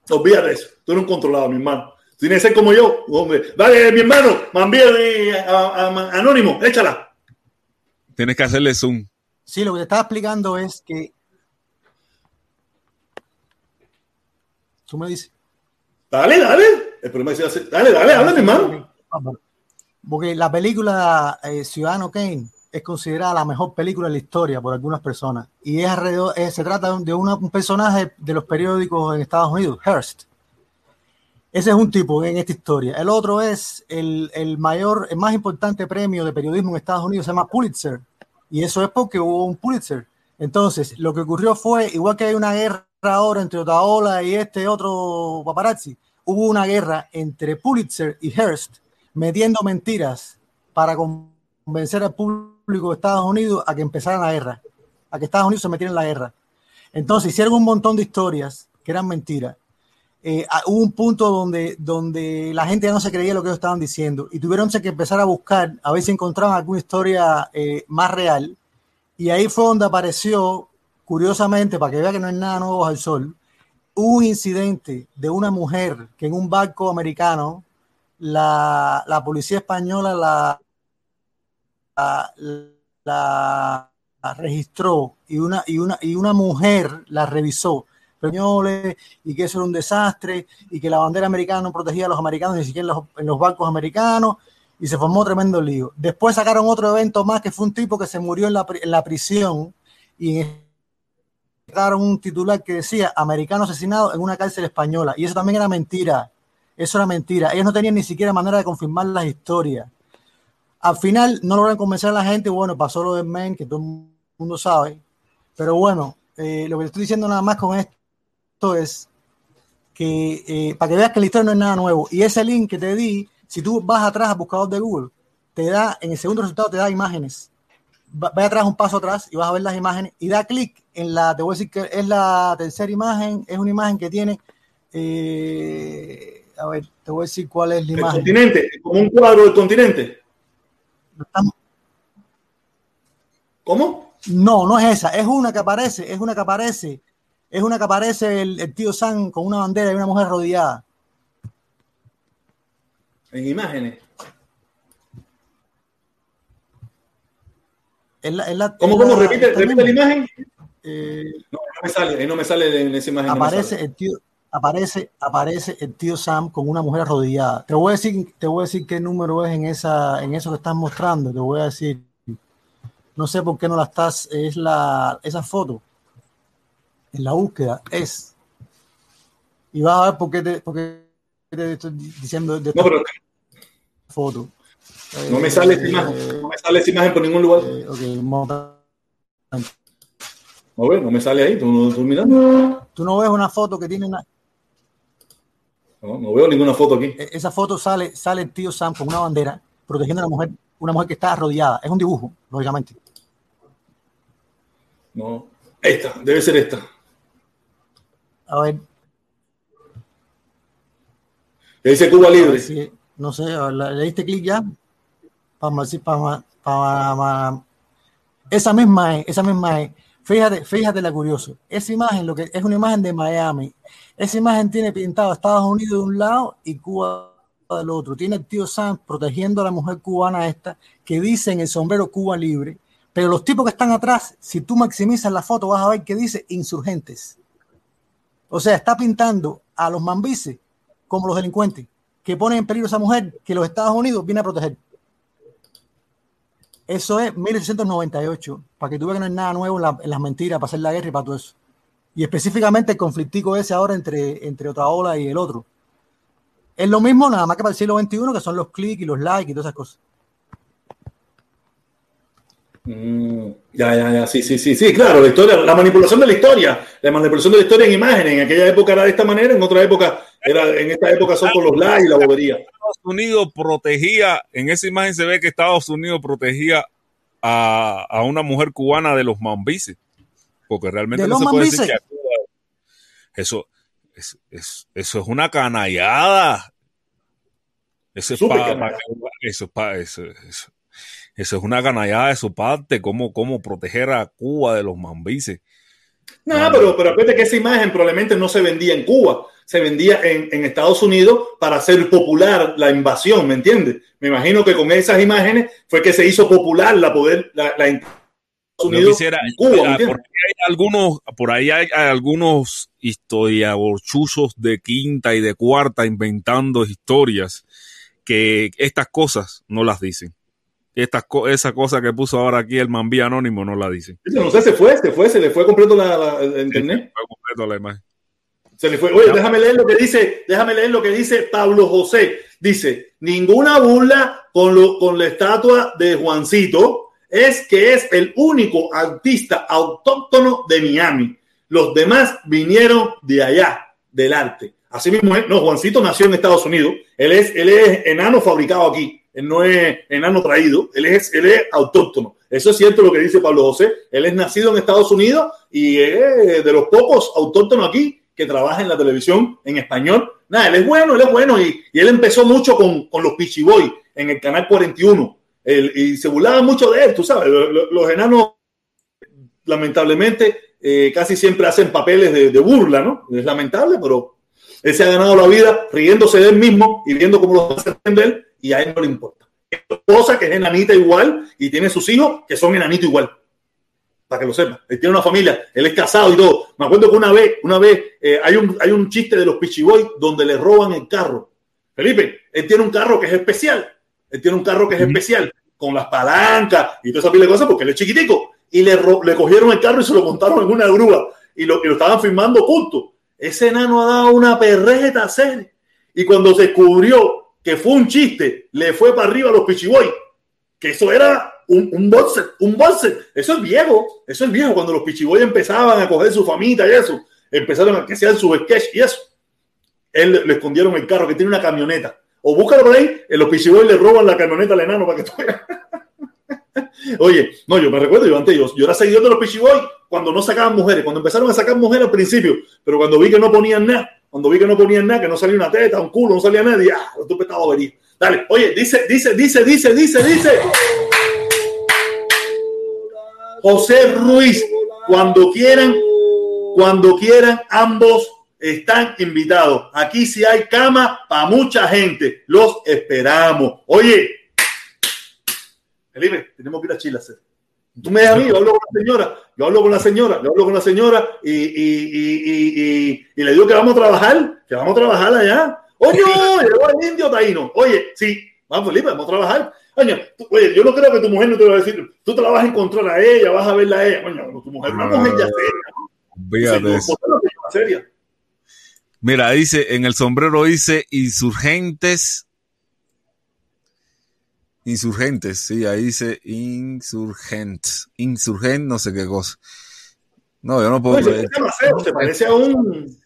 Olvídate de eso, tú eres un controlado, mi hermano. Tienes que ser como yo, hombre. Dale, mi hermano, a, a, Anónimo, échala. Tienes que hacerle zoom. Sí, lo que te estaba explicando es que Tú me dices. Dale, dale. El problema es decir, dale, dale, habla, mi hermano. Porque la película eh, Ciudadano Kane es considerada la mejor película de la historia por algunas personas. Y es alrededor, eh, se trata de una, un personaje de los periódicos en Estados Unidos, Hearst. Ese es un tipo en esta historia. El otro es el, mayor, el más importante premio de periodismo en Estados Unidos, se llama Pulitzer. Y eso es porque hubo un Pulitzer Entonces, lo que ocurrió fue, igual que hay una guerra ahora entre Otaola y este otro paparazzi, hubo una guerra entre Pulitzer y Hearst metiendo mentiras para convencer al público de Estados Unidos a que empezara la guerra, a que Estados Unidos se metiera en la guerra. Entonces hicieron un montón de historias que eran mentiras. Eh, ah, hubo un punto donde, donde la gente ya no se creía lo que ellos estaban diciendo y tuvieron que empezar a buscar a ver si encontraban alguna historia eh, más real. Y ahí fue donde apareció, curiosamente, para que vea que no es nada nuevo al sol, un incidente de una mujer que en un barco americano la, la policía española la, la, registró y una, y, una, y una mujer la revisó y que eso era un desastre y que la bandera americana no protegía a los americanos ni siquiera en los, en barcos americanos y se formó tremendo lío. Después sacaron otro evento más que fue un tipo que se murió en la, en la prisión y sacaron un titular que decía americano asesinado en una cárcel española y eso también era mentira. Eso era mentira. Ellos no tenían ni siquiera manera de confirmar las historias. Al final no lograron convencer a la gente. Bueno, pasó lo del men, que todo el mundo sabe. Pero bueno, eh, lo que estoy diciendo nada más con esto es que eh, para que veas que la historia no es nada nuevo. Y ese link que te di, si tú vas atrás al buscador de Google, te da, en el segundo resultado te da imágenes. Ve atrás un paso atrás y vas a ver las imágenes y da clic en la, te voy a decir que es la tercera imagen, es una imagen que tiene eh, a ver, te voy a decir cuál es la el imagen. continente, como un cuadro del continente. ¿Cómo? No, no es esa, es una que aparece, es una que aparece, es una que aparece el, el tío Sam con una bandera y una mujer rodeada. En imágenes. La- la- ¿Cómo, cómo? la- Repite, repite la imagen. Eh, No, no me sale, no me sale en esa imagen. aparece el tío aparece aparece el tío Sam con una mujer arrodillada te voy a decir te voy a decir qué número es en esa en eso que estás mostrando te voy a decir no sé por qué no la estás es la esa foto en la búsqueda es y vas a ver por qué te, por qué te estoy diciendo de esta No, pero foto no me sale esa imagen. No me sale esa imagen por ningún lugar. Eh, ok, un momento. No, ve, no me sale ahí. ¿Tú, no- tú mirando? tú no ves una foto que tiene una No, no veo ninguna foto aquí. E- esa foto sale, sale el tío Sam con una bandera protegiendo a una mujer, una mujer que está arrodillada. Es un dibujo, lógicamente. No. Esta, debe ser esta. A ver, Que dice Cuba Libre. si- no sé, a ver, ¿la- ¿le diste clic ya? Para, para, para- esa misma es, esa misma es. Fíjate, fíjate la curioso. Esa imagen, lo que es una imagen de Miami. Esa imagen tiene pintado Estados Unidos de un lado y Cuba del otro. Tiene el tío Sam protegiendo a la mujer cubana esta, que dice en el sombrero Cuba libre. Pero los tipos que están atrás, si tú maximizas la foto, vas a ver que dice insurgentes. O sea, está pintando a los mambises como los delincuentes que ponen en peligro a esa mujer que los Estados Unidos viene a proteger. Eso es 1898, para que tú veas que no es nada nuevo en, la- las mentiras, para hacer la guerra y para todo eso. Y específicamente el conflictico ese ahora entre, entre otra ola y el otro. Es lo mismo, nada más que para el siglo XXI, que son los clics y los likes y todas esas cosas. Mm, ya, ya, ya, sí, sí, sí, sí, claro, la historia, la manipulación de la historia, la manipulación de la historia en imágenes, en aquella época era de esta manera, en otra época, era, en esta época son con los likes y la bobería. Estados Unidos protegía, en esa imagen se ve que Estados Unidos protegía a, a una mujer cubana de los mambises, porque realmente ¿De no se puede decir que eso, es, es- eso es una canallada. Eso es Súper pa- canallada. pa- eso, es pa- eso, eso- eso es una canallada de su parte, cómo, cómo proteger a Cuba de los mambises. No, pero, pero acuérdate que esa imagen probablemente no se vendía en Cuba, se vendía en, en Estados Unidos para hacer popular la invasión, ¿me entiendes? Me imagino que con esas imágenes fue que se hizo popular la poder, la, la Unidos quisiera, Cuba, por ahí hay algunos, por ahí hay algunos historiadorchuzos de quinta y de cuarta inventando historias que estas cosas no las dicen. Estas co- esa cosa que puso ahora aquí el Mambí Anónimo no la dicen. No sé, se fue, se fue, se le fue completo la, la- el internet. Fue completo la imagen. Se le fue. Oye, déjame leer lo que dice, déjame leer lo que dice Pablo José. Dice, ninguna burla con, lo, con la estatua de Juancito. es que es el único artista autóctono de Miami. Los demás vinieron de allá, del arte. Así mismo no, Juancito nació en Estados Unidos. Él es, él es enano fabricado aquí. Él no es enano traído. Él es, él es autóctono. Eso es cierto lo que dice Pablo José. Él es nacido en Estados Unidos y es de los pocos autóctonos aquí que trabaja en la televisión en español. Nada, él es bueno, él es bueno y, y él empezó mucho con, con los Pichiboy en el canal 41 el, y se burlaba mucho de él, tú sabes. Los enanos, lamentablemente, eh, casi siempre hacen papeles de, de burla, ¿no? Es lamentable, pero él se ha ganado la vida riéndose de él mismo y viendo cómo lo hacen de él y a él no le importa. Esposa, que es enanita igual, y tiene sus hijos que son enanitos igual para que lo sepa. Él tiene una familia, él es casado y todo. Me acuerdo que una vez, una vez eh, hay, un, hay un chiste de los Pichiboy donde le roban el carro. Felipe, él tiene un carro que es especial. Él tiene un carro que es especial, con las palancas y toda esa pila de cosas, porque él es chiquitico. Y le, le cogieron el carro y se lo montaron en una grúa y lo, y lo estaban filmando juntos. Ese enano ha dado una perreta serie. Y cuando se descubrió que fue un chiste, le fue para arriba a los Pichiboy que eso era un, un boxer, un boxer. Eso es viejo, eso es viejo. Cuando los Pichiboy empezaban a coger su famita y eso, empezaron a que sean su sketch y eso. Él le- escondieron el carro que tiene una camioneta. O búscalo por ahí, en los Pichiboy le roban la camioneta al enano para que tú veas. Oye, no, yo me recuerdo, yo antes, yo, yo era seguidor de los Pichiboy cuando no sacaban mujeres, cuando empezaron a sacar mujeres al principio, pero cuando vi que no ponían nada, cuando vi que no ponían nada, que no salía una teta, un culo, no salía nada, dije, ah, tú estás bobería. Dale, oye, dice, dice, dice, dice, dice, dice. José Ruiz, cuando quieran, cuando quieran, ambos están invitados. Aquí sí hay cama para mucha gente. Los esperamos. Oye, Felipe, tenemos que ir a Chile a hacer. Tú me dejas a mí, yo hablo con la señora, yo hablo con la señora, yo hablo con la señora y, y, y, y, le digo que vamos a trabajar, que vamos a trabajar allá. Oye, llegó el indio taíno. Oye, sí, vamos Felipe, vamos a trabajar. Oye, yo no creo que tu mujer no te va a decir, tú te la vas a encontrar a ella, vas a verla a ella. Coño, tu mujer una mujer ya seria. ¿no? Sí, no, eso. ¿por qué no te llama seria? Mira, dice, en el sombrero dice insurgentes. Insurgentes, sí, ahí dice insurgentes. Insurgent, no sé qué cosa. No, yo no puedo. Oye, se parece a un...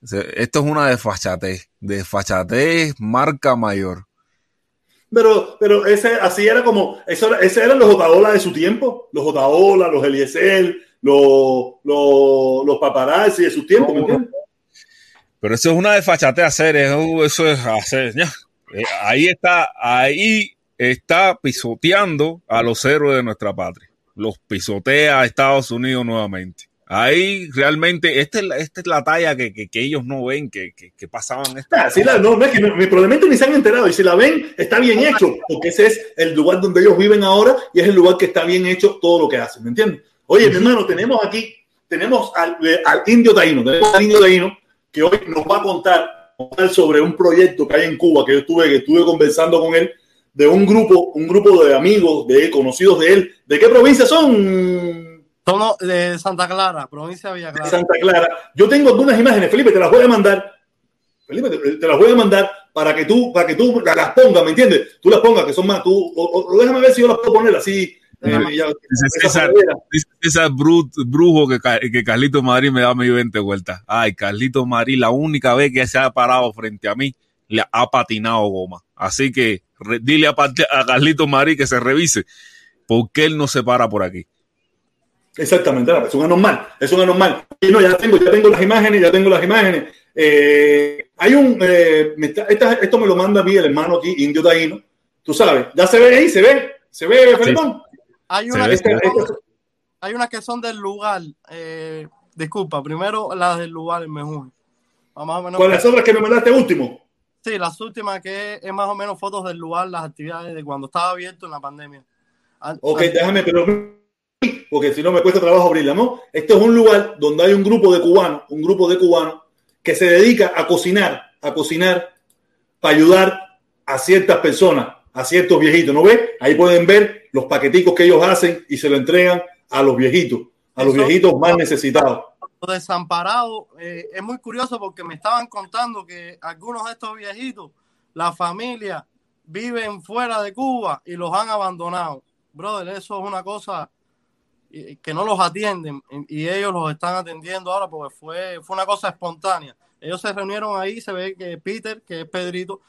Esto es una desfachatez. Desfachatez marca mayor. Pero, pero ese, así era como, eso, era- ese eran los Otaola de su tiempo, los Otaola, los Eliezer, los, los, los paparazzi de su tiempo, ¿me entiendes? Pero eso es una desfachatez hacer, eso, eso es hacer. ya. Eh, Ahí está, ahí está pisoteando a los héroes de nuestra patria. Los pisotea a Estados Unidos nuevamente. Ahí realmente, esta es la, esta es la talla que, que- que ellos no ven, que, que, pasaban esta. Ah, sí, la- no, no es que no- probablemente ni se han enterado y si la ven, está bien hecho, porque ese es el lugar donde ellos viven ahora y es el lugar que está bien hecho todo lo que hacen, ¿me entiendes? Oye, mi hermano, tenemos aquí, tenemos al, eh, al indio taíno, tenemos al indio taíno que hoy nos va a contar, contar sobre un proyecto que hay en Cuba, que yo estuve, que estuve conversando con él, de un grupo, un grupo de amigos, de él, conocidos de él. ¿De qué provincia son? Somos de Santa Clara, provincia de Villa de. Santa Clara. Yo tengo algunas imágenes, Felipe, te las voy a mandar. Felipe, te, te las voy a mandar para que tú, para que tú la- las pongas, ¿me entiendes? Tú las pongas, que son más, tú, o, déjame ver si yo las puedo poner así. eh, ya- Dice esa César, manera. dice César Bru- Brujo que, que Carlito Madrid me da mi 20 vueltas. Ay, Carlito Madrid, la única vez que se ha parado frente a mí, le ha patinado goma. Así que re- dile a, a Carlito Madrid que se revise, porque él no se para por aquí. Exactamente, es un anormal, es un anormal. Y no, ya tengo, ya tengo las imágenes, ya tengo las imágenes. Eh, hay un, eh, me está- esta- esto me lo manda a mí el hermano aquí, Indio Taíno. Tú sabes, ya se ve ahí, se ve, se ve, Felipón. Hay Se una ve, que son- hay unas que son del lugar. Eh, disculpa, primero las del lugar en Mejún. Más o menos. Con las obras que me mandaste último. Sí, las últimas que es, es más o menos fotos del lugar, las actividades de cuando estaba abierto en la pandemia. An- Ok, déjame, pero porque si no me cuesta trabajo abrirla, ¿no? Este es un lugar donde hay un grupo de cubanos, un grupo de cubanos que se dedica a cocinar, a cocinar para ayudar a ciertas personas, a ciertos viejitos, ¿no ves? Ahí pueden ver los paqueticos que ellos hacen y se lo entregan a los viejitos, a los viejitos más necesitados. Los desamparados, eh, es muy curioso porque me estaban contando que algunos de estos viejitos, la familia, viven fuera de Cuba y los han abandonado. brother, eso es una cosa y- que no los atienden y ellos los están atendiendo ahora porque fue, fue una cosa espontánea. Ellos se reunieron ahí, se ve que Peter, que es Pedrito,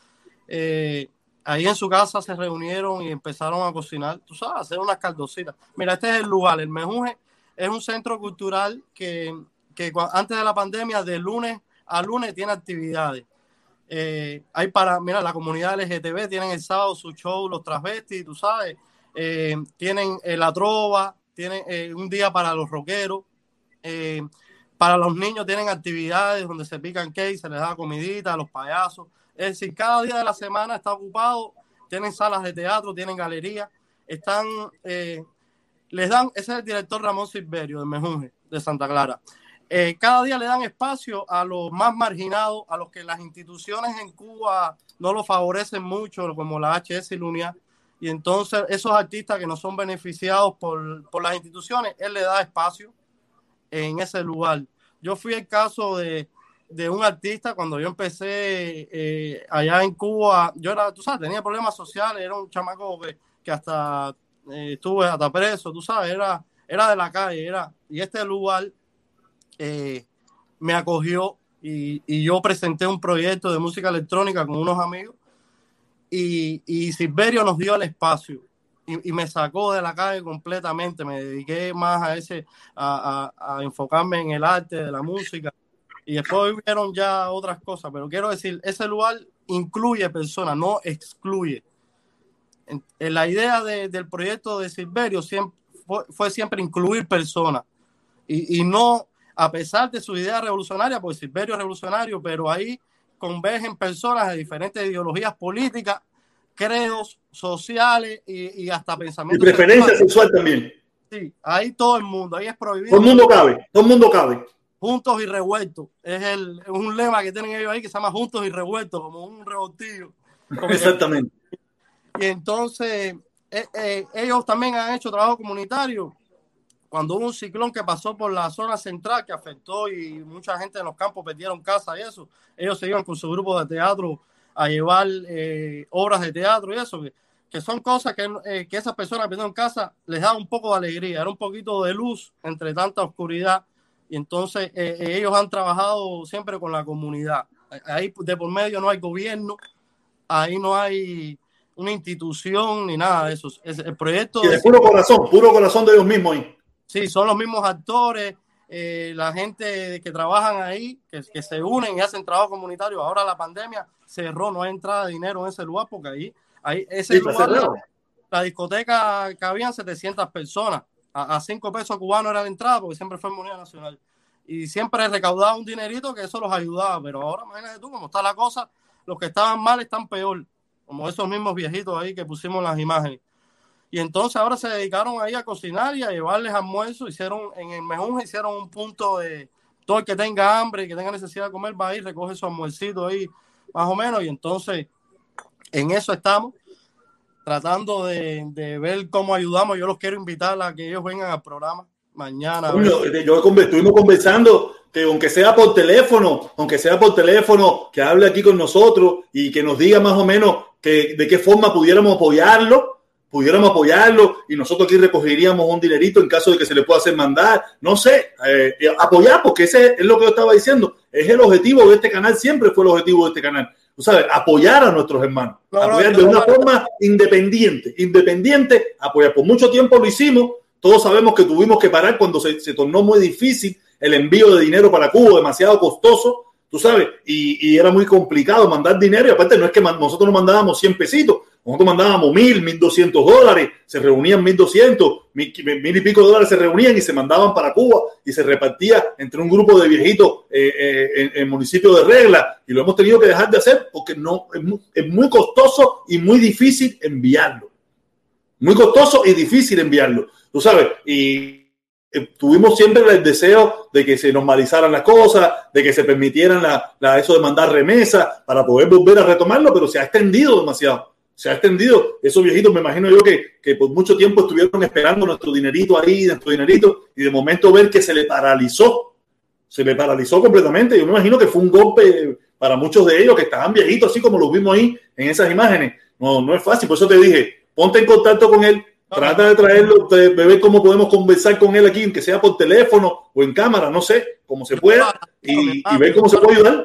eh, ahí en su casa se reunieron y empezaron a cocinar, tú sabes, hacer unas caldositas. Mira, este es el lugar, el Mejunje es un centro cultural que, que antes de la pandemia, de lunes a lunes, tiene actividades. Eh, hay para, mira, la comunidad LGTB tienen el sábado su show, los travestis, tú sabes, eh, tienen eh, la trova, tienen un día para los rockeros, para los niños tienen actividades donde se pican cake, se les da comidita a los payasos. Es decir, cada día de la semana está ocupado, tienen salas de teatro, tienen galerías, están, les dan, ese es el director Ramón Silverio de Mejunje, de Santa Clara. Eh, cada día le dan espacio a los más marginados, a los que las instituciones en Cuba no lo favorecen mucho, como la HS y la. Y entonces esos artistas que no son beneficiados por, por las instituciones, él le da espacio en ese lugar. Yo fui el caso de, de un artista cuando yo empecé eh, allá en Cuba. Yo era, tú sabes, tenía problemas sociales, era un chamaco que, que hasta eh, estuve hasta preso, tú sabes, era, era de la calle, era, y este lugar eh, me acogió y, y yo presenté un proyecto de música electrónica con unos amigos y, y Silverio nos dio el espacio y, y me sacó de la calle completamente. Me dediqué más a ese, a, a- a enfocarme en el arte de la música y después vieron ya otras cosas. Pero quiero decir, ese lugar incluye personas, no excluye. En- en la idea de- del proyecto de Silverio siempre, fue, fue siempre incluir personas y, y no, a pesar de su idea revolucionaria, pues Silverio es revolucionario, pero ahí convergen personas de diferentes ideologías políticas, credos sociales y, y hasta Y pensamientos. preferencia sexuales. sexual también. Sí, ahí todo el mundo, ahí es prohibido. Todo el mundo cabe, todo el mundo cabe. Juntos y revueltos. Es, el, es un lema que tienen ellos ahí que se llama Juntos y revueltos, como un revoltillo. Exactamente. Y entonces, eh, eh, ellos también han hecho trabajo comunitario. Cuando hubo un ciclón que pasó por la zona central que afectó y mucha gente en los campos perdieron casa y eso, ellos se iban con su grupo de teatro a llevar eh, obras de teatro y eso, que, que son cosas que, eh, que esas personas que perdieron casa les da un poco de alegría, era un poquito de luz entre tanta oscuridad. Y entonces eh, eh, ellos han trabajado siempre con la comunidad. Ahí de por medio no hay gobierno, ahí no hay una institución ni nada de eso. Es el proyecto Y de puro corazón, puro corazón de ellos mismos ahí. Sí, son los mismos actores, eh, la gente que trabajan ahí, que, que se unen y hacen trabajo comunitario. Ahora la pandemia cerró, no hay entrada de dinero en ese lugar porque ahí, ahí ese Sí, está lugar, cerrado. la discoteca cabían 700 personas. A, a 5 pesos cubanos era la entrada porque siempre fue moneda nacional. Y siempre recaudaba un dinerito que eso los ayudaba. Pero ahora imagínate tú cómo está la cosa. Los que estaban mal están peor. Como esos mismos viejitos ahí que pusimos en las imágenes. Y entonces ahora se dedicaron ahí a cocinar y a llevarles almuerzo. Hicieron en el Mejunje hicieron un punto de todo el que tenga hambre y que tenga necesidad de comer va a ir, recoge su almuercito ahí, más o menos. Y entonces en eso estamos, tratando de, de ver cómo ayudamos. Yo los quiero invitar a que ellos vengan al programa mañana. Yo conver- estuvimos conversando que aunque sea por teléfono, aunque sea por teléfono, que hable aquí con nosotros y que nos diga más o menos que, de qué forma pudiéramos apoyarlo, pudiéramos apoyarlo y nosotros aquí recogeríamos un dinerito en caso de que se le pueda hacer mandar, no sé, eh, eh, apoyar, porque ese es lo que yo estaba diciendo, es el objetivo de este canal, siempre fue el objetivo de este canal, tú sabes, apoyar a nuestros hermanos, No, no, apoyar no, de una forma independiente, independiente, apoyar. Por mucho tiempo lo hicimos, todos sabemos que tuvimos que parar cuando se, se tornó muy difícil el envío de dinero para Cuba, demasiado costoso, tú sabes, y, y era muy complicado mandar dinero, y aparte no es que nosotros no mandábamos 100 pesitos, nosotros mandábamos mil, mil doscientos dólares, se reunían mil doscientos, mil, y pico dólares se reunían y se mandaban para Cuba y se repartía entre un grupo de viejitos eh, eh, en en el municipio de Regla y lo hemos tenido que dejar de hacer porque no es muy, es muy costoso y muy difícil enviarlo. Muy costoso y difícil enviarlo, tú sabes, y eh, tuvimos siempre el deseo de que se normalizaran las cosas, de que se permitieran la, la- eso de mandar remesas para poder volver a retomarlo, pero se ha extendido demasiado. Se ha extendido. Esos viejitos, me imagino yo que, que por mucho tiempo estuvieron esperando nuestro dinerito ahí, nuestro dinerito, y de momento ver que se le paralizó, se le paralizó completamente. Yo me imagino que fue un golpe para muchos de ellos que estaban viejitos, así como los vimos ahí en esas imágenes. No, no es fácil. Por eso te dije, ponte en contacto con él, Trata de traerlo, de, ver cómo podemos conversar con él aquí, que sea por teléfono o en cámara, no sé, como se pueda, y, y ver cómo se puede ayudar.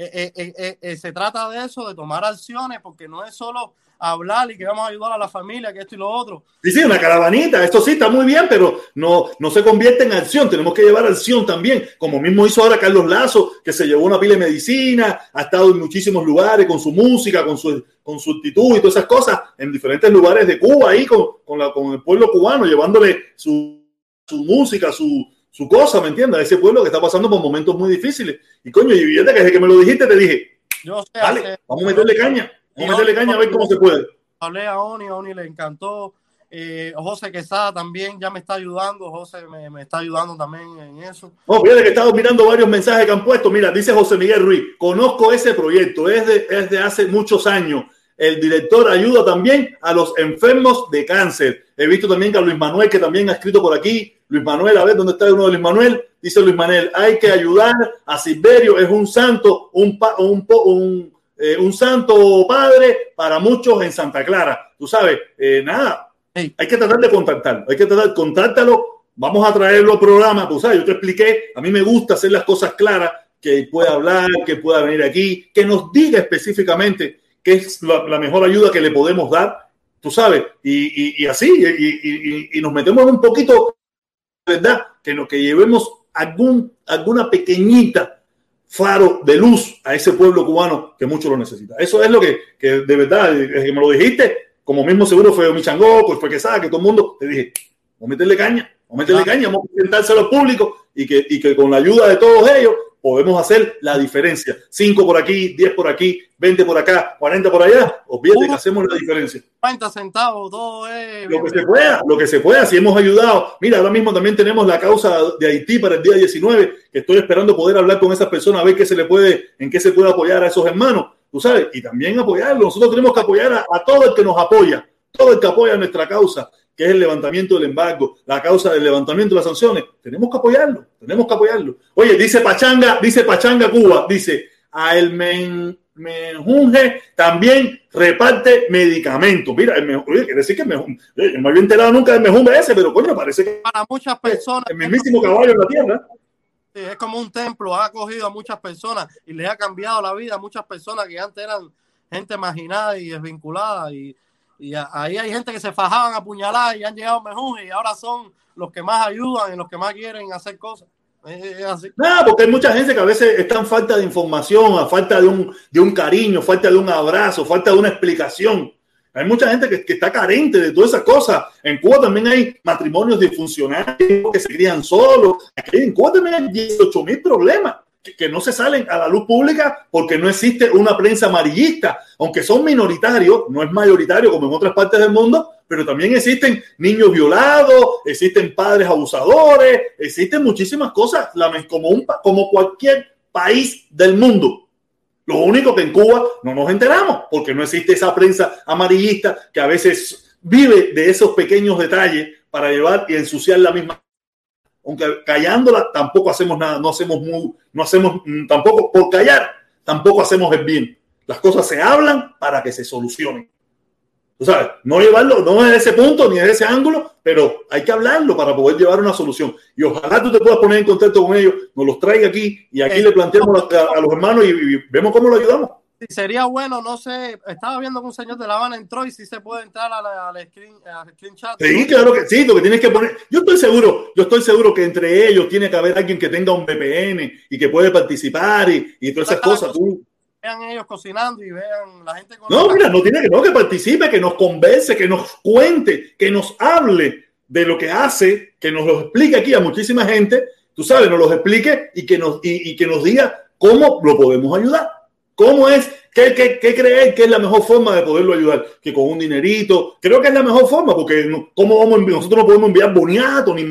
Eh, eh, eh, eh, se trata de eso, de tomar acciones, porque no es solo hablar y que vamos a ayudar a la familia, que esto y lo otro. Sí, sí, una caravanita, esto sí está muy bien, pero no, no se convierte en acción, tenemos que llevar acción también, como mismo hizo ahora Carlos Lazo, que se llevó una pila de medicina, ha estado en muchísimos lugares con su música, con su, con su actitud y todas esas cosas, en diferentes lugares de Cuba, ahí con, con, la, con el pueblo cubano, llevándole su, su música, su, su cosa, ¿me entiendes? A ese pueblo que está pasando por momentos muy difíciles. Y coño, y fíjate que desde que me lo dijiste te dije, Yo sé, dale, vamos a meterle caña, vamos a meterle caña a ver cómo se puede. hablé a Oni, a Oni le encantó. Eh, José Quesada también ya me está ayudando, José me, me está ayudando también en eso. No, fíjate que he estado mirando varios mensajes que han puesto. Mira, dice José Miguel Ruiz, conozco ese proyecto, es de, es de hace muchos años. El director ayuda también a los enfermos de cáncer. He visto también que a Luis Manuel, que también ha escrito por aquí. Luis Manuel, a ver, ¿dónde está uno de Luis Manuel? Dice Luis Manuel, hay que ayudar a Silverio, es un santo, un, pa- un, po- un, eh, un santo padre para muchos en Santa Clara. Tú sabes, eh, nada, hay que tratar de contactarlo, hay que tratar de contáctalo, vamos a traerlo al programa, pues sabes, yo te expliqué, a mí me gusta hacer las cosas claras, que pueda hablar, que pueda venir aquí, que nos diga específicamente qué es la, la mejor ayuda que le podemos dar, tú sabes, y, y- y así, y nos metemos un poquito, ¿verdad? Que, nos, que llevemos algún, alguna pequeñita faro de luz a ese pueblo cubano que mucho lo necesita. Eso es lo que, que de verdad, que me lo dijiste, como mismo seguro fue Michango, pues fue que sabe que todo el mundo, te dije, vamos a meterle caña, vamos a meterle caña, vamos a presentárselo al público y que, y que con la ayuda de todos ellos podemos hacer la diferencia. Cinco por aquí, 10 por aquí, 20 por acá, 40 por allá, olvídate que hacemos la diferencia. 50 centavos, todo es. Lo que se pueda, lo que se pueda, si hemos ayudado. Mira, ahora mismo también tenemos la causa de Haití para el día 19, que estoy esperando poder hablar con esas personas, a ver qué se le puede, en qué se puede apoyar a esos hermanos, tú sabes, y también apoyarlo. Nosotros tenemos que apoyar a, a todo el que nos apoya, todo el que apoya nuestra causa, que es el levantamiento del embargo, la causa del levantamiento de las sanciones. Tenemos que apoyarlo, tenemos que apoyarlo. Oye, dice Pachanga, dice Pachanga Cuba, dice a el men, menjunje también reparte medicamentos. Mira, el menjunje, oye, quiere decir que el menjunje, yo no me había enterado nunca del menjunje ese, pero coño, parece que Para muchas personas. el mismísimo caballo en la tierra. Es como un templo, ha acogido a muchas personas y les ha cambiado la vida a muchas personas que antes eran gente marginada y desvinculada. Y, y ahí hay gente que se fajaban a puñalar y han llegado mejor y ahora son los que más ayudan y los que más quieren hacer cosas. Es así. Nada, porque hay mucha gente que a veces está en falta de información, a falta de un, de un cariño, falta de un abrazo, falta de una explicación. Hay mucha gente que, que está carente de todas esas cosas. En Cuba también hay matrimonios disfuncionales que se crían solos. Aquí en Cuba también hay 18 mil problemas que, no se salen a la luz pública porque no existe una prensa amarillista. Aunque son minoritarios, no es mayoritario como en otras partes del mundo, pero también existen niños violados, existen padres abusadores, existen muchísimas cosas como, un, como cualquier país del mundo. Lo único que en Cuba no nos enteramos, porque no existe esa prensa amarillista que a veces vive de esos pequeños detalles para llevar y ensuciar la misma. Aunque callándola tampoco hacemos nada, no hacemos muy, no hacemos mm, tampoco por callar, tampoco hacemos el bien. Las cosas se hablan para que se solucionen. Tú sabes, no llevarlo, no desde ese punto ni desde ese ángulo, pero hay que hablarlo para poder llevar una solución. Y ojalá tú te puedas poner en contacto con ellos, nos los traiga aquí y aquí le planteamos a, a los hermanos y, y vemos cómo lo ayudamos. Sí, sería bueno, no sé, estaba viendo que un señor de La Habana entró y si se puede entrar a la- al screen, chat. Sí, claro que sí, lo que tienes que poner. Yo estoy seguro, yo estoy seguro que entre ellos tiene que haber alguien que tenga un VPN y que puede participar y, y todas esas cosas. Tú- Vean ellos cocinando y vean la gente con No, mira, no tiene que no, que participe, que nos converse, que nos cuente, que nos hable de lo que hace, que nos lo explique aquí a muchísima gente, tú sabes, nos lo explique y que nos, y, y que nos diga cómo lo podemos ayudar. ¿Cómo es? ¿Qué, qué, creen que es la mejor forma de poderlo ayudar? Que con un dinerito. Creo que es la mejor forma, porque ¿cómo vamos nosotros no podemos enviar boniato, ni,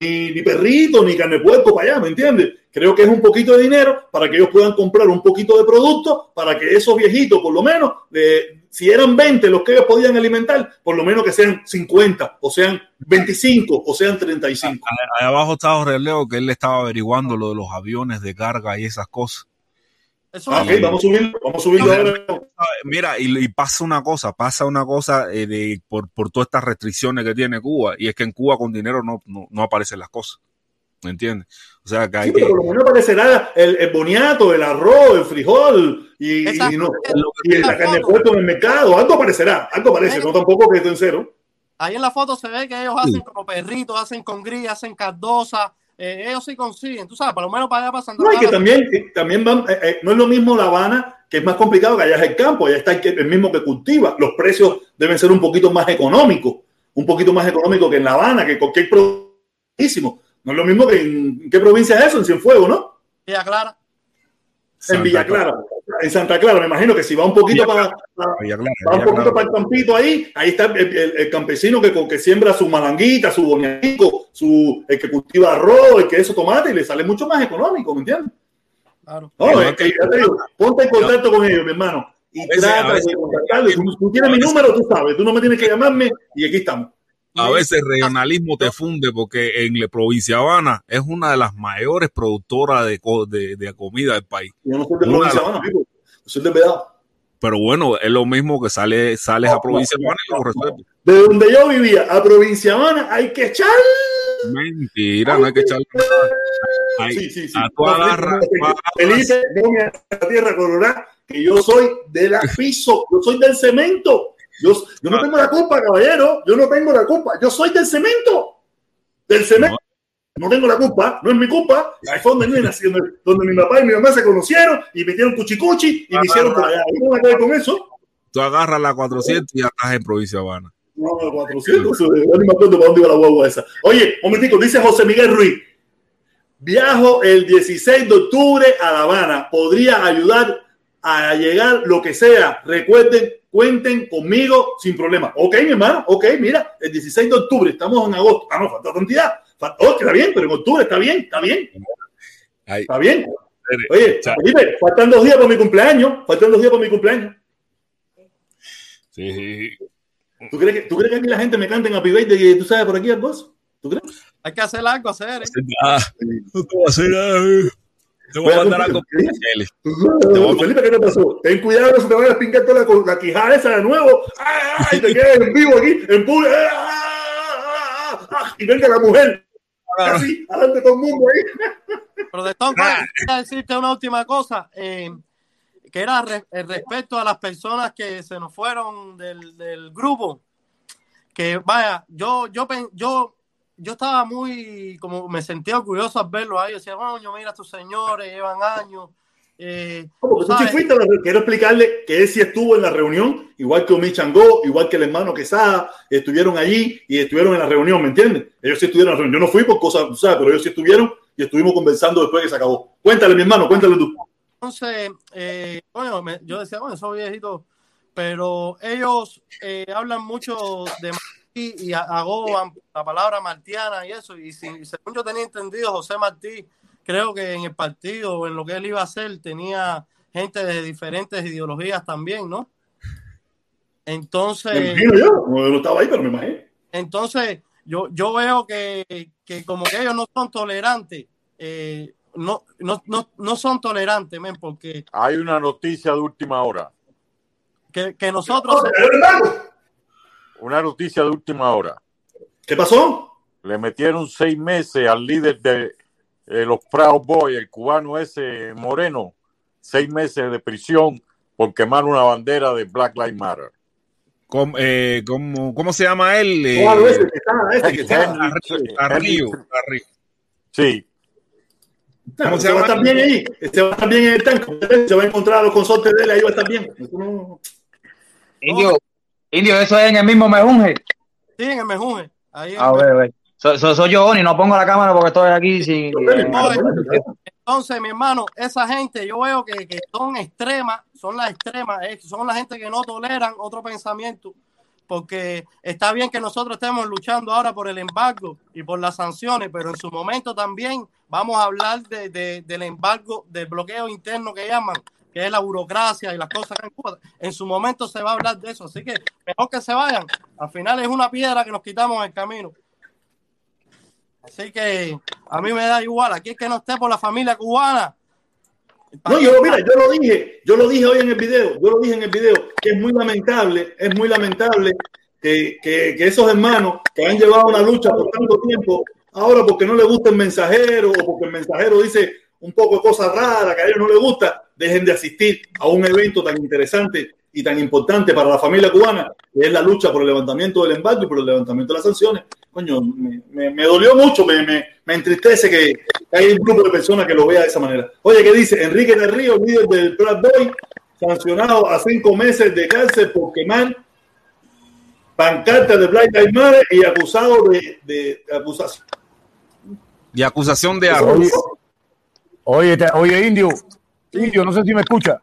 ni, ni perrito, ni carne puerco para allá, ¿me entiendes? Creo que es un poquito de dinero para que ellos puedan comprar un poquito de producto, para que esos viejitos, por lo menos, si eran 20 los que ellos podían alimentar, por lo menos que sean 50, o sean 25, o sean 35. Ahí abajo estaba Jorge Leo que él estaba averiguando lo de los aviones de carga y esas cosas. Eso Ah, vamos a subirlo, vamos a subirlo ahora. Mira, y, y pasa una cosa, pasa una cosa eh, de, por, por todas estas restricciones que tiene Cuba, y es que en Cuba con dinero no, no, no aparecen las cosas. ¿Me entiendes? O sea, que hay Sí, que... pero por lo menos aparecerá el, el boniato, el arroz, el frijol y, no, y la carne de puerto en el mercado. Algo aparecerá, algo aparece, no tampoco que esté en cero. Ahí en la foto se ve que ellos hacen como perritos, hacen con gris, hacen cardosa. Eh, ellos sí consiguen, tú sabes, por lo menos para allá para Santa No, y que también, también van, eh, eh, no es lo mismo La Habana, que es más complicado que allá es el campo, allá está el, mismo que cultiva. Los precios deben ser un poquito más económicos, un poquito más económicos que en La Habana, que cualquier producto. No es lo mismo que en, ¿en qué provincia es eso, en Cienfuegos, ¿no? Villa Clara. En Villa Clara. En Santa Clara, me imagino que si va un poquito Villa para, va un poquito Clara. para el campito ahí, ahí está el, el- el campesino que, que siembra su malanguita, su boniatico, su, el que cultiva arroz, el que eso tomate, y le sale mucho más económico, ¿me entiendes? Claro. No, es que ya te digo, ponte en contacto con ellos, mi hermano, y veces- trata veces- de contactarlos. Tú, tú tienes mi número, tú sabes, tú no me tienes que llamarme, y aquí estamos. A veces el regionalismo te funde porque en la provincia de Habana es una de las mayores productoras de, de, de comida del país. Yo no soy de Una provincia de las- Habana, pico. Yo soy de Vedado. Pero bueno, es lo mismo que sale, sales a provincia de Habana y lo resuelves. De donde yo vivía a provincia Habana hay que echar. Mentira, no hay que echarle nada. Hay- Sí, sí, sí. A tu agarra, Felipe, no me tierra colorada, que yo soy de la piso, yo soy del cemento. Yo, yo no tengo la culpa, caballero, yo no tengo la culpa, yo soy del cemento. Del cemento. No tengo la culpa, no es mi culpa. Ahí fue donde, donde, donde mi papá y mi mamá se conocieron y metieron cuchicuchi y me hicieron por allá. ¿Yo no me acuerdo con eso? tú agarras la 400 y estás en provincia de Habana. No, 400, yo ni me acuerdo para dónde iba la guagua esa. Oye, un momentico, dice José Miguel Ruiz. Viajo el 16 de octubre a La Habana. Podría ayudar a llegar lo que sea. Recuerden, cuenten conmigo sin problema. Ok, mi hermano, ok, mira, el 16 de octubre, estamos en agosto. Ah, no, falta cantidad. Falta, oh, está bien, pero en octubre está bien, está bien. Ahí. Está bien. Oye, Felipe, faltan dos días para mi cumpleaños. Faltan dos días para mi cumpleaños. Sí. ¿Tú crees que, ¿tú crees que aquí la gente me canta en Happy Birthday, tú sabes, por aquí algo? ¿Tú crees? Hay que hacer algo, hacer. ¿eh? Ah, no te voy a hacer nada. Te voy a mandar algo. Kelly. Felipe, ¿qué te pasó? Ten cuidado, no se te vaya a pingar toda la, la quijada esa de nuevo. ¡Ay! Te quedas en vivo aquí, en público. Y venga la mujer. Así, adelante todo el mundo ahí. Pero de Tom quería decirte una última cosa, eh, que era re- eh, respecto a las personas que se nos fueron del, del grupo. Que vaya, yo, yo, yo, yo estaba muy, como me sentía orgulloso al verlo ahí. Decía, coño, mira, estos señores llevan años. Eh, Porque tú sí ¿sabes? fuiste a la- quiero explicarle que él sí estuvo en la reunión, igual que Omi Changó, igual que el hermano Quesada, estuvieron allí y estuvieron en la reunión, ¿me entiendes? Ellos sí estuvieron en la reunión. Yo no fui por cosas, tú sabes, pero ellos sí estuvieron y estuvimos conversando después que se acabó. Cuéntale, mi hermano, cuéntale tú. Entonces, eh, bueno, me- yo decía, bueno, esos viejitos, pero ellos eh, hablan mucho de y agoban la palabra martiana y eso, y si, según yo tenía entendido, José Martí, creo que en el partido, o en lo que él iba a hacer, tenía gente de diferentes ideologías también, ¿no? Me Entonces, imagino yo, no, no estaba ahí, pero me imagino. entonces yo, yo veo que, que como que ellos no son tolerantes, eh, no, no, no, no son tolerantes, men, porque Hay una noticia de última hora. que, que nosotros... Una noticia de última hora. ¿Qué pasó? Le metieron seis meses al líder de eh, los Proud Boys, el cubano ese moreno, seis meses de prisión por quemar una bandera de Black Lives Matter. ¿Cómo, eh, cómo, cómo se llama él? Claro, ese que está, ese que está. Henry- Carrillo, Carrillo, Carrillo. Sí, ¿Cómo se va a estar bien ahí? Se va a estar bien en el tanque. Se va a encontrar a los consortes de él, ahí va a estar bien. No- Indio, Indio, eso es en el mismo mejunje. Sí, en el Mejunje. Ahí en A ver, a ver. So- so- soy yo, Oni, no pongo la cámara porque estoy aquí sin. Entonces, mi hermano, esa gente yo veo que, que son extremas, son las extremas, eh, son la gente que no toleran otro pensamiento, porque está bien que nosotros estemos luchando ahora por el embargo y por las sanciones, pero en su momento también vamos a hablar de, de- del embargo, del bloqueo interno que llaman, que es la burocracia y las cosas en Cuba. En su momento se va a hablar de eso, así que mejor que se vayan. Al final es una piedra que nos quitamos en el camino. Así que a mí me da igual. Aquí es que no esté por la familia cubana. No, yo, mira, yo lo dije, yo lo dije hoy en el video, yo lo dije en el video, que es muy lamentable, es muy lamentable que, que, que esos hermanos que han llevado una lucha por tanto tiempo, ahora porque no le gusta el mensajero o porque el mensajero dice un poco de cosas raras que a ellos no les gusta, dejen de asistir a un evento tan interesante y tan importante para la familia cubana, que es la lucha por el levantamiento del embargo y por el levantamiento de las sanciones. Coño, me, me, me dolió mucho, me, me, me entristece que hay un grupo de personas que lo vea de esa manera. Oye, ¿qué dice? Enrique de Río, líder del Proud Boy, sancionado a cinco meses de cárcel por quemar pancartas de Black Lives Matter y acusado de, de, de acusación. Y acusación de arroz. Oye, te- oye, Indio, Indio, no sé si me escucha.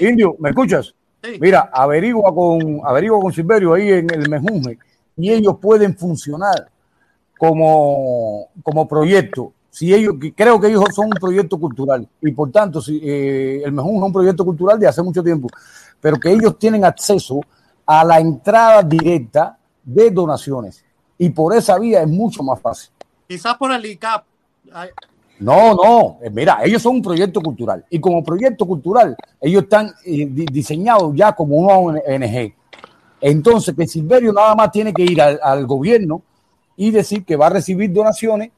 Indio, ¿me escuchas? Mira, averigua con, averigua con Silverio ahí en el Mejunje y ellos pueden funcionar como, como proyecto. Si ellos, creo que ellos son un proyecto cultural y por tanto, si, eh, el Mejunje es un proyecto cultural de hace mucho tiempo, pero que ellos tienen acceso a la entrada directa de donaciones y por esa vía es mucho más fácil. Quizás por el ICAP. No, no, eh, mira, ellos son un proyecto cultural y como proyecto cultural ellos están eh, di- diseñados ya como una ONG. Entonces, que Silverio nada más tiene que ir al, al gobierno y decir que va a recibir donaciones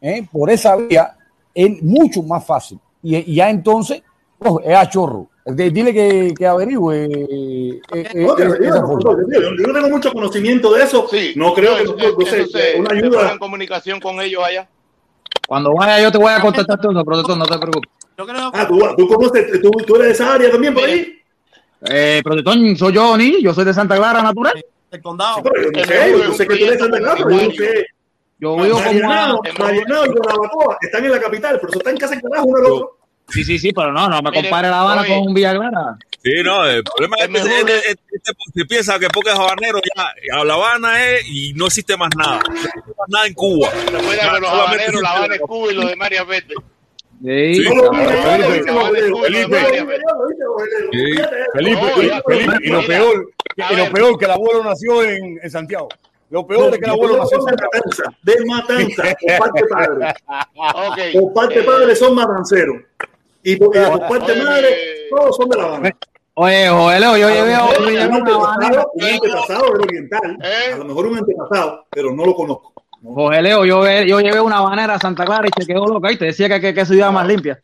eh, por esa vía, es mucho más fácil. Y, y ya entonces, oh, es a chorro. De- dile que, que averigüe eh, eh, No, que yo, no, yo no tengo mucho conocimiento de eso. no creo que eso, no sé, una ayuda. en comunicación con ellos allá. Cuando vaya yo te voy a contestar todo, productor, no te preocupes. Ah, tú, tú conoces, tú, tú eres de esa área también por ahí. Eh, productor, soy yo, ni yo soy de Santa Clara, natural. El condado. Pero yo no sé, yo sé que tú eres de Santa Clara, pero yo no sé. Yo vivo como Marianao, y Guanabacoa están en la capital, pero eso está en casa en carajo uno del otro. Sí, sí, sí, pero no, no me Mire, compare La Habana oye. con Villa Clara. Sí, no, el problema es que este- este- este- se piensa que porque es habanero ya, a La Habana es y no existe más nada. No existe más nada en Cuba. Recuerda que los habaneros, la Habana es Cuba y los de María Verde. Sí. No Felipe, no Felipe, no Felipe, no no no No, y lo peor, y lo peor que el abuelo nació en, en Santiago. Lo peor es que el abuelo nació en matanza, de matanza, por parte padre. Ok. Por parte Eh, padre son matanceros. Y por, y por parte Oye, madre, todos son de La Habana. Oye, Joeleo, yo llevé a Un yo llevé a una habanera. antepasado, un antepasado era oriental, ¿Eh? a lo mejor un antepasado, pero no lo conozco. No. Joeleo, yo, yo llevé una habanera a Santa Clara y se quedó loca y te decía que, que, que ciudad más limpia.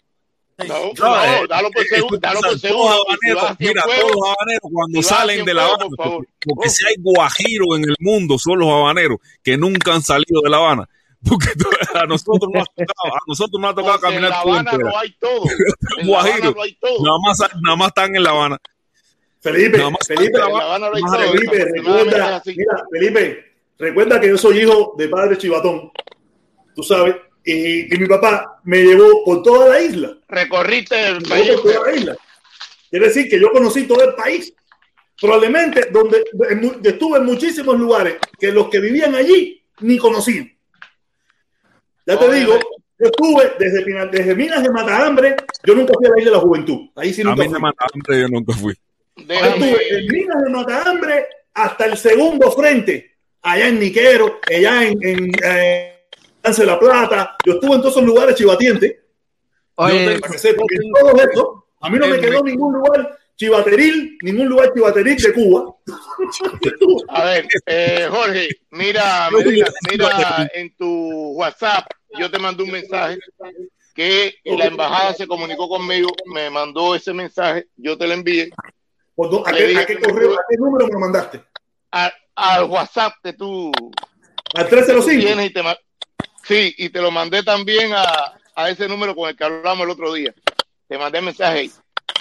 No, No, no, eh, dalo por eh, seguro, dalo por seguro. los a mira, todos los habaneros cuando salen de La Habana, por favor. porque si hay guajiros en el mundo, son los habaneros que nunca han salido de La Habana. Porque a nosotros no ha tocado, a nosotros no ha tocado en caminar La Cuba Habana lo hay todo. En La Habana Guajiro. lo hay todo. Nada más, nada más están en La Habana. Felipe, Nada más Felipe, en La En La Habana hay. Felipe, recuerda, mira, Felipe, recuerda que yo soy hijo de padre chivatón, tú sabes, y, y mi papá me llevó por toda la isla, Recorriste el me país. por toda la isla. Quiere decir que yo conocí todo el país. Probablemente donde en estuve en muchísimos lugares que los que vivían allí ni conocían. Ya te digo, yo estuve desde, desde Minas de Matahambre, yo nunca fui a la isla de la juventud. Ahí sí A nunca mí fui. me mata hambre, yo nunca fui. Déjame. estuve en Minas de Matahambre hasta el segundo frente, allá en Niquero, allá en, en eh, de la Plata. Yo estuve en todos esos lugares chivatientes. Oye, Para que sepan, en todo eso, a mí no me quedó ningún lugar chivateril, ningún lugar chivateril de Cuba. A ver, eh, Jorge, mira, mira en tu WhatsApp, yo te mandé un mensaje que la embajada se comunicó conmigo, me mandó ese mensaje, yo te lo envié ¿Por dó- ¿A qué, dije a qué correo, a qué número me lo mandaste? a- al WhatsApp que tú, Al que tú 305. tienes y te sí, y te lo mandé también a, a ese número con el que hablamos el otro día. Te mandé mensaje ahí.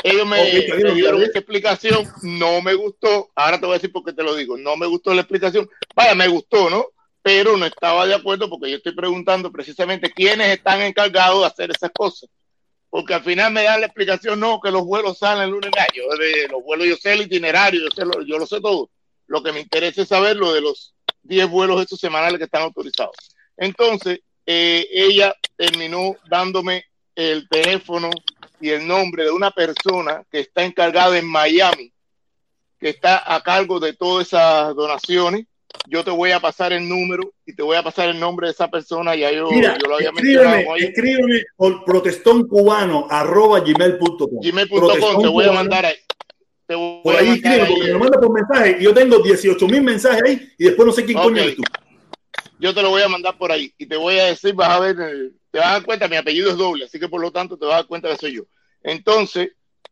Ellos me, me dieron esa explicación, no me gustó. Ahora te voy a decir por qué te lo digo. No me gustó la explicación. Vaya, me gustó, ¿no? Pero no estaba de acuerdo porque yo estoy preguntando precisamente quiénes están encargados de hacer esas cosas. Porque al final me dan la explicación, no, que los vuelos salen el lunes. Yo de los vuelos, yo sé el itinerario, yo, sé lo, yo lo sé todo. Lo que me interesa es saber lo de los 10 vuelos estos semanales que están autorizados. Entonces, eh, ella terminó dándome el teléfono y el nombre de una persona que está encargada en Miami, que está a cargo de todas esas donaciones yo te voy a pasar el número y te voy a pasar el nombre de esa persona. Ya yo, Mira, yo lo había mencionado. escríbeme, con ella. escríbeme por protestoncubano arroba gmail.com. Te voy a mandar ahí. Te voy Por ahí escribe, porque me lo manda por mensaje y yo tengo 18 mil mensajes ahí y después no sé quién coño Ok. eres tú. yo te lo voy a mandar por ahí y te voy a decir, vas a ver, eh, te vas a dar cuenta, mi apellido es doble, así que por lo tanto te vas a dar cuenta que soy yo. Entonces,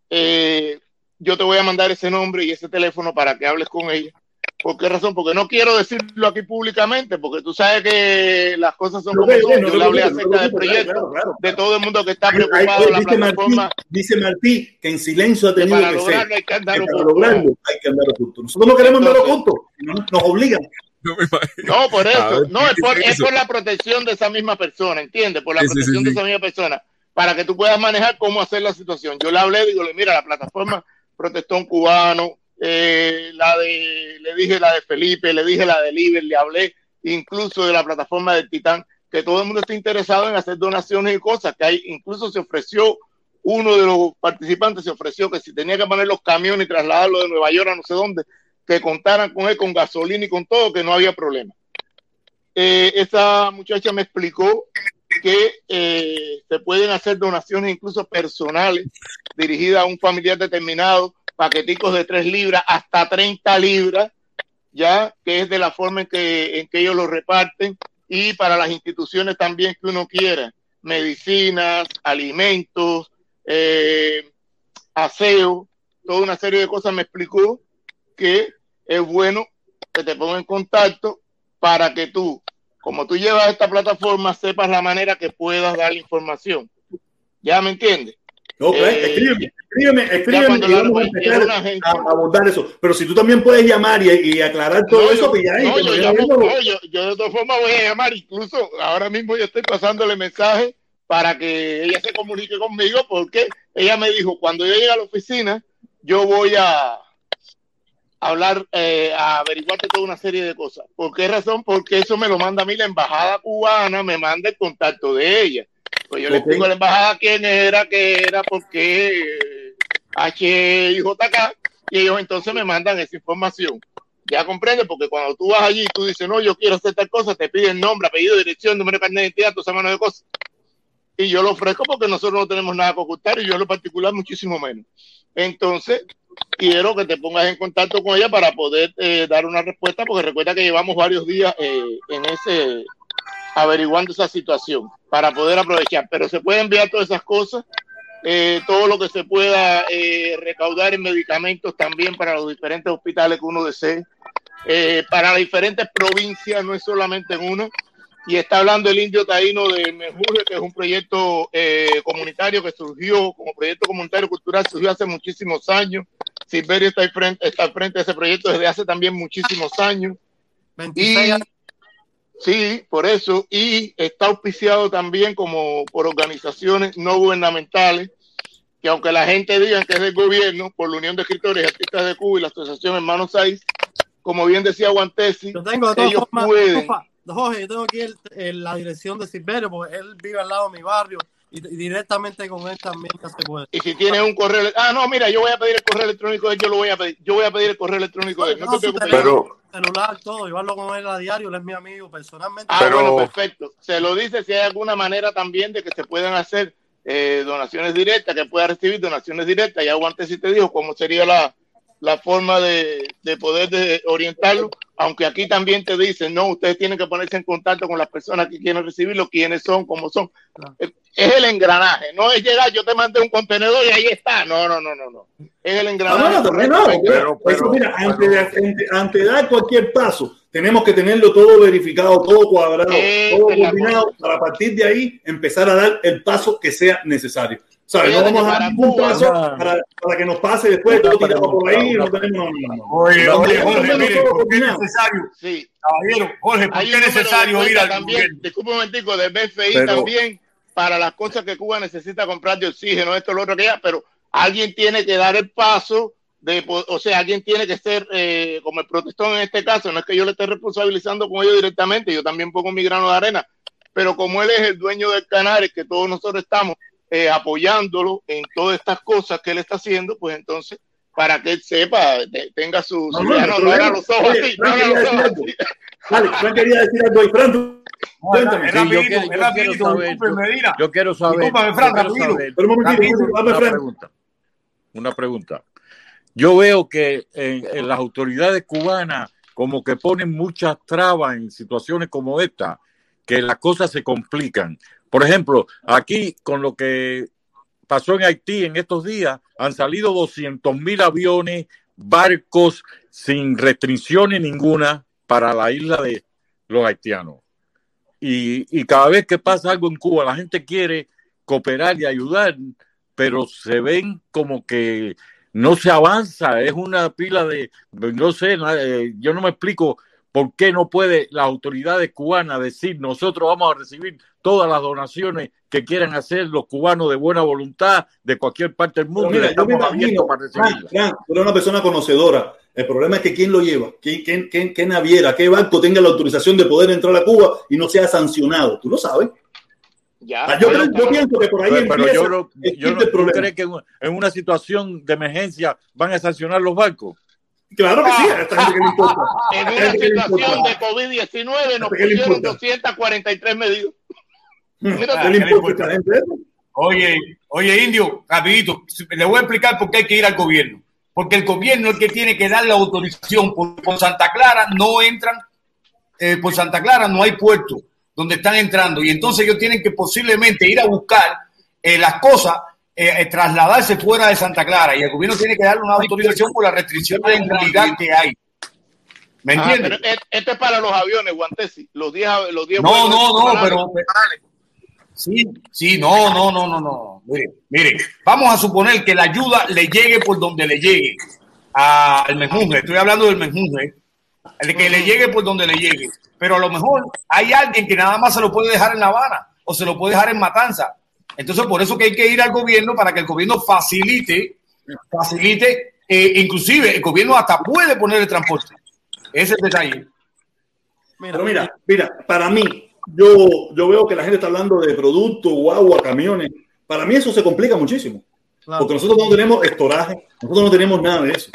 eh, yo te voy a mandar ese nombre y ese teléfono para que hables con ella. ¿Por qué razón? Porque no quiero decirlo aquí públicamente, porque tú sabes que las cosas son como son. Yo hablé acerca del proyecto, claro, claro. de todo el mundo que está preocupado la dice, Martí, plataforma. dice Martí que en silencio ha que tenido para que ser. lograrlo hay que que andar para oculto. hay que andar oculto. Nosotros no queremos andar oculto, no, nos obligan. No, por eso. ver, No, es por, es la protección de esa misma persona, ¿entiendes? Por la Sí, sí, sí, protección de esa misma persona. Para que tú puedas manejar cómo hacer la situación. Yo le hablé, digo, mira, la plataforma Protestón Cubano, eh, la de, le dije la de Felipe, le dije la de Liber, le hablé incluso de la plataforma del Titán, que todo el mundo está interesado en hacer donaciones y cosas, que hay, incluso se ofreció, uno de los participantes se ofreció que si tenía que poner los camiones y trasladarlos de Nueva York a no sé dónde, que contaran con él con gasolina y con todo, que no había problema. Eh, esa muchacha me explicó que eh, se pueden hacer donaciones incluso personales dirigidas a un familiar determinado, paqueticos de 3 libras hasta 30 libras, ya que es de la forma en que, en que ellos lo reparten y para las instituciones también que uno quiera, medicinas, alimentos, eh, aseo, toda una serie de cosas me explicó que es bueno que te ponga en contacto para que tú, como tú llevas esta plataforma, sepas la manera que puedas dar información. ¿Ya me entiendes? Ok, Eh, escríbeme, escríbeme, escríbeme y vamos a empezar gente- a, abordar eso. Pero si tú también puedes llamar y, y aclarar todo No, eso, pues ya no, que yo, nos llamo- no, yo- yo de todas formas voy a llamar, incluso ahora mismo yo estoy pasándole mensaje para que ella se comunique conmigo porque ella me dijo, cuando yo llegue a la oficina, yo voy a hablar, eh, a averiguarte toda una serie de cosas. ¿Por qué razón? Porque eso me lo manda a mí la embajada cubana, me manda el contacto de ella. Pues yo le explico a la embajada quién era, qué era, por qué, eh, H y JK, y ellos entonces me mandan esa información. Ya comprende, porque cuando tú vas allí y tú dices, no, yo quiero hacer tal cosa, te piden nombre, apellido, dirección, número de carnet de identidad, todas esas de cosas. Y yo lo ofrezco porque nosotros no tenemos nada que ocultar y yo en lo particular muchísimo menos. Entonces, quiero que te pongas en contacto con ella para poder eh, dar una respuesta, porque recuerda que llevamos varios días eh, en ese averiguando esa situación para poder aprovechar. Pero se puede enviar todas esas cosas, eh, todo lo que se pueda eh, recaudar en medicamentos también para los diferentes hospitales que uno desee, para las diferentes provincias, no es solamente en una. Y está hablando el indio taíno de Mejure, que es un proyecto comunitario que surgió como proyecto comunitario cultural, surgió hace muchísimos años. Silverio está al frente, está al frente de ese proyecto desde hace también muchísimos años. 26 Y- años. Sí, por eso. Y está auspiciado también como por organizaciones no gubernamentales, que aunque la gente diga que es del gobierno, por la Unión de Escritores y Artistas de Cuba y la Asociación Hermanos Saiz, como bien decía Guantesi, Yo tengo de ellos formas, pueden. Jorge, yo tengo aquí el- el- la dirección de Silverio, porque él vive al lado de mi barrio y, directamente con él también se puede. Y si tienes un correo, ah, no, mira, yo voy a pedir el correo electrónico de él, yo lo voy a pedir, yo voy a pedir el correo electrónico de él, no te No, preocupes. teléfono, celular, todo, llevarlo con él a diario, él es mi amigo personalmente. Ah, bueno, perfecto. Se lo dice si hay alguna manera también de que se puedan hacer eh, donaciones directas, que pueda recibir donaciones directas. Ya aguante si te dijo cómo sería la, la forma de, de poder de orientarlo, aunque aquí también te dicen, no, ustedes tienen que ponerse en contacto con las personas que quieren recibirlo, quiénes son, cómo son. Es es el engranaje, no es llegar, yo te mandé un contenedor y ahí está. No, no, no, no, no. Es el Ah, engranaje. no, también no, correcto. pero, eso, mira, antes, de, ante, ante dar cualquier paso, tenemos que tenerlo todo verificado, todo cuadrado, Esa todo coordinado, para a partir de ahí empezar a dar el paso que sea necesario. ¿Sabes? No vamos que a dar Cuba- paso para, para que nos pase después, todo tirado por ahí, no tenemos. No. Oye, oye, Jorge, mire, no, ¿por qué es necesario? Sí. Caballero, Jorge, ¿por qué un es necesario de ir al también, disculpe un momentico, del BFI Pero- también para las cosas que Cuba necesita comprar de oxígeno, esto, lo otro, aquello, pero alguien tiene que dar el paso de, o sea, alguien tiene que ser eh, como el protestón en este caso, no es que yo le esté responsabilizando con ellos directamente, yo también pongo mi grano de arena, pero como él es el dueño del canal, que todos nosotros estamos eh, apoyándolo en todas estas cosas que él está haciendo, pues entonces para que él sepa, te- tenga su, No, su- no, ya no no, no hay era los ojos Oye, así, no Frank era quería los decir ojos algo. así. Vale, Frank quería decir algo ahí. Frank, tú- cuéntame. Sí, yo rapidito, quiero, yo saber, yo, yo quiero saber, Discúlpame, yo Frank, quiero rapidito. saber- Pero un momentito, Rapidito. dame, una pregunta, una pregunta. Yo veo que en, en las autoridades cubanas como que ponen muchas trabas en situaciones como esta, que las cosas se complican. Por ejemplo, aquí con lo que pasó en Haití en estos días, han salido 200 mil aviones, barcos sin restricciones ninguna para la isla de los haitianos. Y, y cada vez que pasa algo en Cuba, la gente quiere cooperar y ayudar, pero se ven como que no se avanza, es una pila de, no sé, eh, yo no me explico por qué no puede las autoridades cubanas decir nosotros vamos a recibir todas las donaciones que quieran hacer los cubanos de buena voluntad de cualquier parte del mundo y mira, yo me estamos abiertos imagino, para. Frank, tú eres una persona conocedora. El problema es que quién lo lleva, ¿Quién, quién, quién- qué naviera, qué banco tenga la autorización de poder entrar a Cuba y no sea sancionado. Tú lo sabes. Ya, Ah, yo, creo- yo pienso que por ahí Pero, pero yo no, el yo no- quinto ¿tú problema. crees que en una- en una situación de emergencia van a sancionar los barcos? Claro que sí, a esta gente que le importa. En una situación de COVID-19 nos ¿A qué le pusieron importa? 243 medidas. Mira, ¿Qué le importa a esta gente eso? Oye, oye, Indio, rapidito, le voy a explicar por qué hay que ir al gobierno. Porque el gobierno es el que tiene que dar la autorización. Por, por Santa Clara no entran, eh, por Santa Clara no hay puerto donde están entrando. Y entonces ellos tienen que posiblemente ir a buscar eh, las cosas, eh, eh, trasladarse fuera de Santa Clara. Y el gobierno tiene que darle una autorización por las restricciones de movilidad que hay. ¿Me Ah, entiendes? pero e- esto es para los aviones, Guantesi. Los 10 av- los 10 No, no, no, pero. Sí, sí, no, no, no, no, no. Mire, mire, vamos a suponer que la ayuda le llegue por donde le llegue al menjunje. Estoy hablando del menjunje. El que le llegue por donde le llegue. Pero a lo mejor hay alguien que nada más se lo puede dejar en La Habana o se lo puede dejar en Matanza. Entonces, por eso que hay que ir al gobierno para que el gobierno facilite, facilite, eh, inclusive el gobierno hasta puede poner el transporte. Ese es el detalle. Pero mira, mira, para mí, yo, yo veo que la gente está hablando de productos, guagua, camiones. Para mí eso se complica muchísimo. Porque nosotros no tenemos estoraje, nosotros no tenemos nada de eso.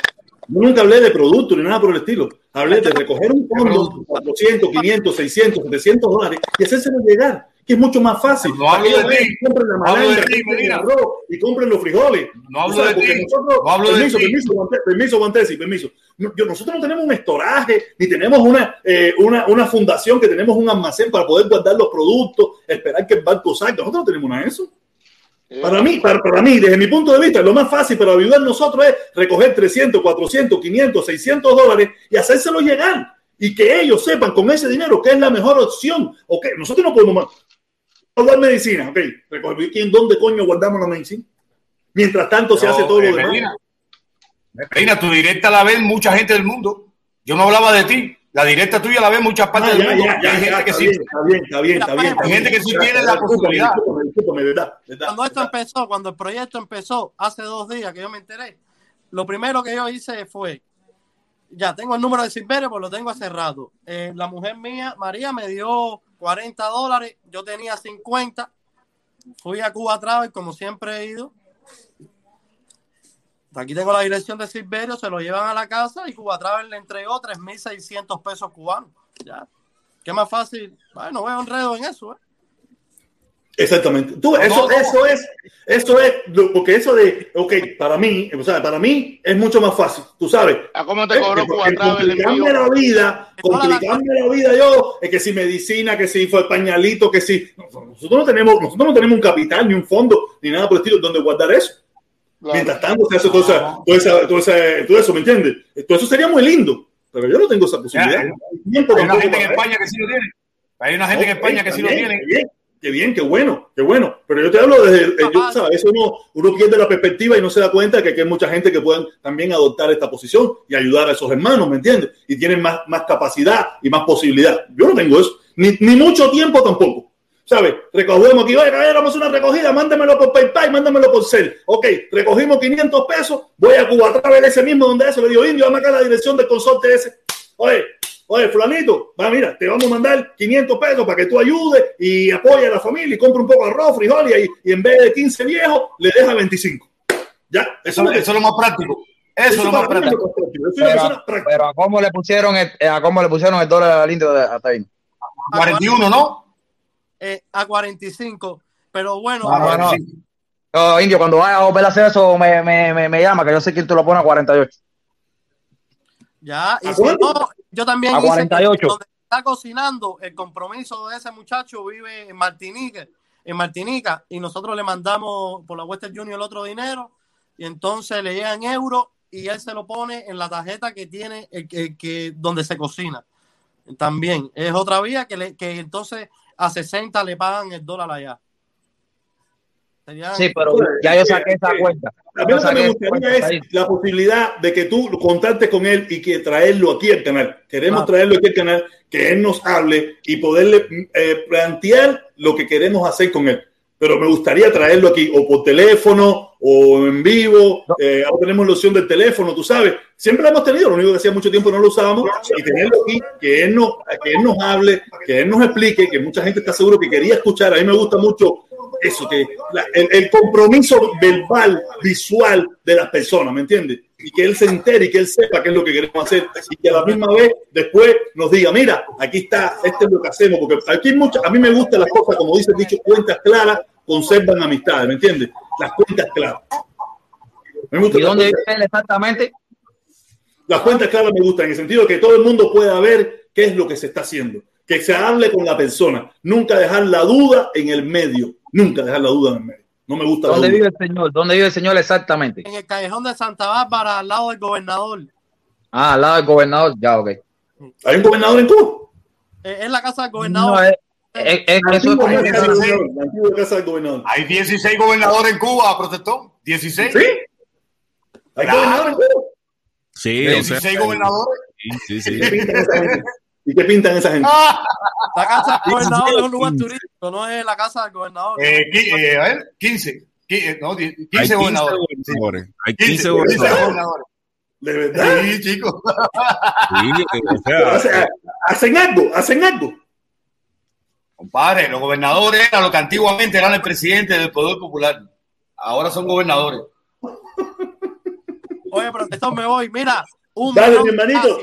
Yo nunca hablé de productos ni nada por el estilo. Hablé de recoger un fondo, 400, 500, 600, 700 dólares y hacérselo llegar, que es mucho más fácil. No hablo que de ti. Compren la de malanga, compren arroz y compren los frijoles. No hablo de ti. nosotros- No hablo de permiso, ti. permiso, Guante- permiso, Guantesi, permiso. No, yo- nosotros no tenemos un estoraje, ni tenemos una, eh, una, una fundación que tenemos un almacén para poder guardar los productos, esperar que el banco salga. Nosotros no tenemos nada de eso. Para mí, para, para mí, desde mi punto de vista, lo más fácil para ayudar a nosotros es recoger 300, 400, 500, 600 dólares y hacérselo llegar. Y que ellos sepan con ese dinero qué es la mejor opción. Ok, nosotros no podemos más. Guardar medicina. Ok, quién, dónde coño guardamos la medicina. Mientras tanto se No, hace todo eh, lo demás. Medina, Medina, tu directa la ven mucha gente del mundo. Yo no hablaba de ti. La directa tuya la ven muchas partes Ah, del ya, mundo. ya, ya, hay gente ya, que está sí. bien, está bien, está bien, está bien. Hay gente que sí tiene la posibilidad. Cuando esto empezó, cuando el proyecto empezó, hace dos días que yo me enteré, lo primero que yo hice fue, ya tengo el número de Silverio, pues lo tengo hace rato. Eh, la mujer mía, María, me dio 40 dólares, yo tenía 50, fui a Cuba Travel, como siempre he ido. Aquí tengo la dirección de Silverio, se lo llevan a la casa y Cuba Travel le entregó 3.600 pesos cubanos. Ya. ¿Qué más fácil? Bueno, veo enredo en eso, ¿eh? Exactamente. Tú, No, eso, no. eso es, eso es, lo- porque eso de, ok, para mí, o sea, para mí es mucho más fácil, tú sabes. ¿A cómo te cobró Eh, complicarme la vida, complicarme la vida yo, es que si medicina, que si fue pañalito, que si, nosotros no tenemos, nosotros no tenemos un capital, ni un fondo, ni nada por el estilo donde guardar eso. Mientras tanto se hace todo, esa- todo, esa- todo esa- todo eso, ¿me entiendes? Todo eso sería muy lindo, pero yo no tengo esa posibilidad. hay- hay una gente en España que sí lo tiene. Hay una gente en España que sí lo tiene. Qué bien, qué bueno, qué bueno. Pero yo te hablo desde, el- yo, ¿sabes? Uno, uno pierde la perspectiva y no se da cuenta que, aquí hay mucha gente que pueden también adoptar esta posición y ayudar a esos hermanos, ¿me entiendes? Y tienen más, más capacidad y más posibilidad. Yo no tengo eso, ni, ni mucho tiempo tampoco. ¿Sabes? Recogemos aquí, oye, caballero, vamos a hacer una recogida, mándamelo por PayPal, mándamelo por Cel. Ok, recogimos 500 pesos, voy a Cuba a través ese mismo donde eso, le digo, indio, dame acá la dirección del consorte ese. Oye, oye, fulanito, va, mira, te vamos a mandar 500 pesos para que tú ayudes y apoyes a la familia y compre un poco de arroz, frijoles y, y en vez de 15 viejos, le deja 25. Ya, Eso, eso es lo más práctico. Eso, Eso es lo más práctico. práctico. Pero, a cómo le pusieron el, eh, a cómo le pusieron el dólar al indio de- hasta ahí. 41, ¿no? Eh, a 45. Pero bueno, No, no, no. No, indio, cuando vaya a volver a hacer eso, me, me, me, me llama, que yo sé quién tú lo pones a 48. ya. Y ¿A si no, yo también A hice 48. donde está cocinando, el compromiso de ese muchacho vive en Martinique, en Martinica, y nosotros le mandamos por la Western Junior el otro dinero, y entonces le llegan euros y él se lo pone en la tarjeta que tiene el, que- que donde se cocina. También es otra vía que, le, que entonces a 60 le pagan el dólar allá. Serían- Sí, pero ya yo saqué esa cuenta. A mí lo que me gustaría es la posibilidad de que tú contactes con él y que traerlo aquí al canal. Queremos Claro. traerlo aquí al canal, que él nos hable y poderle eh, plantear lo que queremos hacer con él. Pero me gustaría traerlo aquí o por teléfono o en vivo. Eh, ahora tenemos la opción del teléfono, tú sabes. Siempre la hemos tenido, lo único que hacía mucho tiempo no lo usábamos. Y tenerlo aquí, que él, nos, que él nos hable, que él nos explique, que mucha gente está seguro que quería escuchar. A mí me gusta mucho eso, que la- el, el compromiso verbal, visual de las personas, ¿me entiendes? Y que él se entere y que él sepa qué es lo que queremos hacer y que a la misma vez después nos diga, mira, aquí está, este es lo que hacemos, porque aquí hay muchas, a mí me gustan las cosas, como dice el dicho, cuentas claras conservan amistades, ¿me entiendes? Las cuentas claras. Me gustan ¿Y dónde vive él exactamente? las cuentas claras me gustan en el sentido de que todo el mundo pueda ver qué es lo que se está haciendo, que se hable con la persona, nunca dejar la duda en el medio, nunca dejar la duda en el medio. No me gusta la ¿Dónde duda. vive el señor? ¿Dónde vive el señor exactamente? En el callejón de Santa Bárbara, al lado del gobernador. Ah, al lado del gobernador. Ya, ok. ¿Hay un gobernador en Cuba? Eh, es la casa del gobernador. No, es, eso es del gobernador. Hay 16 gobernadores en Cuba, protestó. 16. ¿Sí? ¿Hay Claro. gobernador en Cuba? Sí, o sea, 16 gobernadores. sí, sí, ¿Y qué sí. pintan esa gente? ¿Y qué pintan esa gente? La casa del gobernador es un lugar turístico, no es la casa del gobernador. Eh, qui- eh, a ver, 15. Qui- eh, no, 10 Hay 15 gobernadores. gobernadores. Hay 15, 15 15 gobernadores. gobernadores. ¿De verdad? Sí, chicos. Sí, o sea, hacen algo, hacen algo. Compadre, los gobernadores eran lo que antiguamente eran el presidente del Poder Popular. Ahora son gobernadores. Oye, protector, me voy. Mira, un Dale, mi hermanito.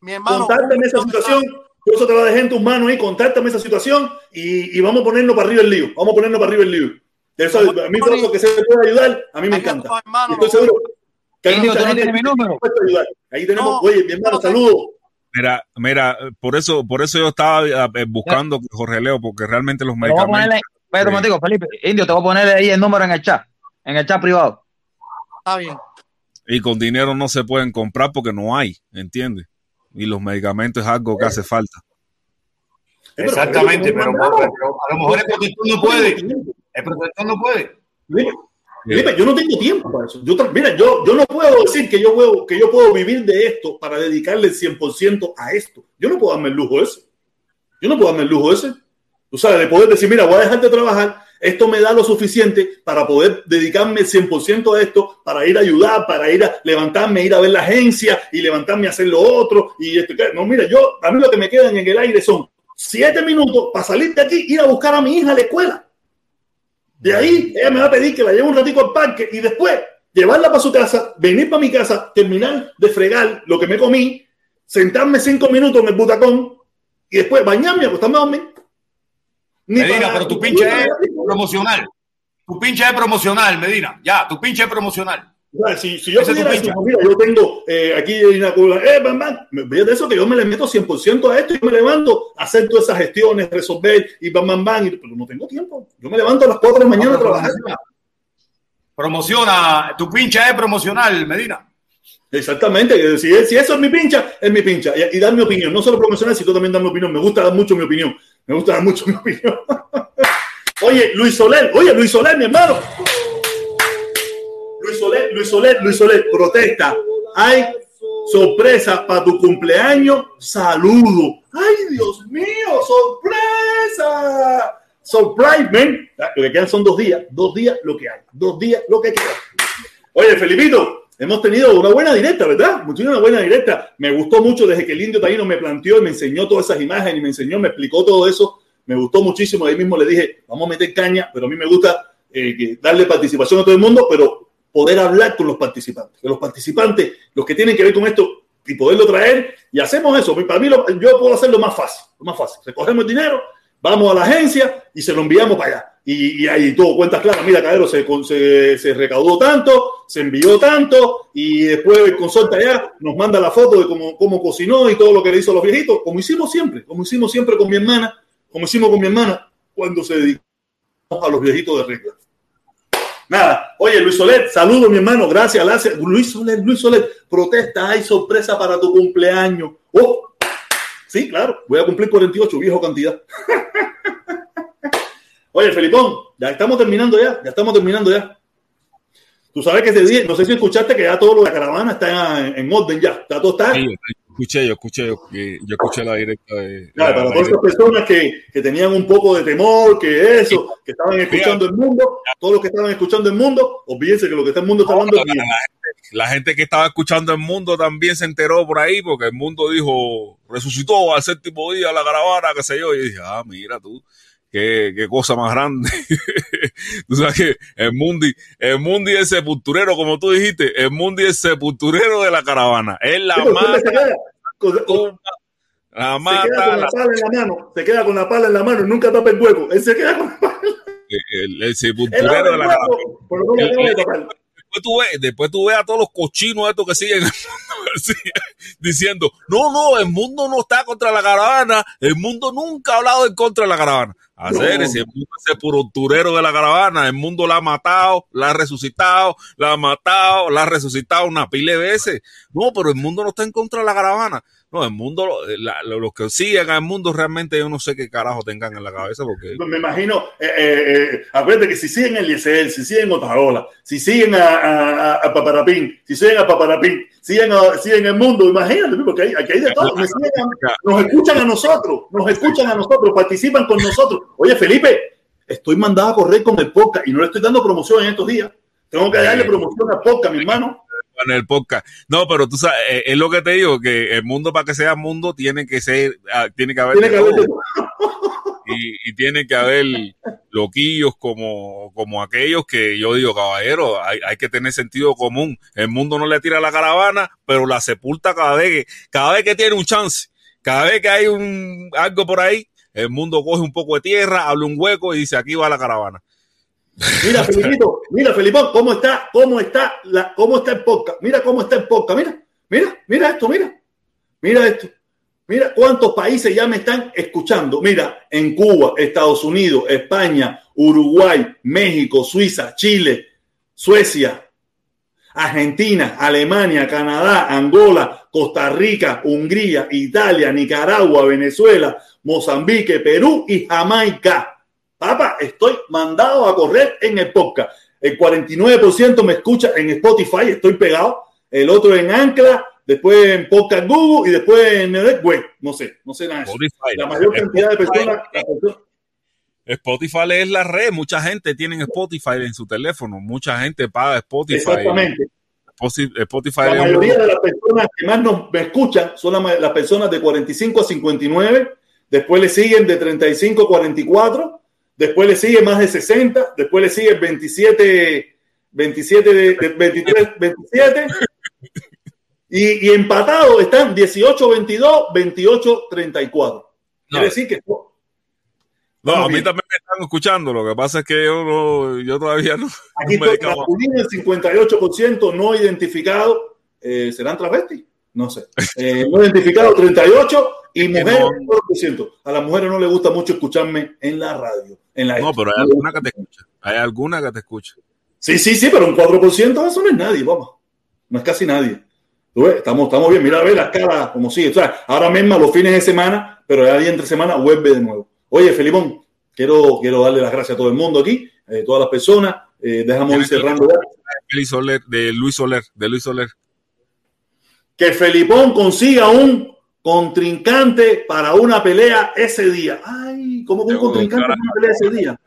Mi hermano. Contáctame esa situación. Yo eso te lo dejé en tus manos ahí. Contáctame esa situación y, y vamos a ponernos para arriba el lío. Vamos a ponernos para arriba el lío. Eso, a mí todo lo que se puede ayudar, a mí me encanta. hermano, estoy seguro que hay mucha ¿tú no gente tienes mi número? ayudar. Ahí tenemos, No, oye, mi hermano, no, saludos. Mira, mira, por eso, por eso yo estaba eh, buscando que Jorge Leo, porque realmente los Te voy a ponerle, medicamentos. espérate un momentico, Felipe, Indio, te voy a ponerle ahí el número en el chat, en el chat privado. Está bien. Y con dinero no se pueden comprar porque no hay, ¿entiendes? Y los medicamentos es algo que hace falta. Exactamente, pero, pero a lo mejor el protector no puede. El protector no puede. Felipe, yo no tengo tiempo para eso. Yo, mira, yo, yo no puedo decir que yo, puedo, que yo puedo vivir de esto para dedicarle el 100% a esto. Yo no puedo darme el lujo ese. Yo no puedo darme el lujo ese. Tú sabes, de poder decir, mira, voy a dejar de trabajar, esto me da lo suficiente para poder dedicarme el 100% a esto, para ir a ayudar, para ir a levantarme, ir a ver la agencia y levantarme a hacer lo otro. Y esto, no, mira, yo, a mí lo que me quedan en el aire son siete minutos para salir de aquí, ir a buscar a mi hija a la escuela. De ahí ella me va a pedir que la lleve un ratico al parque y después llevarla para su casa, venir para mi casa, terminar de fregar lo que me comí, sentarme cinco minutos en el butacón y después bañarme y acostarme a dormir. Ni Medina, pero tu pinche es promocional. Tu pinche es promocional, Medina. Ya, tu pinche es promocional. Si, si yo pudiera decir, mira, yo tengo eh, aquí una cura, eh, bam, bam, de eso que yo me le meto 100% a esto y me levanto a hacer todas esas gestiones, resolver y bam, bam, bam, y- pero no tengo tiempo. Yo me levanto a las 4 de la mañana a trabajar. Promociona, tu pinche es promocional, Medina. Exactamente, que si, si eso es mi pincha, es mi pincha. Y, y dar mi opinión, no solo promocional, sino también dar mi opinión. Me gusta dar mucho mi opinión. Me gusta dar mucho mi opinión. oye, Luis Soler, oye, Luis Soler, mi hermano. Luis Soler, Luis Soler, Luis Soler, protesta. Hay sorpresa para tu cumpleaños. Saludo. Ay, Dios mío, sorpresa. Surprise, man. Lo que quedan son dos días, dos días lo que hay, dos días lo que queda. Oye, Felipito, hemos tenido una buena directa, ¿verdad? Una buena directa. Me gustó mucho desde que el indio taíno me planteó y me enseñó todas esas imágenes y me enseñó, me explicó todo eso. Me gustó muchísimo. Ahí mismo le dije, vamos a meter caña, pero a mí me gusta eh, darle participación a todo el mundo, pero poder hablar con los participantes. Que los participantes, los que tienen que ver con esto, y poderlo traer, y hacemos eso. Para mí, yo puedo hacerlo más fácil, más fácil. Recogemos el dinero, vamos a la agencia y se lo enviamos para allá. Y, ahí todo cuentas claras. Mira, Cadero, se recaudó tanto, se envió tanto, y después el consorte allá nos manda la foto de cómo, cómo cocinó y todo lo que le hizo a los viejitos, como hicimos siempre, como hicimos siempre con mi hermana, como hicimos con mi hermana cuando se dedicó a los viejitos de regla. Nada, oye Luis Soler, saludo mi hermano, gracias, gracias. Luis Soler, Luis Soler, protesta, hay sorpresa para tu cumpleaños. Oh, sí, claro, voy a cumplir 48, viejo cantidad. oye, Felipón, ya estamos terminando ya, ya estamos terminando ya. Tú sabes que ese día, no sé si escuchaste que ya todo lo de la caravana está en, en orden ya, está todo está. Escuché, yo escuché, yo, yo escuché la directa de. Claro, la- para la todas esas personas que, que tenían un poco de temor, que eso, que estaban escuchando el mundo, todos los que estaban escuchando el mundo, olvídense que lo que está el mundo está hablando es bien. La gente que estaba escuchando el mundo también se enteró por ahí porque el mundo dijo, resucitó al séptimo día la caravana, qué sé yo. Y dije, ah, mira tú, qué, qué cosa más grande. tú sabes que el mundi, el mundi es sepulturero, como tú dijiste, el mundi es sepulturero de la caravana. Él la Sí, pero siempre mata, se queda con- la mata, la la- pala en la mano, se queda con la pala en la mano y nunca tapa el hueco. Él se queda con la pala. el, sepulturero de la caravana. Después tú ves, después tú ves a todos los cochinos estos que siguen diciendo, no, no, el mundo no está contra la caravana, el mundo nunca ha hablado en contra de la caravana. Hacer No. ese mundo ese purturero de la caravana, el mundo la ha matado, la ha resucitado, la ha matado, la ha resucitado una pila de veces. No, pero el mundo no está en contra de la caravana. No, el mundo, la- los que siguen al mundo realmente yo no sé qué carajo tengan en la cabeza porque Me imagino, eh, eh, eh, acuérdate que si siguen el Eliezer, si siguen Otaola, si siguen a, a, a- a Paparapín, si siguen a Paparapín, siguen, a- siguen el mundo, imagínate, porque hay, aquí hay de todo. Siguen a- nos escuchan a nosotros, nos escuchan a nosotros, participan con nosotros. Oye, Felipe, estoy mandado a correr con el podcast y no le estoy dando promoción en estos días. Tengo que darle promoción al podcast, mi hermano. En el podcast. No, pero tú sabes, eh, es lo que te digo, que el mundo para que sea mundo tiene que ser, ah, tiene que haber, Tiene que haber y tiene que haber loquillos como, como aquellos que yo digo, caballero, hay, hay que tener sentido común. El mundo no le tira la caravana, pero la sepulta cada vez que, cada vez que tiene un chance, cada vez que hay un algo por ahí, el mundo coge un poco de tierra, abre un hueco y dice, aquí va la caravana. Mira, Felipito, mira, Felipón, cómo está, cómo está, la, cómo está el podcast. Mira cómo está el podcast. Mira, mira, mira esto, mira. Mira esto. Mira cuántos países ya me están escuchando. Mira, en Cuba, Estados Unidos, España, Uruguay, México, Suiza, Chile, Suecia, Argentina, Alemania, Canadá, Angola, Costa Rica, Hungría, Italia, Nicaragua, Venezuela, Mozambique, Perú y Jamaica. Papá, estoy mandado a correr en el podcast. El 49% me escucha en Spotify, estoy pegado. El otro en Ancla, después en Podcast Google y después en Network. No sé, no sé nada de eso. Spotify. La mayor cantidad de personas. Spotify es la red, mucha gente tiene Spotify en su teléfono, mucha gente paga Spotify. Exactamente. Spotify La mayoría de las personas que más nos me escuchan son las personas de 45 a 59, después le siguen de 35 a 44, después le sigue más de 60, después le sigue 27, 27 de, de 23, 27. Y, y empatados están 18, 22, 28, 34. Quiere decir que No, a mí bien. también me están escuchando. Lo que pasa es que yo, no, yo todavía no. aquí no me masculino el 58% no identificado, eh, ¿serán travestis? No sé. Eh, no identificado 38 y mujeres no. 4%. A las mujeres no les gusta mucho escucharme en la radio. En la No, pero hay alguna que te escucha. Hay alguna que te escucha. Sí, sí, sí, pero un 4% eso no es nadie, vamos. No es casi nadie. Estamos, estamos bien. Mira, ve las caras como sigue. O sea, ahora mismo los fines de semana, pero ya día entre semana vuelve de nuevo. Oye, Felipón, quiero, quiero darle las gracias a todo el mundo aquí, eh, todas las personas. Eh, dejamos ir cerrando Soler, de Luis Soler, de Luis Soler. que Felipón consiga un contrincante para una pelea ese día. Ay, ¿cómo que un contrincante para una pelea ese día?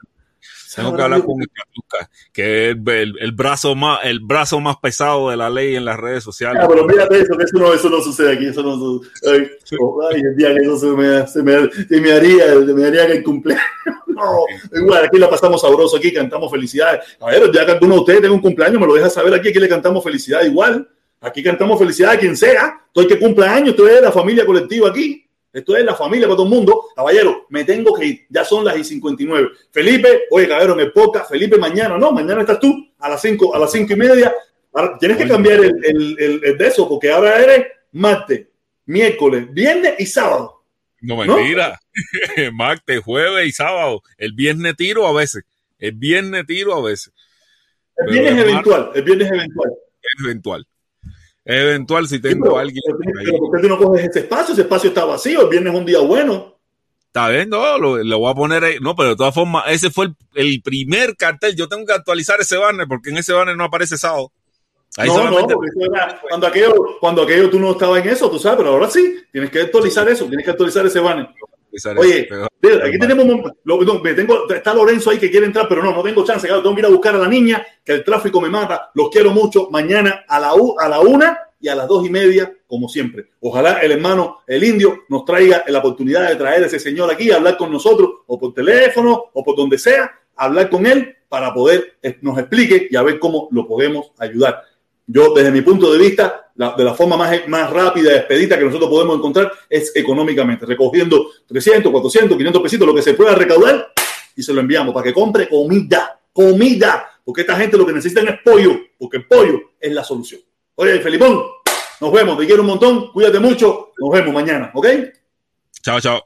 Tengo que hablar con el Catuca, que es el, el brazo más, el brazo más pesado de la ley en las redes sociales. Ah, pero mírate eso, que eso no, eso no sucede aquí, eso no sucede. Ay, oh, ay, el día que eso se me, se me, se me haría, se me haría que el cumpleaños. No, igual, aquí la pasamos sabroso, aquí cantamos felicidades. A ver, ya que alguno de ustedes tenga un cumpleaños, me lo deja saber aquí, aquí le cantamos felicidades igual. Aquí cantamos felicidades a quien sea. Estoy que cumpla años, esto es la familia colectiva aquí. Esto es la familia para todo el mundo. Caballero, me tengo que ir. Ya son las y 59. Felipe, oye, caballero, me poca. Felipe, mañana, no, mañana estás tú a las 5, a las cinco y media. Ahora, tienes que cambiar el, el, el- el de eso, porque ahora eres martes, miércoles, viernes y sábado. No mentira. Martes, jueves y sábado. El viernes tiro a veces. El viernes tiro a veces. El viernes es eventual, el viernes es eventual. Es eventual. Eventual si Sí, tengo pero, a alguien. pero, ¿por qué tú no coges ese espacio? Ese espacio está vacío. El viernes es un día bueno. Está bien, no, lo, lo voy a poner ahí. No, pero de todas formas, ese fue el, el primer cartel. Yo tengo que actualizar ese banner porque en ese banner no aparece sábado. Ahí no, no, porque eso era cuando aquello, cuando aquello tú no estabas en eso, tú sabes, pero ahora sí, tienes que actualizar eso, tienes que actualizar ese banner. Oye, pero- mira, aquí tenemos, un- lo- no, me tengo, está Lorenzo ahí que quiere entrar, pero no, no tengo chance, claro, tengo que ir a buscar a la niña, que el tráfico me mata, los quiero mucho, mañana a la, u- a la una y a las dos y media, como siempre. Ojalá el hermano, el indio, nos traiga la oportunidad de traer a ese señor aquí, a hablar con nosotros, o por teléfono, o por donde sea, hablar con él para poder eh, nos explique y a ver cómo lo podemos ayudar. Yo, desde mi punto de vista, la- de la forma más, más rápida y expedita que nosotros podemos encontrar es económicamente, recogiendo 300, 400, 500 pesitos, lo que se pueda recaudar, y se lo enviamos para que compre comida, comida, porque esta gente lo que necesitan es pollo, porque el pollo es la solución. Oye, Felipón, nos vemos, te quiero un montón, cuídate mucho, nos vemos mañana, ¿ok? Chao, chao.